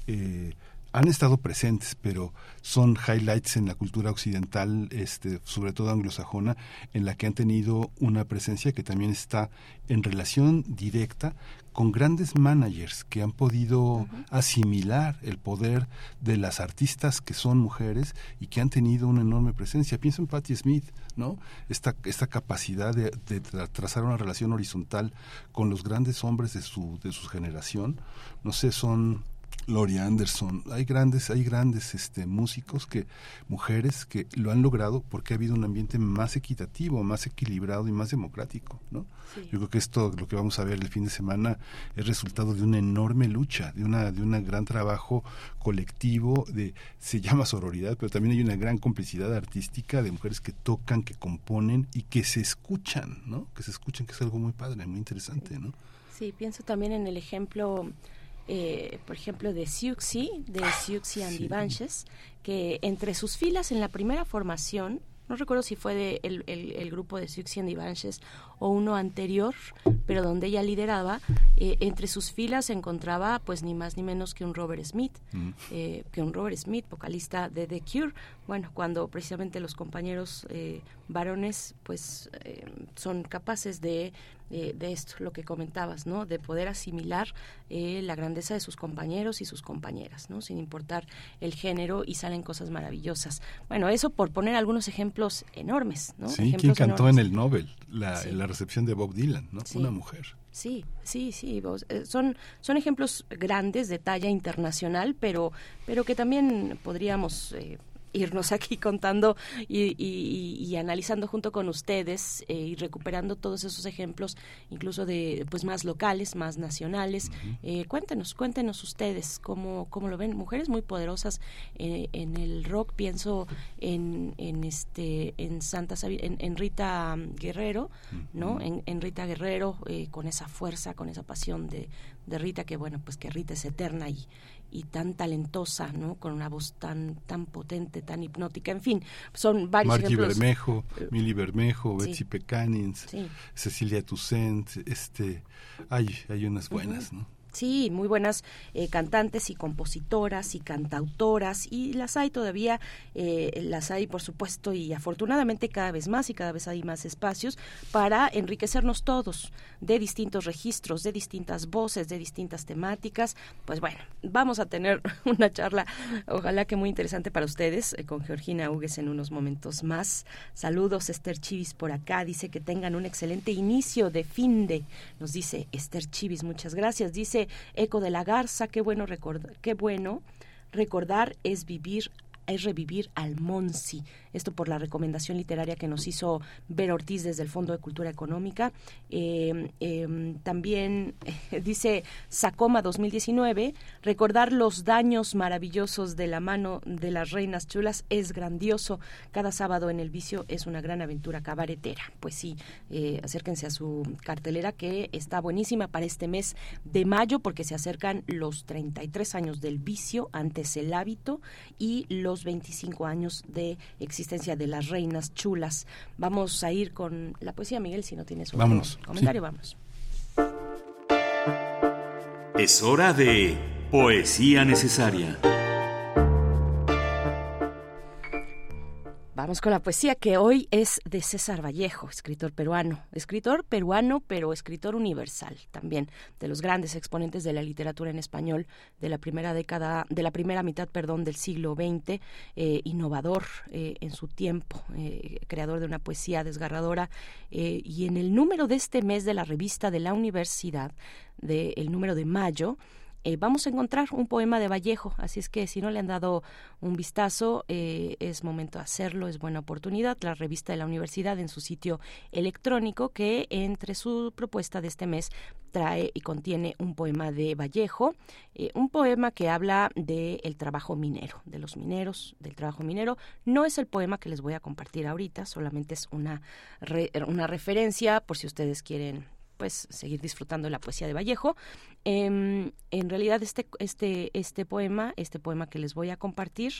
eh, han estado presentes, pero son highlights en la cultura occidental, este, sobre todo anglosajona, en la que han tenido una presencia que también está en relación directa con grandes managers que han podido asimilar el poder de las artistas que son mujeres y que han tenido una enorme presencia. Pienso en Patti Smith, ¿no? Esta, esta capacidad de, de, trazar una relación horizontal con los grandes hombres de su, de su generación, no sé, son Gloria Anderson, hay grandes, hay grandes este, músicos que, mujeres que lo han logrado porque ha habido un ambiente más equitativo, más equilibrado y más democrático, ¿no? Yo creo que esto, lo que vamos a ver el fin de semana, es resultado de una enorme lucha, de una, de un gran trabajo colectivo, de, se llama sororidad, pero también hay una gran complicidad artística de mujeres que tocan, que componen y que se escuchan, ¿no? Que se escuchan, que es algo muy padre, muy interesante, ¿no? Sí, pienso también en el ejemplo eh, por ejemplo, de Siuxi, de ah, Siuxi and que entre sus filas en la primera formación, no recuerdo si fue de el, el, grupo de Siuxi and o uno anterior, pero donde ella lideraba, eh, entre sus filas se encontraba pues ni más ni menos que un Robert Smith, mm. eh, que un Robert Smith, vocalista de The Cure. Bueno, cuando precisamente los compañeros varones pues son capaces de de esto, lo que comentabas, ¿no? De poder asimilar eh, la grandeza de sus compañeros y sus compañeras, ¿no? Sin importar el género y salen cosas maravillosas. Bueno, eso por poner algunos ejemplos enormes, ¿no? Sí, ¿quién cantó en el Nobel? La, la recepción de Bob Dylan, ¿no? Una mujer. Sí, sí, sí. Eh, son, son ejemplos grandes de talla internacional, pero, pero que también podríamos eh, irnos aquí [LAUGHS] contando y, analizando junto con ustedes eh, y recuperando todos esos ejemplos, incluso de pues más locales, más nacionales. Eh, cuéntenos, cuéntenos ustedes cómo, cómo lo ven. Mujeres muy poderosas eh, en el rock, pienso en, en este en Santa en, en Rita Guerrero, ¿no? En, en Rita Guerrero con esa fuerza, con esa pasión de, de Rita que bueno, pues que Rita es eterna y y tan talentosa, ¿no? Con una voz tan tan potente, tan hipnótica, en fin, son varios Margie Bermejo, eh, Milly Bermejo, Betsy Pecanins, Cecilia Toussaint, este, hay, hay unas buenas, ¿no? Sí, muy buenas eh, cantantes y compositoras y cantautoras y las hay todavía, eh, las hay por supuesto y afortunadamente cada vez más y cada vez hay más espacios para enriquecernos todos de distintos registros, de distintas voces, de distintas temáticas. Pues bueno, vamos a tener [LAUGHS] una charla, ojalá que muy interesante para ustedes, eh, con Georgina Hugues en unos momentos más. Saludos, Esther Chivis por acá, dice que tengan un excelente inicio de fin de, nos dice Esther Chivis, muchas gracias, dice Eco de la Garza, qué bueno qué bueno recordar es vivir es revivir al Monsi. Esto por la recomendación literaria que nos hizo Ver Ortiz desde el Fondo de Cultura Económica. Em, em, también [LAUGHS] dice Sacoma 2019, recordar los daños maravillosos de la mano de las reinas chulas es grandioso. Cada sábado en el vicio es una gran aventura cabaretera. Pues sí, eh, acérquense a su cartelera que está buenísima para este mes de mayo porque se acercan los 33 años del vicio, antes el hábito y los 25 años de existencia de las reinas chulas. Vamos a ir con la poesía, Miguel, si no tienes un comentario, vamos. Es hora de poesía necesaria. Vamos con la poesía que hoy es de César Vallejo, escritor peruano, escritor peruano pero escritor universal también, de los grandes exponentes de la literatura en español de la primera década, de la primera mitad, perdón, del siglo XX, eh, innovador eh, en su tiempo, eh, creador de una poesía desgarradora y en el número de este mes de la revista de la universidad, del número de mayo, eh, vamos a encontrar un poema de Vallejo, así es que si no le han dado un vistazo, eh, es momento de hacerlo, es buena oportunidad. La revista de la universidad en su sitio electrónico que entre su propuesta de este mes trae y contiene un poema de Vallejo, eh, un poema que habla del trabajo minero, de los mineros, del trabajo minero. No es el poema que les voy a compartir ahorita, solamente es una, una referencia por si ustedes quieren pues seguir disfrutando la poesía de Vallejo. Em, en realidad este, este, este poema, este poema que les voy a compartir,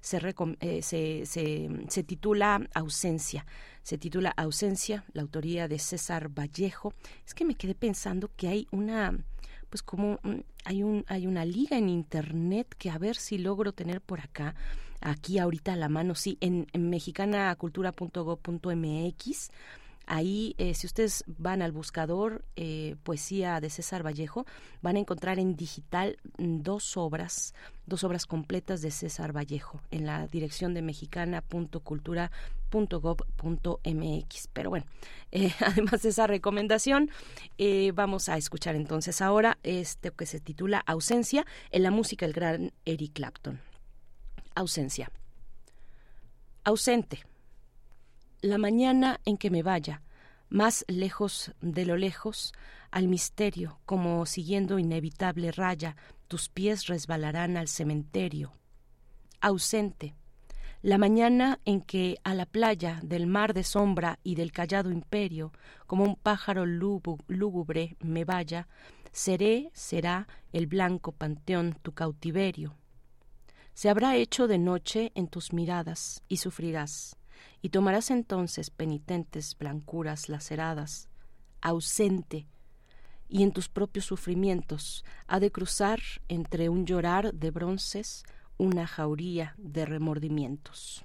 se, eh, se, se, titula Ausencia. Se titula Ausencia, la autoría de César Vallejo. Es que me quedé pensando que hay una pues como hay un hay una liga en internet que a ver si logro tener por acá aquí ahorita a la mano sí en, en mexicanacultura.gov.mx Ahí, eh, si ustedes van al buscador eh, Poesía de César Vallejo, van a encontrar en digital mm, dos obras, dos obras completas de César Vallejo en la dirección de mexicana.cultura.gov.mx. Pero bueno, [LAUGHS] eh, además de esa recomendación, vamos a escuchar entonces ahora este que se titula Ausencia en la música del gran Eric Clapton. Ausencia. Ausente la mañana en que me vaya, más lejos de lo lejos, al misterio, como siguiendo inevitable raya, tus pies resbalarán al cementerio. Ausente, la mañana en que a la playa del mar de sombra y del callado imperio, como un pájaro lúgubre me vaya, seré, será el blanco panteón tu cautiverio. Se habrá hecho de noche en tus miradas y sufrirás y tomarás entonces penitentes blancuras laceradas, ausente, y en tus propios sufrimientos ha de cruzar entre un llorar de bronces una jauría de remordimientos.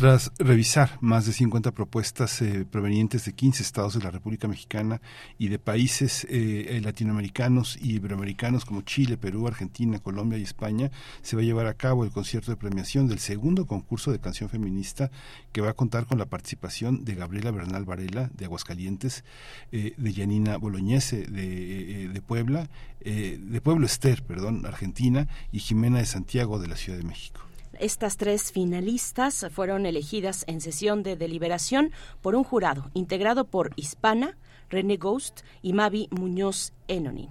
Tras revisar más de 50 propuestas eh, provenientes de 15 estados de la República Mexicana y de países eh, eh, latinoamericanos y iberoamericanos como Chile, Perú, Argentina, Colombia y España, se va a llevar a cabo el concierto de premiación del segundo concurso de canción feminista que va a contar con la participación de Gabriela Bernal Varela de Aguascalientes, eh, de Yanina Boloñese de, de Puebla, de Pueblo Ester, perdón, Argentina, y Jimena de Santiago de la Ciudad de México. Estas tres finalistas fueron elegidas en sesión de deliberación por un jurado integrado por Hispana, René Ghost y Mavi Muñoz Enonin.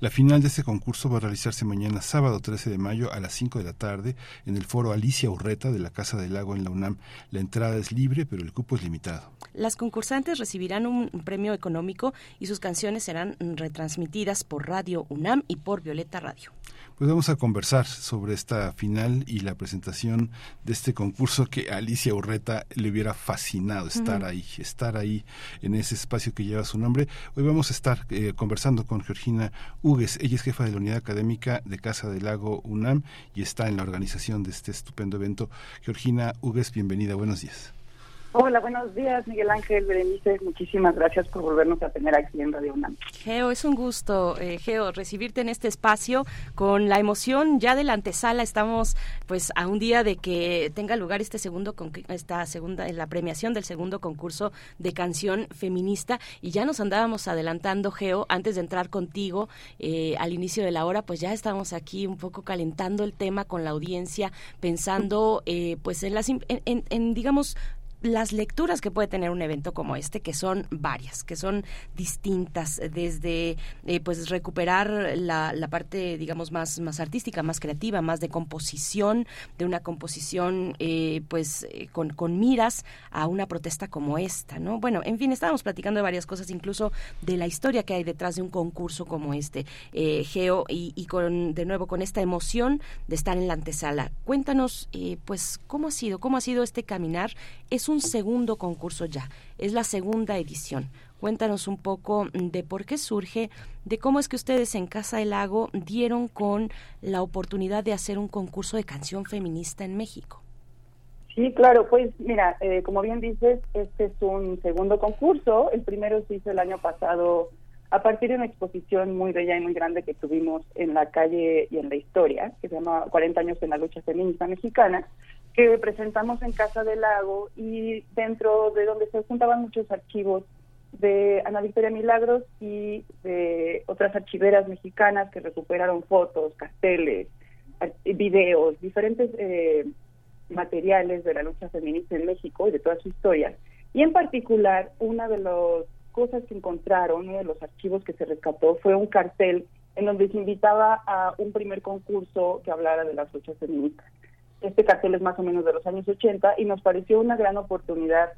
La final de este concurso va a realizarse mañana sábado 13 de mayo a las 5 de la tarde en el foro Alicia Urreta de la Casa del Lago en la UNAM. La entrada es libre, pero el cupo es limitado. Las concursantes recibirán un premio económico y sus canciones serán retransmitidas por Radio UNAM y por Violeta Radio. Pues vamos a conversar sobre esta final y la presentación de este concurso que a Alicia Urreta le hubiera fascinado estar ahí, estar ahí en ese espacio que lleva su nombre. Hoy vamos a estar eh, conversando con Georgina Hugues. Ella es jefa de la unidad académica de Casa del Lago UNAM y está en la organización de este estupendo evento. Georgina Hugues, bienvenida, buenos días. Hola, buenos días, Miguel Ángel Berenice. Muchísimas gracias por volvernos a tener aquí en Radio UNAM. Geo, es un gusto, eh, Geo, recibirte en este espacio con la emoción ya de la antesala. Estamos pues a un día de que tenga lugar este segundo esta segunda la premiación del segundo concurso de canción feminista y ya nos andábamos adelantando, Geo, antes de entrar contigo eh, al inicio de la hora, pues ya estamos aquí un poco calentando el tema con la audiencia, pensando eh, pues en las en- en- en, digamos las lecturas que puede tener un evento como este, que son varias, que son distintas, desde eh, pues recuperar la, la parte, digamos, más, más artística, más creativa, más de composición, de una composición eh, pues eh, con, con miras a una protesta como esta, ¿no? Bueno, en fin, estábamos platicando de varias cosas, incluso de la historia que hay detrás de un concurso como este, eh, Geo, y, y con, de nuevo, con esta emoción de estar en la antesala. Cuéntanos, eh, pues, ¿cómo ha sido? ¿Cómo ha sido este caminar? Es segundo concurso ya, es la segunda edición. Cuéntanos un poco de por qué surge, de cómo es que ustedes en Casa del Lago dieron con la oportunidad de hacer un concurso de canción feminista en México. Sí, claro, pues mira, eh, como bien dices, este es un segundo concurso. El primero se hizo el año pasado a partir de una exposición muy bella y muy grande que tuvimos en la calle y en la historia, que se llama 40 años en la lucha feminista mexicana, que presentamos en Casa del Lago y dentro de donde se juntaban muchos archivos de Ana Victoria Milagros y de otras archiveras mexicanas que recuperaron fotos, carteles, ar- videos, diferentes eh, materiales de la lucha feminista en México y de toda su historia. Y en particular, una de las cosas que encontraron, uno de los archivos que se rescató, fue un cartel en donde se invitaba a un primer concurso que hablara de las luchas feministas. Este cartel es más o menos de los años 80 y nos pareció una gran oportunidad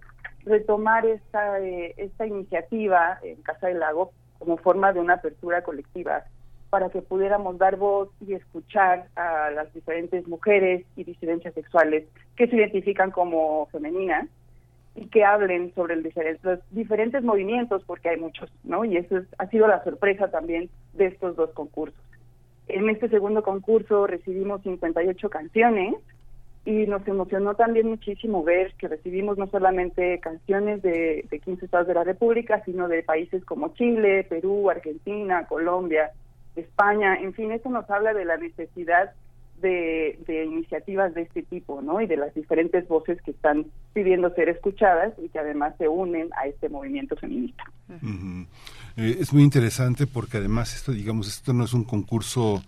retomar esta, eh, esta iniciativa en Casa del Lago como forma de una apertura colectiva para que pudiéramos dar voz y escuchar a las diferentes mujeres y disidencias sexuales que se identifican como femeninas y que hablen sobre el diferen- los diferentes movimientos, porque hay muchos, ¿no? Y eso es- ha sido la sorpresa también de estos dos concursos. En este segundo concurso recibimos 58 canciones y nos emocionó también muchísimo ver que recibimos no solamente canciones de, de 15 estados de la República, sino de países como Chile, Perú, Argentina, Colombia, España, en fin, esto nos habla de la necesidad de, de, iniciativas de este tipo, ¿no? Y de las diferentes voces que están pidiendo ser escuchadas y que además se unen a este movimiento feminista. Eh, es muy interesante porque además esto, digamos, esto no es un concurso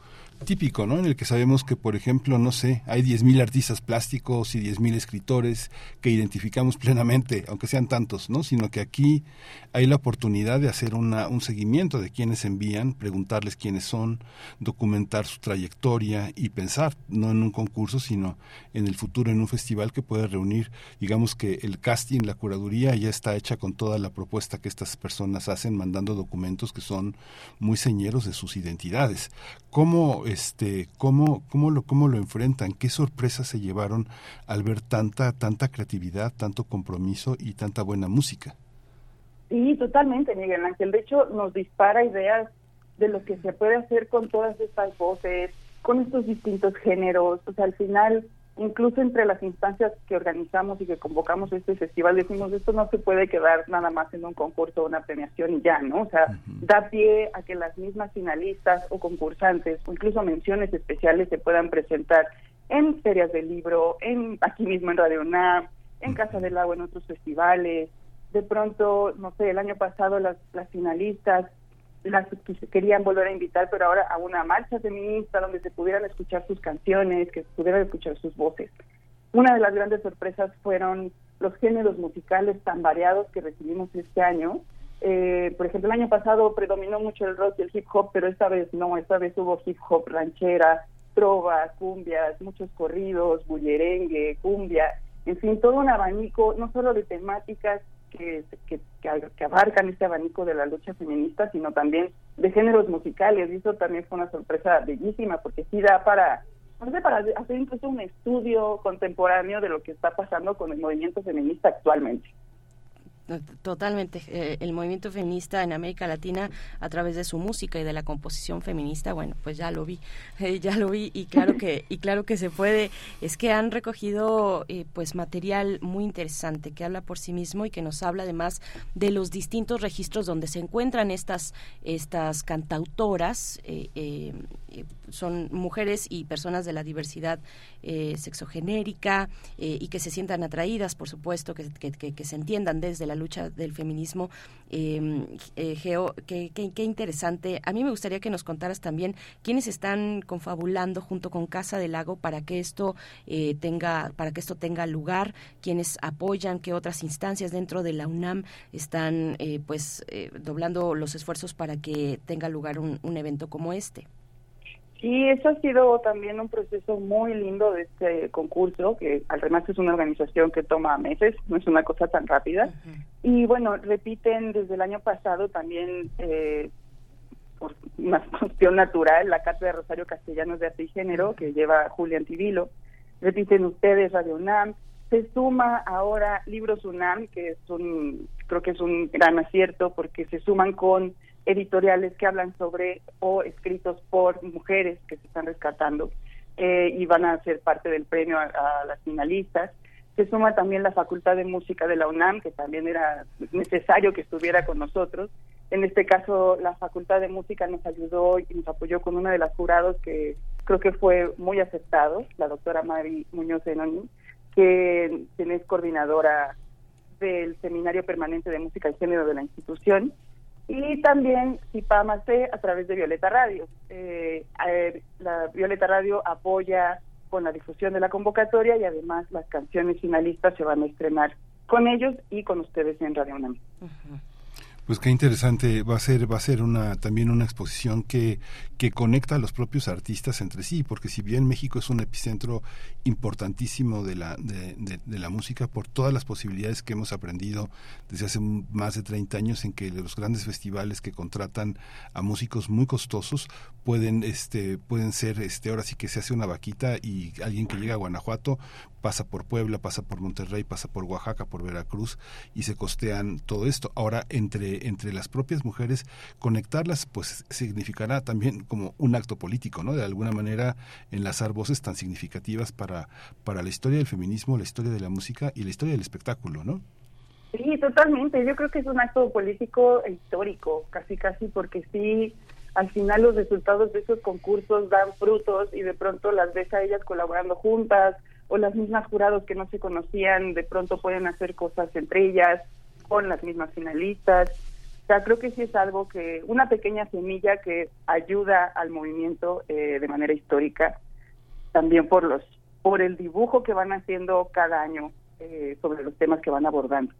típico, ¿no? En el que sabemos que, por ejemplo, no sé, hay 10.000 artistas plásticos y 10.000 escritores que identificamos [LAUGHS] plenamente, aunque sean tantos, ¿no? Sino que aquí hay la oportunidad de hacer una, un seguimiento de quienes envían, preguntarles quiénes son, documentar su trayectoria y pensar, no en un concurso, sino en el futuro, en un festival que puede reunir, digamos que el casting, la curaduría ya está hecha con toda la propuesta que estas personas hacen, mandando documentos que son muy señeros de sus identidades. ¿Cómo este, cómo, cómo, lo, cómo lo enfrentan, qué sorpresas se llevaron al ver tanta, tanta creatividad, tanto compromiso y tanta buena música. Sí, totalmente, Miguel Ángel. De hecho, nos dispara ideas de lo que se puede hacer con todas estas voces, con estos distintos géneros. O sea, al final, incluso entre las instancias que organizamos y que convocamos este festival, decimos, esto no se puede quedar nada más en un concurso o una premiación y ya, ¿no? O sea, uh -huh. da pie a que las mismas finalistas o concursantes, o incluso menciones especiales, se puedan presentar en ferias del libro, en aquí mismo en Radio UNAM, en Casa del Agua, en otros festivales. De pronto, no sé, el año pasado las, las finalistas las querían volver a invitar, pero ahora a una marcha feminista donde se pudieran escuchar sus canciones, que pudieran escuchar sus voces. Una de las grandes sorpresas fueron los géneros musicales tan variados que recibimos este año. Eh, por ejemplo, el año pasado predominó mucho el rock y el hip hop, pero esta vez no, esta vez hubo hip hop ranchera, trova, cumbias, muchos corridos, bullerengue, cumbia, en fin, todo un abanico, no solo de temáticas que, que, que, abarcan este abanico de la lucha feminista, sino también de géneros musicales. Y eso también fue una sorpresa bellísima, porque sí da para, no sé, para hacer incluso un estudio contemporáneo de lo que está pasando con el movimiento feminista actualmente. Totalmente. Eh, el movimiento feminista en América Latina a través de su música y de la composición feminista, bueno, pues ya lo vi, [LAUGHS] eh, ya lo vi y claro que y claro que se puede. Es que han recogido eh, pues material muy interesante que habla por sí mismo y que nos habla además de los distintos registros donde se encuentran estas estas cantautoras. son mujeres y personas de la diversidad sexogenérica y que se sientan atraídas, por supuesto, que, que, se entiendan desde la lucha del feminismo. Eh, eh, Geo, qué, qué, interesante. A mí me gustaría que nos contaras también quiénes están confabulando junto con Casa del Lago para que esto eh, tenga, para que esto tenga lugar, quiénes apoyan, qué otras instancias dentro de la UNAM están, pues, doblando los esfuerzos para que tenga lugar un, un evento como este. Sí, eso ha sido también un proceso muy lindo de este concurso, que además es una organización que toma meses, no es una cosa tan rápida. Uh -huh. Y bueno, repiten desde el año pasado también, eh, por una [LAUGHS] cuestión natural, la Cátedra de Rosario Castellanos de Arte y Género, que lleva Julián Tibilo. Repiten ustedes Radio UNAM. Se suma ahora Libros UNAM, que es un, creo que es un gran acierto, porque se suman con editoriales que hablan sobre o escritos por mujeres que se están rescatando eh, y van a ser parte del premio a, a, las finalistas. Se suma también la Facultad de Música de la UNAM, que también era necesario que estuviera con nosotros. En este caso, la Facultad de Música nos ayudó y nos apoyó con una de las jurados que creo que fue muy aceptado, la doctora Mari Muñoz Enoni, que es coordinadora del Seminario Permanente de Música y Género de la institución y también CIPAMAC a través de Violeta Radio. Eh, la Violeta Radio apoya con la difusión de la convocatoria y además las canciones finalistas se van a estrenar con ellos y con ustedes en Radio UNAM. Pues qué interesante va a ser va a ser una también una exposición que que conecta a los propios artistas entre sí, porque si bien México es un epicentro importantísimo de la de, de, de la música por todas las posibilidades que hemos aprendido desde hace más de 30 años en que los grandes festivales que contratan a músicos muy costosos pueden este pueden ser este ahora sí que se hace una vaquita y alguien que llega a Guanajuato pasa por Puebla, pasa por Monterrey, pasa por Oaxaca, por Veracruz y se costean todo esto. Ahora, entre, entre las propias mujeres, conectarlas pues significará también como un acto político, ¿no? De alguna manera enlazar voces tan significativas para, para la historia del feminismo, la historia de la música y la historia del espectáculo, ¿no? Sí, totalmente. Yo creo que es un acto político e histórico, casi casi, porque sí, al final los resultados de esos concursos dan frutos y de pronto las ves a ellas colaborando juntas o las mismas jurados que no se conocían de pronto pueden hacer cosas entre ellas con las mismas finalistas. O sea, creo que sí es algo que, una pequeña semilla que ayuda al movimiento eh, de manera histórica, también por los, por el dibujo que van haciendo cada año eh, sobre los temas que van abordando.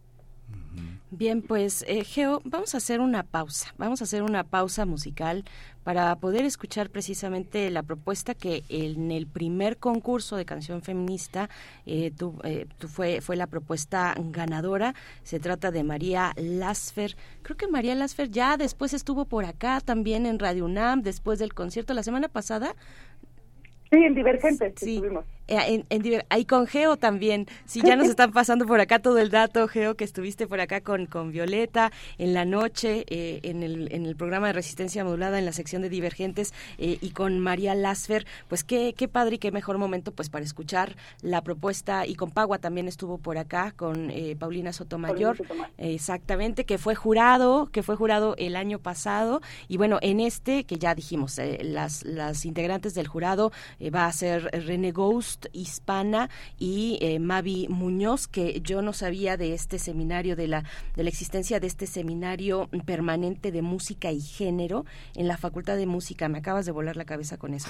Bien, pues eh, Geo, vamos a hacer una pausa, vamos a hacer una pausa musical para poder escuchar precisamente la propuesta que en el primer concurso de canción feminista eh, tu, eh, fue, fue la propuesta ganadora. Se trata de María Lasfer. Creo que María Lasfer ya después estuvo por acá también en Radio UNAM, después del concierto la semana pasada. Sí, en Divergentes sí. estuvimos. Eh, en, ahí con Geo también. Si ya nos [LAUGHS] están pasando por acá todo el dato, Geo, que estuviste por acá con, con Violeta en la noche, eh, en, el, en el programa de resistencia modulada en la sección de Divergentes eh, y con María Lasfer. Pues qué, qué padre y qué mejor momento pues para escuchar la propuesta. Y con Pagua también estuvo por acá con Paulina Sotomayor. exactamente, que fue jurado, que fue jurado el año pasado. Y bueno, en este, que ya dijimos, las, las integrantes del jurado va a ser René Ghost Hispana y eh, Mavi Muñoz, que yo no sabía de este seminario, de la, de la existencia de este seminario permanente de música y género en la Facultad de Música. Me acabas de volar la cabeza con eso,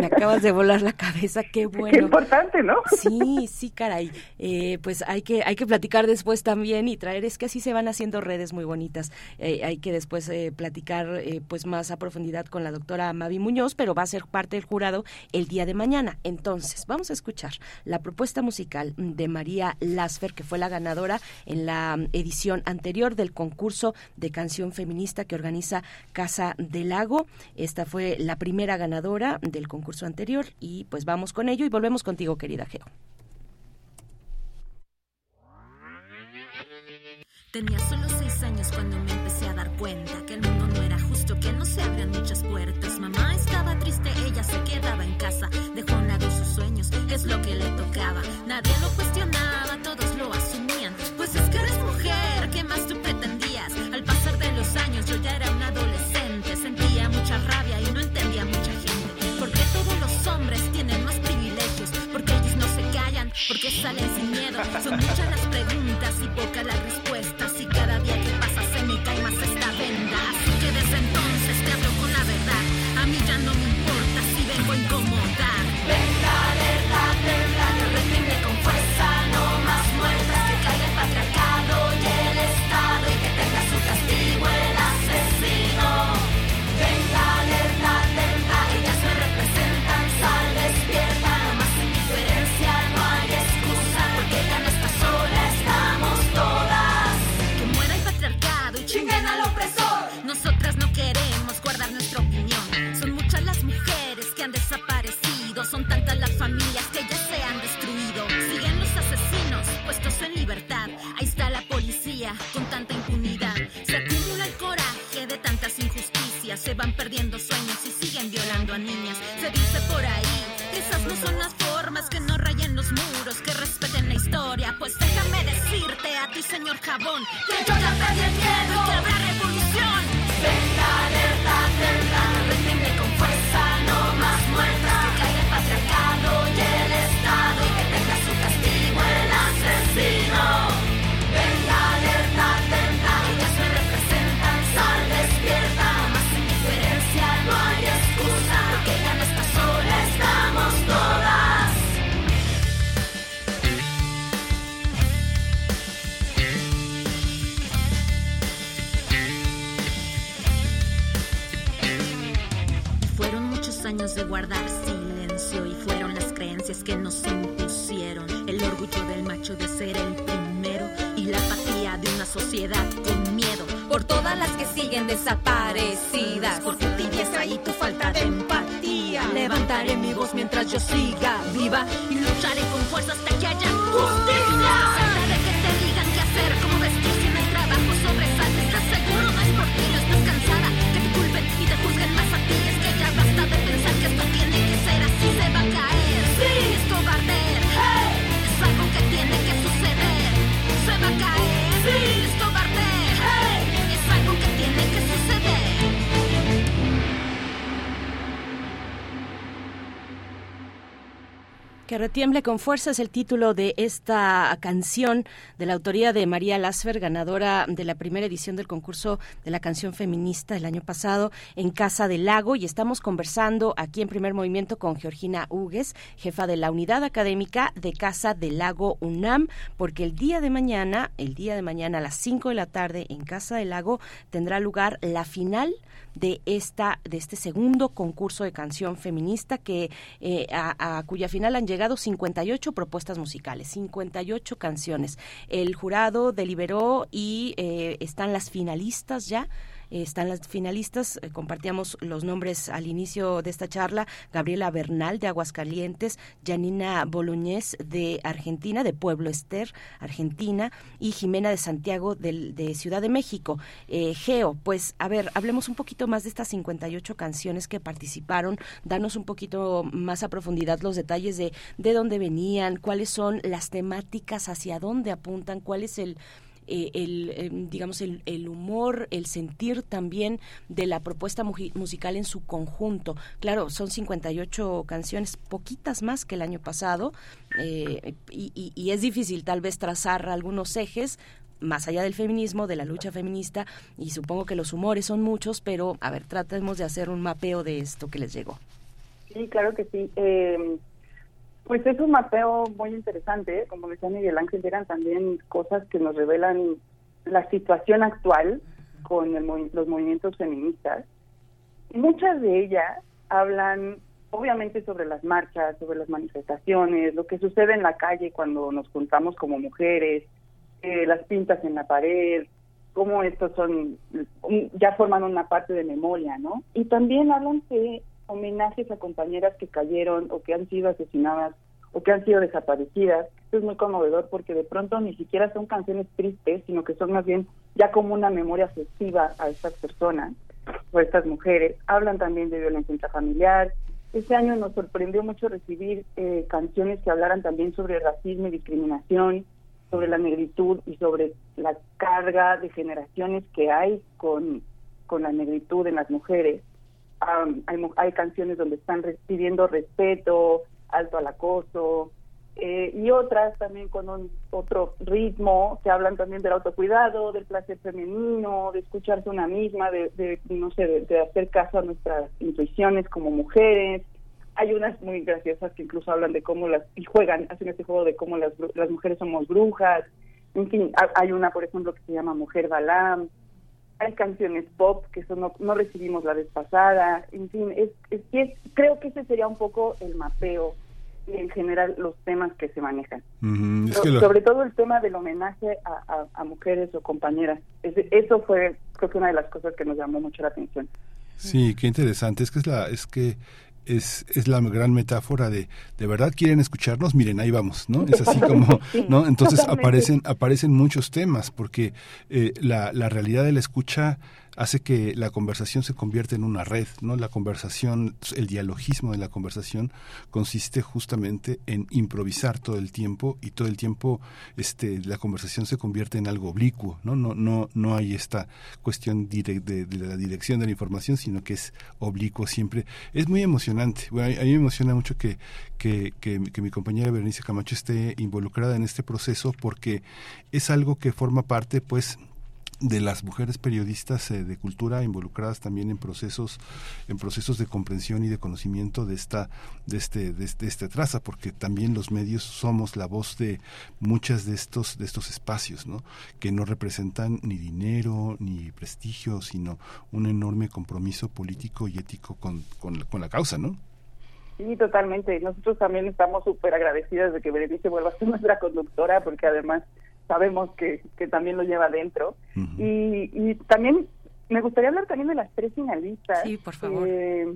Me acabas de volar la cabeza, qué bueno. Qué importante, ¿no? Sí, sí, caray. Eh, pues hay que, hay que platicar después también y traer, es que así se van haciendo redes muy bonitas. Eh, hay que después platicar pues más a profundidad con la doctora Mavi Muñoz, pero va a ser parte del jurado el día de mañana. Entonces, entonces, vamos a escuchar la propuesta musical de María Lasfer, que fue la ganadora en la edición anterior del concurso de canción feminista que organiza Casa del Lago. Esta fue la primera ganadora del concurso anterior y pues vamos con ello y volvemos contigo, querida Geo. Tenía solo seis años cuando me empecé a dar cuenta que el mundo no era justo, que no se abrían muchas puertas. Mamá estaba triste, ella se quedaba en es lo que le tocaba. Nadie lo cuestionaba, todos lo asumían. Pues es que eres mujer, ¿qué más tú pretendías? Al pasar de los años yo ya era un adolescente, sentía mucha rabia y no entendía mucha gente. ¿Por qué todos los hombres tienen más privilegios? Porque ellos no se callan, porque salen sin miedo. Son muchas las preguntas y pocas las respuestas. Van perdiendo sueños y siguen violando a niñas. Se dice por ahí esas no son las formas que no rayen los muros, que respeten la historia. Pues déjame decirte a ti, señor Jabón, que yo ya perdí el miedo Con fuerza es el título de esta canción de la autoría de María Lasfer, ganadora de la primera edición del concurso de la canción feminista el año pasado en Casa del Lago. Y estamos conversando aquí en primer movimiento con Georgina Hugues, jefa de la unidad académica de Casa del Lago UNAM, porque el día de mañana, el día de mañana a las 5 de la tarde en Casa del Lago tendrá lugar la final de esta de este segundo concurso de canción feminista que eh, a, cuya final han llegado 58 propuestas musicales 58 canciones. El jurado deliberó y eh, están las finalistas ya están las finalistas, eh, compartíamos los nombres al inicio de esta charla, Gabriela Bernal de Aguascalientes, Janina Boloñez de Argentina, de Pueblo Ester, Argentina, y Jimena de Santiago de, de Ciudad de México. Eh, Geo, pues a ver, hablemos un poquito más de estas 58 canciones que participaron, danos un poquito más a profundidad los detalles de, de dónde venían, cuáles son las temáticas, hacia dónde apuntan, cuál es el eh, el, eh, digamos, el, el, humor, el sentir también de la propuesta musical en su conjunto. Claro, son 58 canciones, poquitas más que el año pasado, eh, y, y, y es difícil tal vez trazar algunos ejes, más allá del feminismo, de la lucha feminista, y supongo que los humores son muchos, pero a ver, tratemos de hacer un mapeo de esto que les llegó. Sí, claro que sí. Eh, pues es un mapeo muy interesante, como decía Miguel Ángel, eran también cosas que nos revelan la situación actual con el, los movimientos feministas. Y muchas de ellas hablan obviamente sobre las marchas, sobre las manifestaciones, lo que sucede en la calle cuando nos juntamos como mujeres, eh, las pintas en la pared, cómo estos son, ya forman una parte de memoria, ¿no? Y también hablan de homenajes a compañeras que cayeron o que han sido asesinadas o que han sido desaparecidas. Esto es muy conmovedor porque de pronto ni siquiera son canciones tristes, sino que son más bien ya como una memoria festiva a estas personas o a estas mujeres. Hablan también de violencia intrafamiliar. Este año nos sorprendió mucho recibir eh, canciones que hablaran también sobre racismo y discriminación, sobre la negritud y sobre la carga de generaciones que hay con, con la negritud en las mujeres um, hay, hay canciones donde están pidiendo respeto, alto al acoso, eh, y otras también con un, otro ritmo que hablan también del autocuidado, del placer femenino, de escucharse una misma, de, de no sé, de, de, hacer caso a nuestras intuiciones como mujeres. Hay unas muy graciosas que incluso hablan de cómo las, y juegan, hacen este juego de cómo las, las mujeres somos brujas. En fin, hay una, por ejemplo, que se llama Mujer Balam, hay canciones pop que eso no, no recibimos la vez pasada, en fin, es, es, es, creo que ese sería un poco el mapeo y en general los temas que se manejan. Uh -huh. es so, que lo... Sobre todo el tema del homenaje a, a, a mujeres o compañeras. Es, eso fue creo que una de las cosas que nos llamó mucho la atención. Sí, qué interesante. Es que es la, es que es, es la gran metáfora de de verdad quieren escucharnos miren ahí vamos no es así como [LAUGHS] no entonces aparecen aparecen muchos temas porque eh, la, la realidad de la escucha hace que la conversación se convierta en una red, ¿no? La conversación, el dialogismo de la conversación consiste justamente en improvisar todo el tiempo y todo el tiempo este la conversación se convierte en algo oblicuo, ¿no? No no no hay esta cuestión de, la dirección de la información, sino que es oblicuo siempre. Es muy emocionante. Bueno, a, a mí me emociona mucho que, que, que, que mi compañera Berenice Camacho esté involucrada en este proceso porque es algo que forma parte pues de las mujeres periodistas eh, de cultura involucradas también en procesos en procesos de comprensión y de conocimiento de esta de este de, este, de esta traza porque también los medios somos la voz de muchas de estos de estos espacios no que no representan ni dinero ni prestigio sino un enorme compromiso político y ético con, con, con la causa no Sí, totalmente. Nosotros también estamos súper agradecidas de que Berenice vuelva a ser nuestra conductora, porque además sabemos que, que también lo lleva adentro. Uh -huh. y, y, también me gustaría hablar también de las tres finalistas. Sí, por favor. Eh,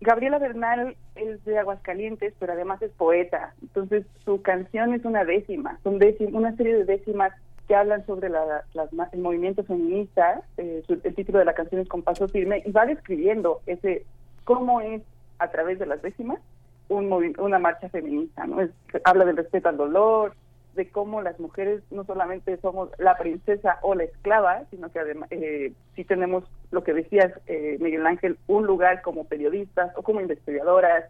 Gabriela Bernal es de Aguascalientes, pero además es poeta. Entonces, su canción es una décima, son décim una serie de décimas que hablan sobre la, la, el movimiento feminista. Eh, su, el título de la canción es Con Paso Firme, y va describiendo ese cómo es a través de las décimas un una marcha feminista. ¿no? Es, habla del respeto al dolor, de cómo las mujeres no solamente somos la princesa o la esclava, sino que además eh, sí tenemos lo que decías, eh, Miguel Ángel, un lugar como periodistas o como investigadoras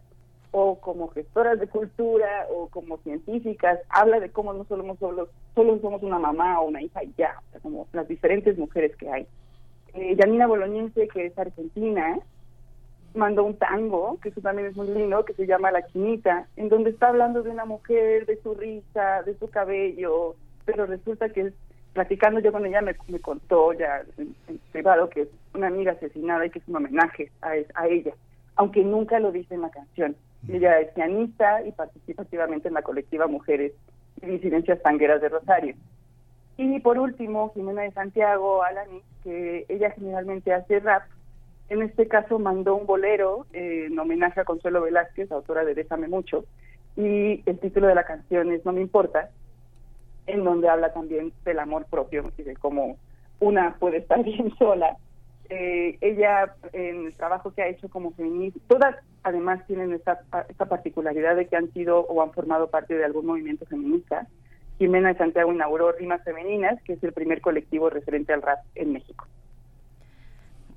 o como gestoras de cultura o como científicas, habla de cómo no solo, solo, solo somos una mamá o una hija y ya, o sea, como las diferentes mujeres que hay. Eh, Janina Boloñense, que es argentina, mandó un tango, que eso también es muy lindo, que se llama La Chinita, en donde está hablando de una mujer, de su risa, de su cabello, pero resulta que es, platicando yo con ella me, me contó ya en, en privado que es una amiga asesinada y que es un homenaje a, ella, aunque nunca lo dice en la canción. Ella es pianista y participa activamente en la colectiva Mujeres y Disidencias Tangueras de Rosario. Y por último, Jimena de Santiago Alani, que ella generalmente hace rap, en este caso mandó un bolero eh, en homenaje a Consuelo Velázquez, autora de Déjame Mucho, y el título de la canción es No me importa, en donde habla también del amor propio y de cómo una puede estar [LAUGHS] bien sola. Eh, ella, en el trabajo que ha hecho como feminista, todas además tienen esta, esta particularidad de que han sido o han formado parte de algún movimiento feminista. Jimena Santiago inauguró Rimas Femeninas, que es el primer colectivo referente al rap en México.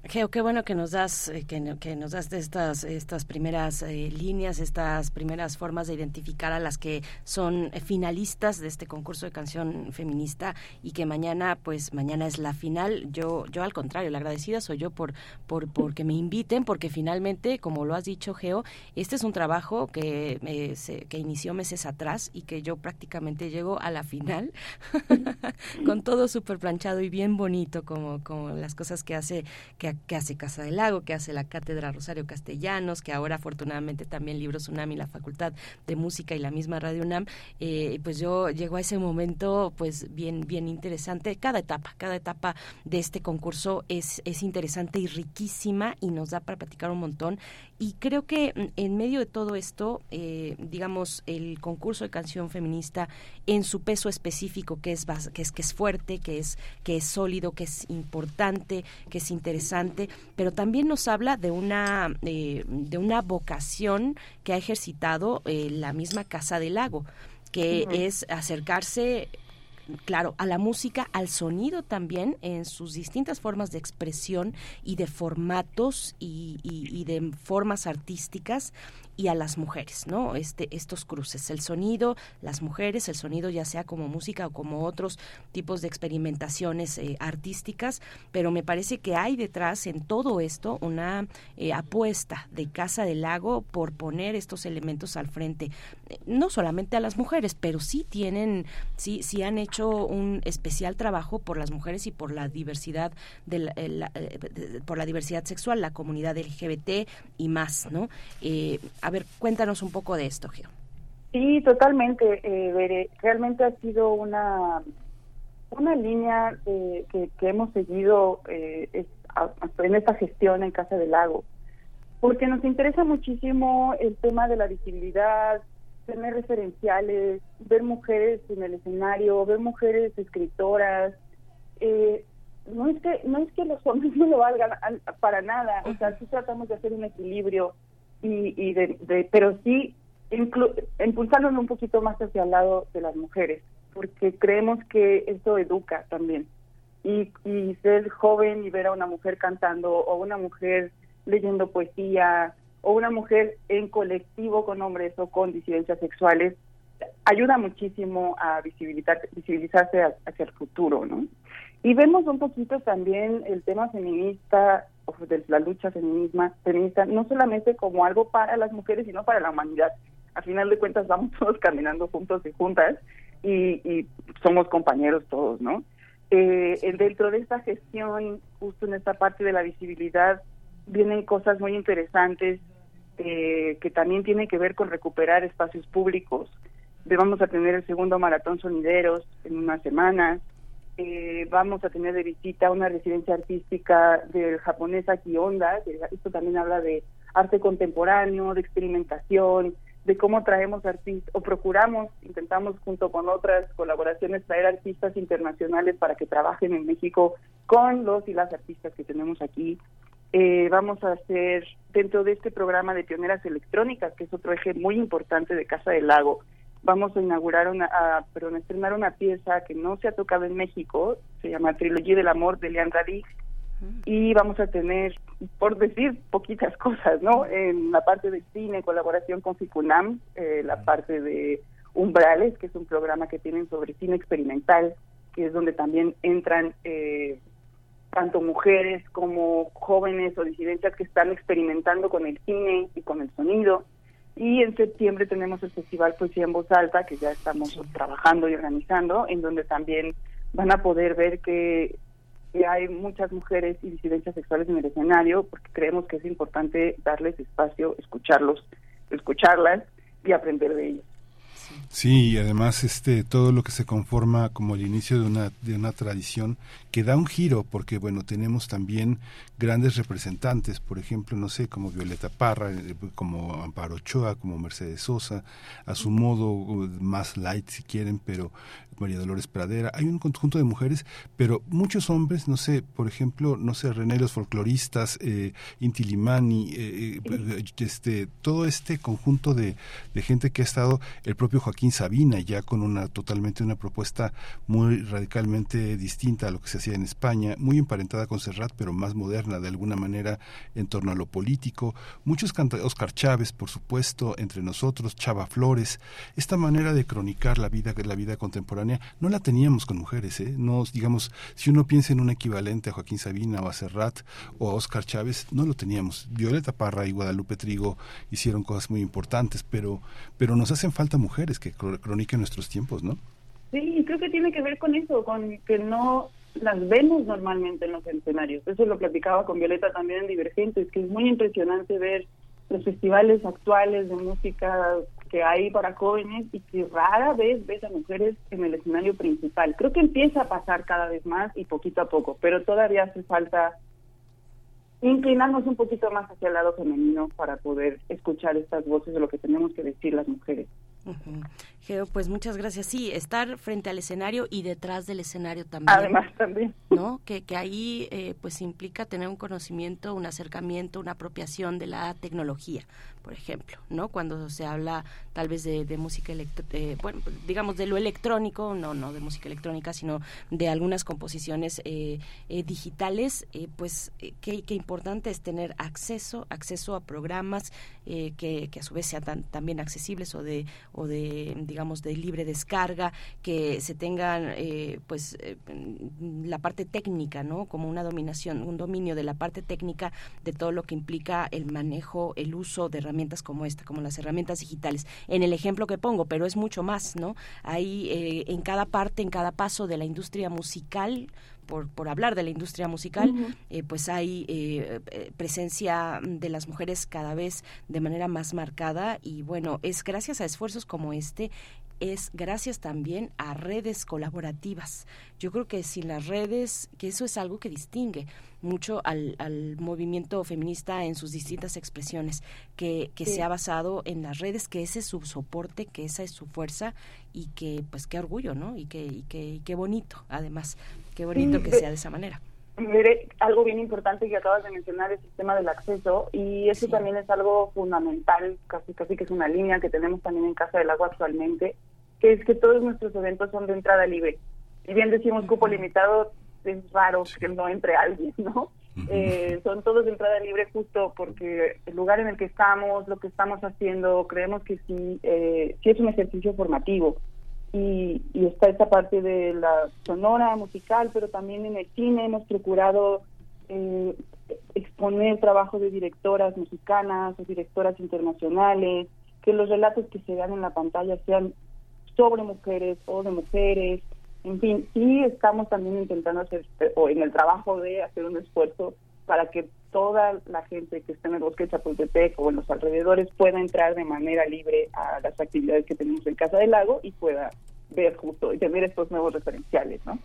Geo, qué bueno que nos das, eh, que, no- que nos das estas, estas primeras eh, líneas, estas primeras formas de identificar a las que son eh, finalistas de este concurso de canción feminista y que mañana, pues mañana es la final. Yo, yo al contrario, la agradecida soy yo por, por, por que me inviten, porque finalmente, como lo has dicho, Geo, este es un trabajo que, se- que inició meses atrás y que yo prácticamente llego a la final [LAUGHS] con todo súper planchado y bien bonito, como, como las cosas que hace, que, que hace Casa del Lago, que hace la Cátedra Rosario Castellanos, que ahora afortunadamente también Libros UNAM y la Facultad de Música y la misma Radio UNAM, eh, pues yo llego a ese momento pues bien, bien interesante. Cada etapa, cada etapa de este concurso es, es interesante y riquísima y nos da para platicar un montón. Y creo que mm, en medio de todo esto, eh, digamos, el concurso de canción feminista en su peso específico, que es, que es que es fuerte, que es que es sólido, que es importante, que es interesante, pero también nos habla de una eh, de una vocación que ha ejercitado eh, la misma Casa del Lago, que es acercarse claro, a la música, al sonido también en sus distintas formas de expresión y de formatos y, y- y de formas artísticas y a las mujeres, ¿no? Este, estos cruces, el sonido, las mujeres, el sonido ya sea como música o como otros tipos de experimentaciones eh, artísticas, pero me parece que hay detrás en todo esto una eh, apuesta de Casa del Lago por poner estos elementos al frente, Eh, no solamente a las mujeres, pero sí tienen, sí, sí han hecho un especial trabajo por las mujeres y por la diversidad de eh, eh, por la diversidad sexual, la comunidad LGBT y más, ¿no? A ver, cuéntanos un poco de esto, Geo. Sí, totalmente, eh, Bere. Realmente ha sido una, una línea eh, que, que hemos seguido eh, es- a- a- en esta gestión en Casa del Lago, porque nos interesa muchísimo el tema de la visibilidad, tener referenciales, ver mujeres en el escenario, ver mujeres escritoras. Eh, no es que no es que los hombres [LAUGHS] no lo valgan al- para nada, o sea, sí tratamos de hacer un equilibrio y, y de, de- pero sí impulsándolo un poquito más hacia el lado de las mujeres, porque creemos que esto educa también. Y, y ser joven y ver a una mujer cantando o una mujer leyendo poesía o una mujer en colectivo con hombres o con disidencias sexuales ayuda muchísimo a visibilizar, visibilizarse hacia el futuro, ¿no? Y vemos un poquito también el tema feminista, de la lucha feminisma, feminista, no solamente como algo para las mujeres, sino para la humanidad. A final de cuentas vamos [LAUGHS] todos caminando juntos y juntas y, somos compañeros todos, ¿no? Eh, dentro de esta gestión, justo en esta parte de la visibilidad, vienen cosas muy interesantes eh, que también tienen que ver con recuperar espacios públicos. Vamos a tener el segundo maratón sonideros en unas semanas. Eh, vamos a tener de visita una residencia artística del japonesa Kionda, que esto también habla de arte contemporáneo, de experimentación, de cómo traemos artistas, o procuramos, intentamos junto con otras colaboraciones traer artistas internacionales para que trabajen en México con los y las artistas que tenemos aquí. Eh, vamos a hacer dentro de este programa de pioneras electrónicas, que es otro eje muy importante de Casa del Lago, vamos a inaugurar una, a, perdón, a estrenar una pieza que no se ha tocado en México, se llama Trilogía del Amor de Leandra Dix, y vamos a tener, por decir poquitas [LAUGHS] cosas, ¿no? En la parte de cine, colaboración con FICUNAM, eh, la parte de Umbrales, que es un programa que tienen sobre cine experimental, que es donde también entran eh, tanto mujeres como jóvenes o disidencias que están experimentando con el cine y con el sonido. Y en septiembre tenemos el Festival Poesía en Voz Alta, que ya estamos trabajando y organizando, en donde también van a poder ver que, que hay muchas mujeres y disidencias sexuales en el escenario, porque creemos que es importante darles espacio, escucharlos, escucharlas y aprender de ellos. Sí, y además este todo lo que se conforma como el inicio de una de una tradición que da un giro porque bueno, tenemos también grandes representantes, por ejemplo, no sé, como Violeta Parra, eh, como Amparo Ochoa, como Mercedes Sosa, a su modo más light si quieren, pero María Dolores Pradera, hay un conjunto de mujeres, pero muchos hombres, no sé, por ejemplo, no sé, René los folcloristas, eh, Inti Limani, eh, eh, este, todo este conjunto de, de gente que ha estado, el propio Joaquín Sabina, ya con una totalmente una propuesta muy radicalmente distinta a lo que se hacía en España, muy emparentada con Serrat, pero más moderna de alguna manera en torno a lo político. Muchos canta Oscar Chávez, por supuesto, entre nosotros, Chava Flores, esta manera de cronicar la vida, la vida contemporánea, no la teníamos con mujeres, ¿eh? No, digamos, si uno piensa en un equivalente a Joaquín Sabina o a Serrat o a Oscar Chávez, no lo teníamos. Violeta Parra y Guadalupe Trigo hicieron cosas muy importantes, pero, pero nos hacen falta mujeres que croniquen nuestros tiempos, ¿no? Sí, creo que tiene que ver con eso, con que no las vemos normalmente en los escenarios. Eso lo platicaba con Violeta también en Divergentes, que es muy impresionante ver los festivales actuales de música que hay para jóvenes y que rara vez ves a mujeres en el escenario principal. Creo que empieza a pasar cada vez más y poquito a poco, pero todavía hace falta inclinarnos un poquito más hacia el lado femenino para poder escuchar estas voces de lo que tenemos que decir las mujeres. Geo, pues muchas gracias. Sí, estar frente al escenario y detrás del escenario también. Además también. ¿No? Que, que ahí eh, pues implica tener un conocimiento, un acercamiento, una apropiación de la tecnología, por ejemplo, ¿no? Cuando se habla tal vez de, de música eh, bueno, digamos de lo electrónico, no, no de música electrónica, sino de algunas composiciones eh, eh, digitales, eh, pues eh, qué, qué importante es tener acceso, acceso a programas eh, que, que a su vez sean tan- también accesibles o de, o de, digamos, de libre descarga, que se tengan, eh, pues, eh, la parte técnica, ¿no? Como una dominación, un dominio de la parte técnica de todo lo que implica el manejo, el uso de herramientas como esta, como las herramientas digitales. En el ejemplo que pongo, pero es mucho más, ¿no? Hay eh, en cada parte, en cada paso de la industria musical, por, por hablar de la industria musical, eh, pues hay eh, eh, presencia de las mujeres cada vez de manera más marcada y bueno, es gracias a esfuerzos como este es gracias también a redes colaborativas. Yo creo que sin las redes, que eso es algo que distingue mucho al, al movimiento feminista en sus distintas expresiones, que, que Sí. se ha basado en las redes, que ese es su soporte, que esa es su fuerza y que pues qué orgullo, ¿no? Y que, y que y qué bonito, además, qué bonito Sí, que sea de esa manera. Mire, algo bien importante que acabas de mencionar es el sistema del acceso y eso también es algo fundamental, casi casi que es una línea que tenemos también en Casa del Agua actualmente, que es que todos nuestros eventos son de entrada libre. Si bien decimos cupo limitado, es raro que no entre alguien, ¿no? Eh, son todos de entrada libre justo porque el lugar en el que estamos, lo que estamos haciendo, creemos que sí, eh, sí es un ejercicio formativo y, y está esta parte de la sonora musical, pero también en el cine hemos procurado eh, exponer trabajo de directoras mexicanas o directoras internacionales, que los relatos que se dan en la pantalla sean sobre mujeres o de mujeres, en fin, sí estamos también intentando hacer, o en el trabajo de hacer un esfuerzo para que toda la gente que esté en el bosque de Chapultepec o en los alrededores pueda entrar de manera libre a las actividades que tenemos en Casa del Lago y pueda ver justo y tener estos nuevos referenciales, ¿no?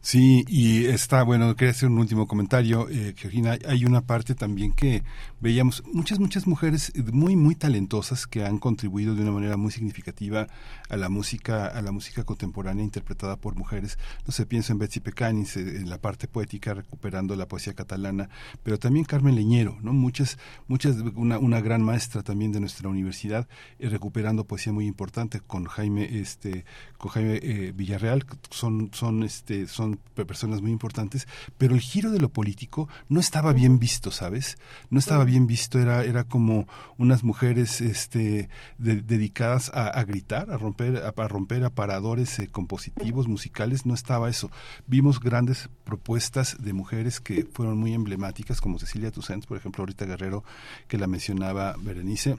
Sí, y está, bueno, quería hacer un último comentario, eh, Georgina, hay una parte también que veíamos muchas, muchas mujeres muy, muy talentosas que han contribuido de una manera muy significativa a la música, a la música contemporánea interpretada por mujeres. No sé, pienso en Betsy Pecanis, eh, en la parte poética, recuperando la poesía catalana, pero también Carmen Leñero, ¿no? Muchas, muchas, una, una gran maestra también de nuestra universidad, eh, recuperando poesía muy importante con Jaime, este, con Jaime eh, Villarreal, son, son, este, son son pe- personas muy importantes, pero el giro de lo político no estaba bien visto, ¿sabes? No estaba bien visto, era, era como unas mujeres este, de- dedicadas a, a gritar, a romper, a, a romper aparadores eh, compositivos, musicales, no estaba eso. Vimos grandes propuestas de mujeres que fueron muy emblemáticas, como Cecilia Toussaint, por ejemplo, ahorita Guerrero, que la mencionaba Berenice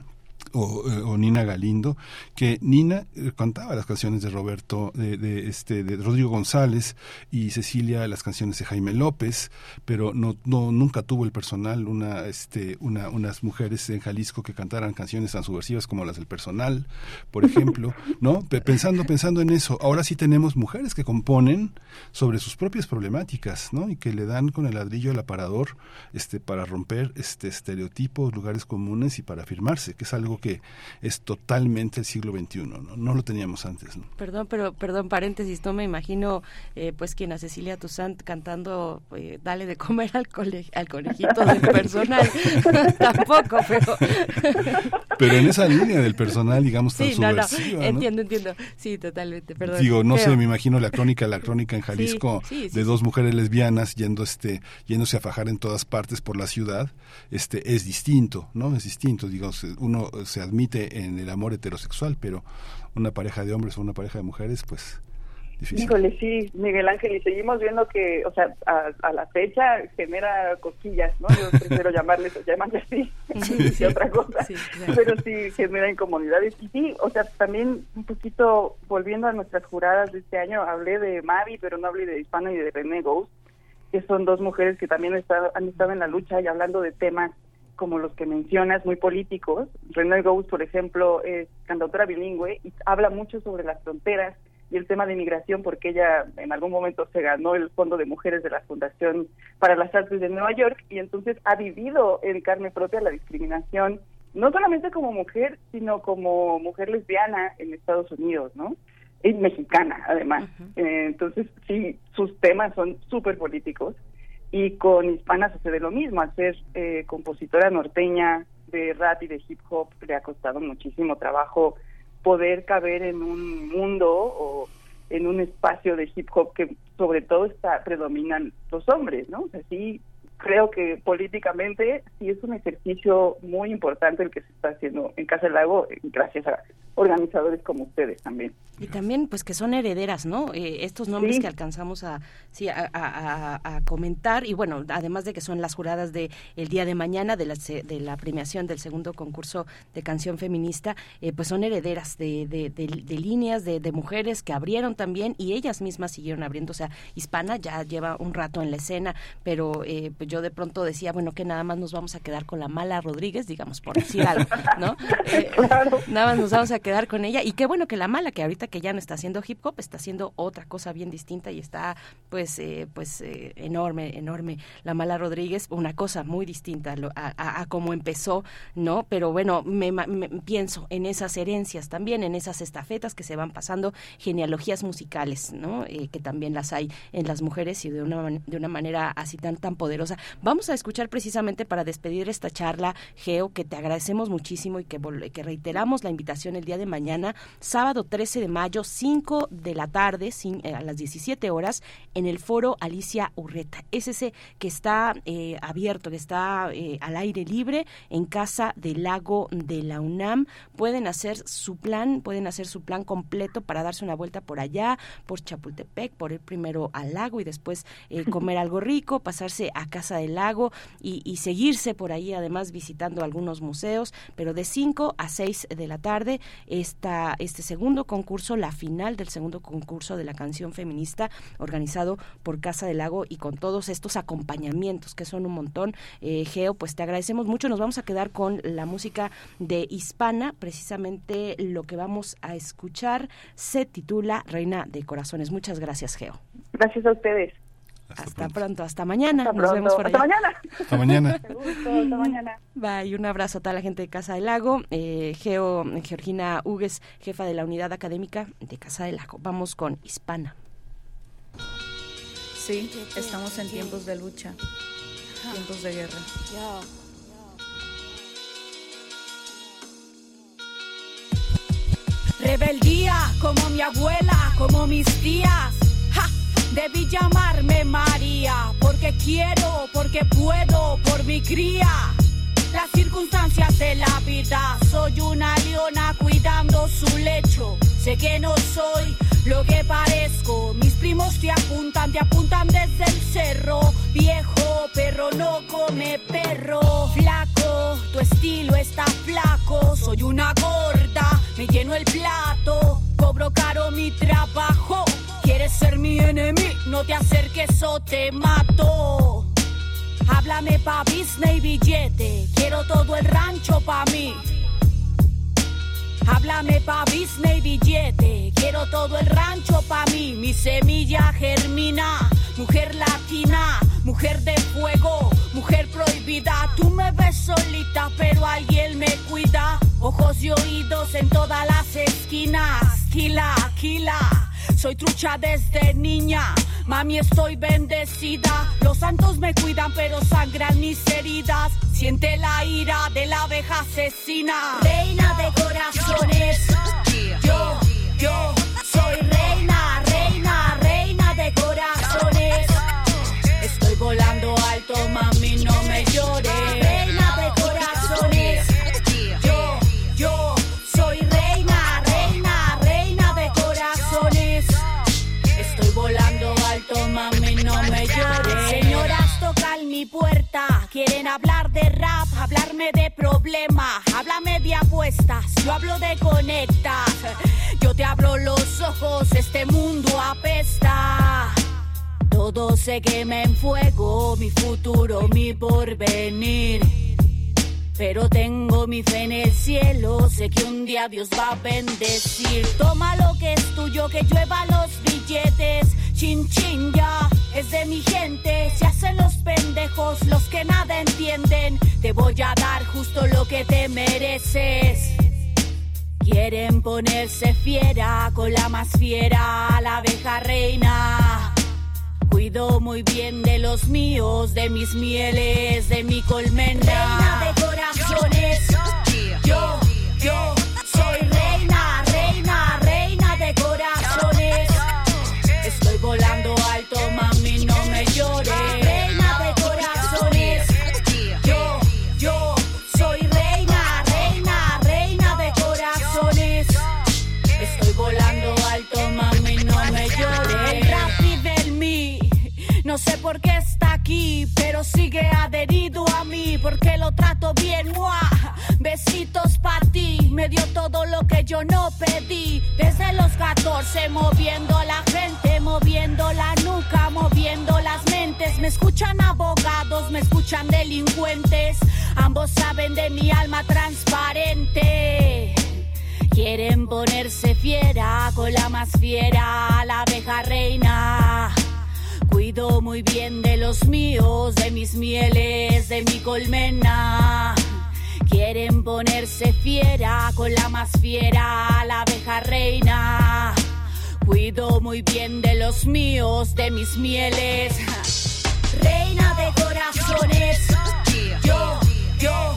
o, eh, o Nina Galindo, que Nina eh, cantaba las canciones de Roberto, de, de, este, de Rodrigo González y Cecilia las canciones de Jaime López, pero no, no nunca tuvo el personal una, este, una, unas mujeres en Jalisco que cantaran canciones tan subversivas como las del personal, por ejemplo, [LAUGHS] ¿no? Pe- Pensando, pensando en eso, ahora sí tenemos mujeres que componen sobre sus propias problemáticas, ¿no? Y que le dan con el ladrillo al aparador, este, para romper este estereotipos, lugares comunes y para afirmarse, que es algo que es totalmente el siglo XXI, ¿no? No lo teníamos antes, ¿no? Perdón, pero perdón, paréntesis, no me imagino eh, pues quien a Cecilia Toussaint cantando eh, Dale de comer al, cole- al conejito del [LAUGHS] personal. [LAUGHS] Tampoco, pero... [LAUGHS] Pero en esa línea del personal, digamos, tan Sí, no, no, subversiva, ¿no? entiendo, entiendo. Sí, totalmente, perdón. Digo, no sé, Pero- me imagino la crónica, la crónica en Jalisco sí, sí, de dos mujeres lesbianas yendo este, yéndose a fajar en todas partes por la ciudad, este, es distinto, ¿no? Es distinto, digo, se- uno se admite en el amor heterosexual, pero una pareja de hombres o una pareja de mujeres, pues, difícil. Híjole, sí, Miguel Ángel, y seguimos viendo que, o sea, a, a la fecha genera cosquillas, ¿no? Yo prefiero llamarles, [LAUGHS] llamarle así, [LAUGHS] que otra cosa, pero sí genera incomodidades. Y sí, o sea, también un poquito volviendo a nuestras juradas de este año, hablé de Mavi, pero no hablé de Hispana y de René Ghost, que son dos mujeres que también está- han estado en la lucha y hablando de temas como los que mencionas, muy políticos. René Ghost, por ejemplo, es cantautora bilingüe y habla mucho sobre las fronteras y el tema de inmigración porque ella en algún momento se ganó el Fondo de Mujeres de la Fundación para las Artes de Nueva York y entonces ha vivido en carne propia la discriminación, no solamente como mujer, sino como mujer lesbiana en Estados Unidos, ¿no? Es mexicana, además. Eh, entonces, sí, sus temas son súper políticos y con Hispana sucede lo mismo, al ser eh, compositora norteña de rap y de hip hop le ha costado muchísimo trabajo poder caber en un mundo o en un espacio de hip hop que sobre todo está predominan los hombres, ¿no? O creo que políticamente sí es un ejercicio muy importante el que se está haciendo en Casa del Lago eh, gracias a organizadores como ustedes también. Y también, pues, que son herederas, ¿no? Eh, estos nombres Sí. que alcanzamos a, sí, a, a- comentar. Y bueno, además de que son las juradas de el día de mañana de la, de la premiación del segundo concurso de canción feminista, eh, pues son herederas de, de- de- de líneas de, de mujeres que abrieron también y ellas mismas siguieron abriendo. O sea, Hispana ya lleva un rato en la escena, pero eh, pues yo de pronto decía, bueno, que nada más nos vamos a quedar con la mala Rodríguez, digamos, por decir algo, ¿no? [LAUGHS] Eh, Nada más nos vamos a quedar con ella. Y qué bueno que la mala, que ahorita que ya no está haciendo hip hop, está haciendo otra cosa bien distinta y está, pues, eh, pues eh, enorme, enorme. La mala Rodríguez, una cosa muy distinta a, lo- a, a- a cómo empezó, ¿no? Pero bueno, me, me- pienso en esas herencias también, en esas estafetas que se van pasando, genealogías musicales, ¿no? Eh, que también las hay en las mujeres y de una, de una manera así tan, tan poderosa. Vamos a escuchar precisamente para despedir esta charla, Geo, que te agradecemos muchísimo y que, que reiteramos la invitación el día de mañana, sábado 13 de mayo, 5 de la tarde, cin- eh, a las 17 horas, en el foro Alicia Urreta. Es ese que está eh, abierto, que está eh, al aire libre en Casa del Lago de la UNAM. Pueden hacer su plan, pueden hacer su plan completo para darse una vuelta por allá, por Chapultepec, por ir primero al lago y después [LAUGHS] comer algo rico, pasarse a Casa del Lago y, seguirse por ahí, además visitando algunos museos, pero de 5 a 6 de la tarde esta, este segundo concurso, la final del segundo concurso de la canción feminista organizado por Casa del Lago y con todos estos acompañamientos que son un montón. Eh, Geo, pues te agradecemos mucho. Nos vamos a quedar con la música de Hispana, precisamente lo que vamos a escuchar se titula Reina de Corazones. Muchas gracias, Geo. Gracias a ustedes. Hasta, pronto, hasta mañana. Hasta Nos pronto. vemos por Hasta allá. mañana. [LAUGHS] Hasta mañana. Gusto, hasta mañana. Bye, un abrazo a toda la gente de Casa del Lago. Eh, Geo, Georgina Hugues, jefa de la unidad académica de Casa del Lago. Vamos con Hispana. Sí, estamos en tiempos de lucha, tiempos de guerra. Rebeldía como mi abuela, como mis tías. Debí llamarme María, porque quiero, porque puedo, por mi cría. Las circunstancias de la vida, soy una leona cuidando su lecho. Sé que no soy lo que parezco. Mis primos te apuntan, te apuntan desde el cerro. Viejo perro no come perro. Flaco, tu estilo está flaco. Soy una gorda, me lleno el plato. Cobro caro mi trabajo. Quieres ser mi enemigo, no te acerques o te mato. Háblame pa' business y billete, quiero todo el rancho pa' mí. Háblame pa' business y billete, quiero todo el rancho pa' mí. Mi semilla germina, mujer latina, mujer de fuego, mujer prohibida. Tú me ves solita, pero alguien me cuida. Ojos y oídos en todas las esquinas. Kila, kila, soy trucha desde niña. Mami, estoy bendecida. Los santos me cuidan, pero sangran mis heridas. Siente la ira de la abeja asesina. Reina de corazones. Yo, yo hablarme de problemas. Háblame de apuestas, yo hablo de conectas. Yo te abro los ojos, este mundo apesta. Todo se quema en fuego, mi futuro, mi porvenir. Pero tengo mi fe en el cielo, sé que un día Dios va a bendecir. Toma lo que es tuyo, que llueva los billetes. Chin chin ya, es de mi gente. Se hacen los pendejos, los que nada entienden. Te voy a dar justo lo que te mereces. Quieren ponerse fiera con la más fiera, la abeja reina. Cuido muy bien de los míos, de mis mieles, de mi colmena. Reina de corazones. Yo, yo soy reina, sé por qué está aquí, pero sigue adherido a mí, porque lo trato bien. ¡Mua! Besitos para ti, me dio todo lo que yo no pedí. Desde los 14, moviendo la gente, moviendo la nuca, moviendo las mentes. Me escuchan abogados, me escuchan delincuentes. Ambos saben de mi alma transparente. Quieren ponerse fiera con la más fiera, la abeja reina. Cuido muy bien de los míos, de mis mieles, de mi colmena. Quieren ponerse fiera con la más fiera, la abeja reina. Cuido muy bien de los míos, de mis mieles. Reina de corazones. Yo, yo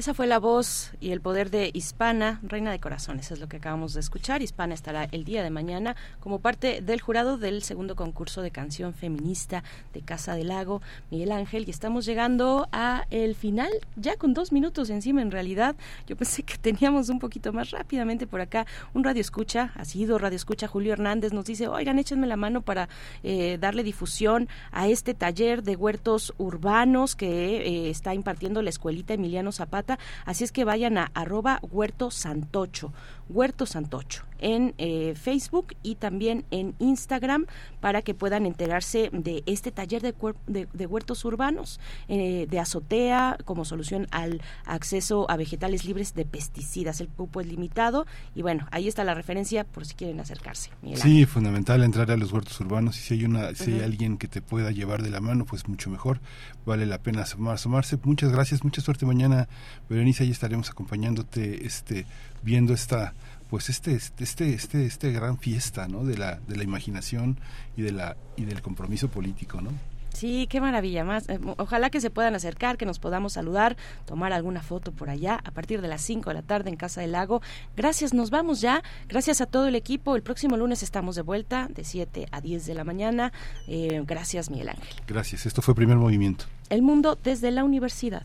Esa fue la voz y el poder de Hispana, Reina de Corazones, es lo que acabamos de escuchar. Hispana estará el día de mañana como parte del jurado del segundo concurso de canción feminista de Casa del Lago, Miguel Ángel, y estamos llegando a el final, ya con dos minutos encima en realidad. Yo pensé que teníamos un poquito más rápidamente por acá. Un radio escucha, ha sido radio escucha, Julio Hernández nos dice, oigan, échenme la mano para eh, darle difusión a este taller de huertos urbanos que eh, está impartiendo la escuelita Emiliano Zapata así es que vayan a arroba huerto santocho, huerto santocho en eh, Facebook y también en Instagram para que puedan enterarse de este taller de, de, huertos urbanos eh, de azotea como solución al acceso a vegetales libres de pesticidas. El cupo es limitado y bueno, ahí está la referencia por si quieren acercarse. Sí, fundamental entrar a los huertos urbanos y si hay una si hay alguien que te pueda llevar de la mano, pues mucho mejor. Vale la pena asomarse. Muchas gracias, mucha suerte mañana, Berenice, ahí estaremos acompañándote este viendo esta pues este este este este gran fiesta no de la de la imaginación y de la y del compromiso político no Sí, qué maravilla. Más, eh, ojalá que se puedan acercar, que nos podamos saludar, tomar alguna foto por allá a partir de las 5 de la tarde en Casa del Lago. Gracias, nos vamos ya. Gracias a todo el equipo. El próximo lunes estamos de vuelta de 7 a 10 de la mañana. Eh, gracias, Miguel Ángel. Gracias. Esto fue Primer Movimiento. El mundo desde la universidad.